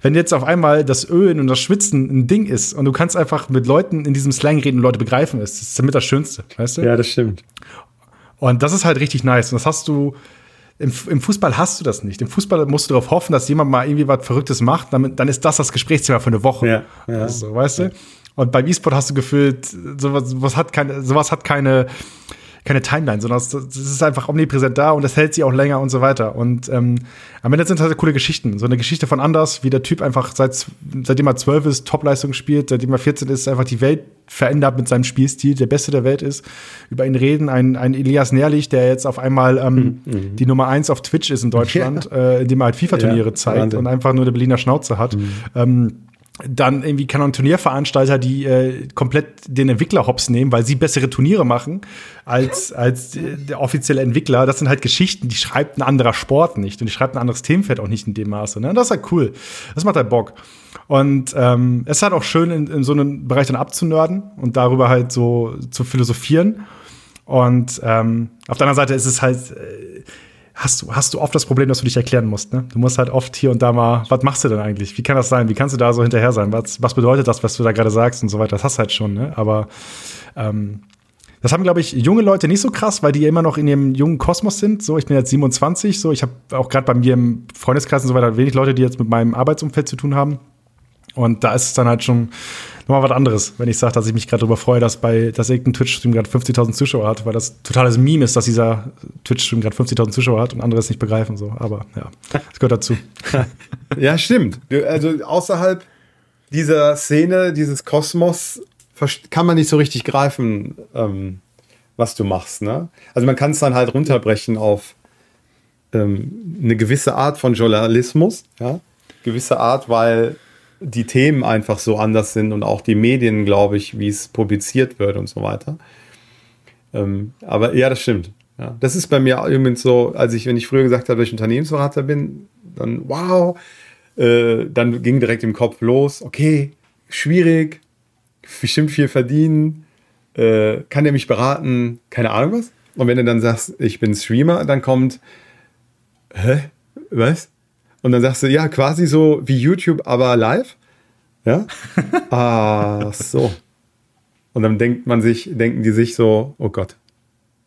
wenn jetzt auf einmal das Ölen und das Schwitzen ein Ding ist und du kannst einfach mit Leuten in diesem Slang reden und Leute begreifen es. Das ist damit das Schönste, weißt du? Ja, das stimmt. Und das ist halt richtig nice. Und das hast du, im, im Fußball hast du das nicht. Im Fußball musst du darauf hoffen, dass jemand mal irgendwie was Verrücktes macht, damit, dann ist das das Gesprächsthema für eine Woche. Ja, ja. Also, weißt du? Und beim E-Sport hast du gefühlt, sowas, sowas hat keine, sowas hat keine, keine Timeline, sondern es, ist einfach omnipräsent da und es hält sich auch länger und so weiter. Und ähm, am Ende sind es halt coole Geschichten. So eine Geschichte von Anders, wie der Typ einfach seit, seitdem er zwölf ist, Topleistung spielt, seitdem er 14 ist, einfach die Welt verändert mit seinem Spielstil, der Beste der Welt ist. Über ihn reden, ein, ein Elias Nährlich, der jetzt auf einmal ähm, mhm. die Nummer eins auf Twitch ist in Deutschland, ja. äh, indem er halt FIFA-Turniere ja, zeigt Wahnsinn. und einfach nur eine Berliner Schnauze hat. Mhm. Ähm, dann irgendwie kann Turnierveranstalter, die äh, komplett den Entwickler hops nehmen, weil sie bessere Turniere machen als, als der offizielle Entwickler. Das sind halt Geschichten, die schreibt ein anderer Sport nicht und die schreibt ein anderes Themenfeld auch nicht in dem Maße. Ne? Das ist halt cool. Das macht halt Bock. Und ähm, es ist halt auch schön, in, in so einem Bereich dann abzunörden und darüber halt so zu philosophieren. Und ähm, auf der anderen Seite ist es halt, äh, hast du, hast du oft das Problem, dass du dich erklären musst. Ne? Du musst halt oft hier und da mal, was machst du denn eigentlich? Wie kann das sein? Wie kannst du da so hinterher sein? Was, was bedeutet das, was du da gerade sagst und so weiter? Das hast du halt schon, ne? Aber ähm, Das haben, glaube ich, junge Leute nicht so krass, weil die immer noch in ihrem jungen Kosmos sind. So, ich bin jetzt 27, so, ich habe auch gerade bei mir im Freundeskreis und so weiter wenig Leute, die jetzt mit meinem Arbeitsumfeld zu tun haben. Und da ist es dann halt schon nochmal was anderes, wenn ich sage, dass ich mich gerade darüber freue, dass bei dass irgendein Twitch-Stream gerade 50.000 Zuschauer hat, weil das totales Meme ist, dass dieser Twitch-Stream gerade 50.000 Zuschauer hat und andere es nicht begreifen. So. Aber ja, das gehört dazu. ja, stimmt. Also außerhalb dieser Szene, dieses Kosmos, kann man nicht so richtig greifen, ähm, was du machst. Ne? Also man kann es dann halt runterbrechen auf ähm, eine gewisse Art von Journalismus, ja? gewisse Art, weil die Themen einfach so anders sind und auch die Medien, glaube ich, wie es publiziert wird und so weiter. Ähm, aber ja, das stimmt. Ja. Das ist bei mir übrigens so, als ich, wenn ich früher gesagt habe, dass ich Unternehmensberater bin, dann wow, äh, dann ging direkt im Kopf los, okay, schwierig, bestimmt viel verdienen, äh, kann der mich beraten, keine Ahnung was. Und wenn du dann sagst, ich bin Streamer, dann kommt, hä, was? Und dann sagst du, ja, quasi so wie YouTube, aber live. Ja? ah, so. Und dann denkt man sich, denken die sich so, oh Gott,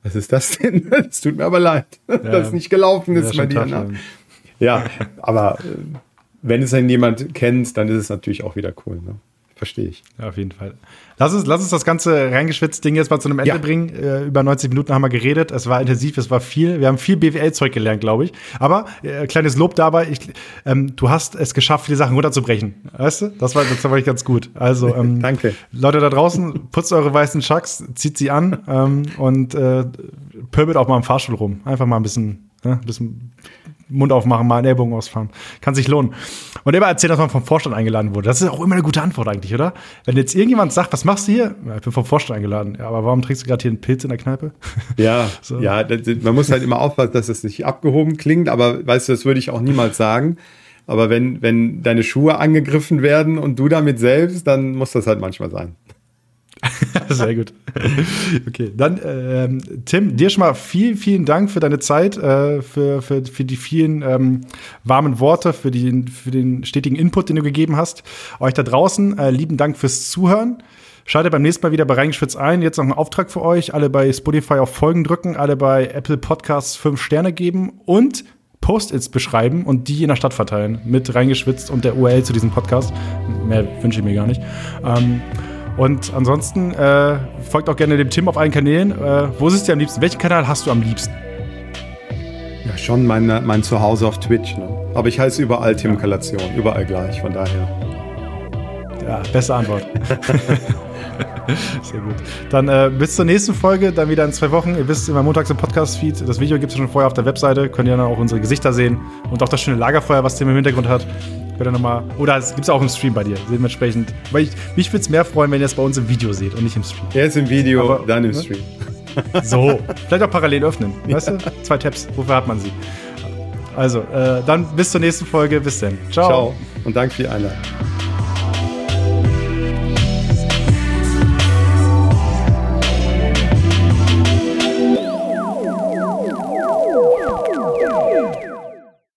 was ist das denn? Es tut mir aber leid, ja, dass es nicht gelaufen ist bei dir. Ne? Ja, aber äh, wenn es dann jemand kennt, dann ist es natürlich auch wieder cool. Ne? Verstehe ich. Ja, auf jeden Fall. Lass uns, lass uns das ganze reingeschwitzt Ding jetzt mal zu einem Ende ja. bringen. Äh, über 90 Minuten haben wir geredet. Es war intensiv, es war viel. Wir haben viel BWL-Zeug gelernt, glaube ich. Aber äh, kleines Lob dabei. Ich, ähm, du hast es geschafft, viele Sachen runterzubrechen. Weißt du? Das war, das war ich ganz gut. Also, ähm, danke. Leute da draußen, putzt eure weißen Chucks, zieht sie an ähm, und äh, pöbelt auch mal im Fahrstuhl rum. Einfach mal ein bisschen, ne, ein bisschen Mund aufmachen, mal einen Ellbogen ausfahren. Kann sich lohnen. Und immer erzählt, dass man vom Vorstand eingeladen wurde. Das ist auch immer eine gute Antwort eigentlich, oder? Wenn jetzt irgendjemand sagt, was machst du hier? Ja, ich bin vom Vorstand eingeladen. Ja, aber warum trinkst du gerade hier einen Pilz in der Kneipe? Ja, so. ja, das, man muss halt immer aufpassen, dass es nicht abgehoben klingt, aber weißt du, das würde ich auch niemals sagen. Aber wenn, wenn deine Schuhe angegriffen werden und du damit selbst, dann muss das halt manchmal sein. Sehr gut. Okay, dann ähm, Tim, dir schon mal vielen, vielen Dank für deine Zeit, äh, für, für, für die vielen ähm, warmen Worte, für, die, für den stetigen Input, den du gegeben hast. Euch da draußen, äh, lieben Dank fürs Zuhören. Schaltet beim nächsten Mal wieder bei Reingeschwitzt ein. Jetzt noch ein Auftrag für euch. Alle bei Spotify auf Folgen drücken, alle bei Apple Podcasts fünf Sterne geben und Post-its beschreiben und die in der Stadt verteilen. Mit reingeschwitzt und der URL zu diesem Podcast. Mehr wünsche ich mir gar nicht. Ähm, und ansonsten äh, folgt auch gerne dem Tim auf allen Kanälen. Äh, wo ist es dir am liebsten? Welchen Kanal hast du am liebsten? Ja, schon mein, mein Zuhause auf Twitch. Ne? Aber ich heiße überall Tim Kalation, überall gleich, von daher. Ja, beste Antwort. Sehr gut. Dann äh, bis zur nächsten Folge, dann wieder in zwei Wochen. Ihr wisst, immer montags im Podcast-Feed. Das Video gibt es schon vorher auf der Webseite. Könnt ihr dann auch unsere Gesichter sehen und auch das schöne Lagerfeuer, was Tim im Hintergrund hat. Könnt ihr noch mal, oder es gibt es auch im Stream bei dir. Dementsprechend. Weil ich, mich würde es mehr freuen, wenn ihr es bei uns im Video seht und nicht im Stream. Erst im Video, Aber, dann im ne? Stream. So. Vielleicht auch parallel öffnen. Weißt du? Zwei Tabs. Wofür hat man sie? Also, äh, dann bis zur nächsten Folge. Bis dann. Ciao. Ciao. Und danke für die Einladung.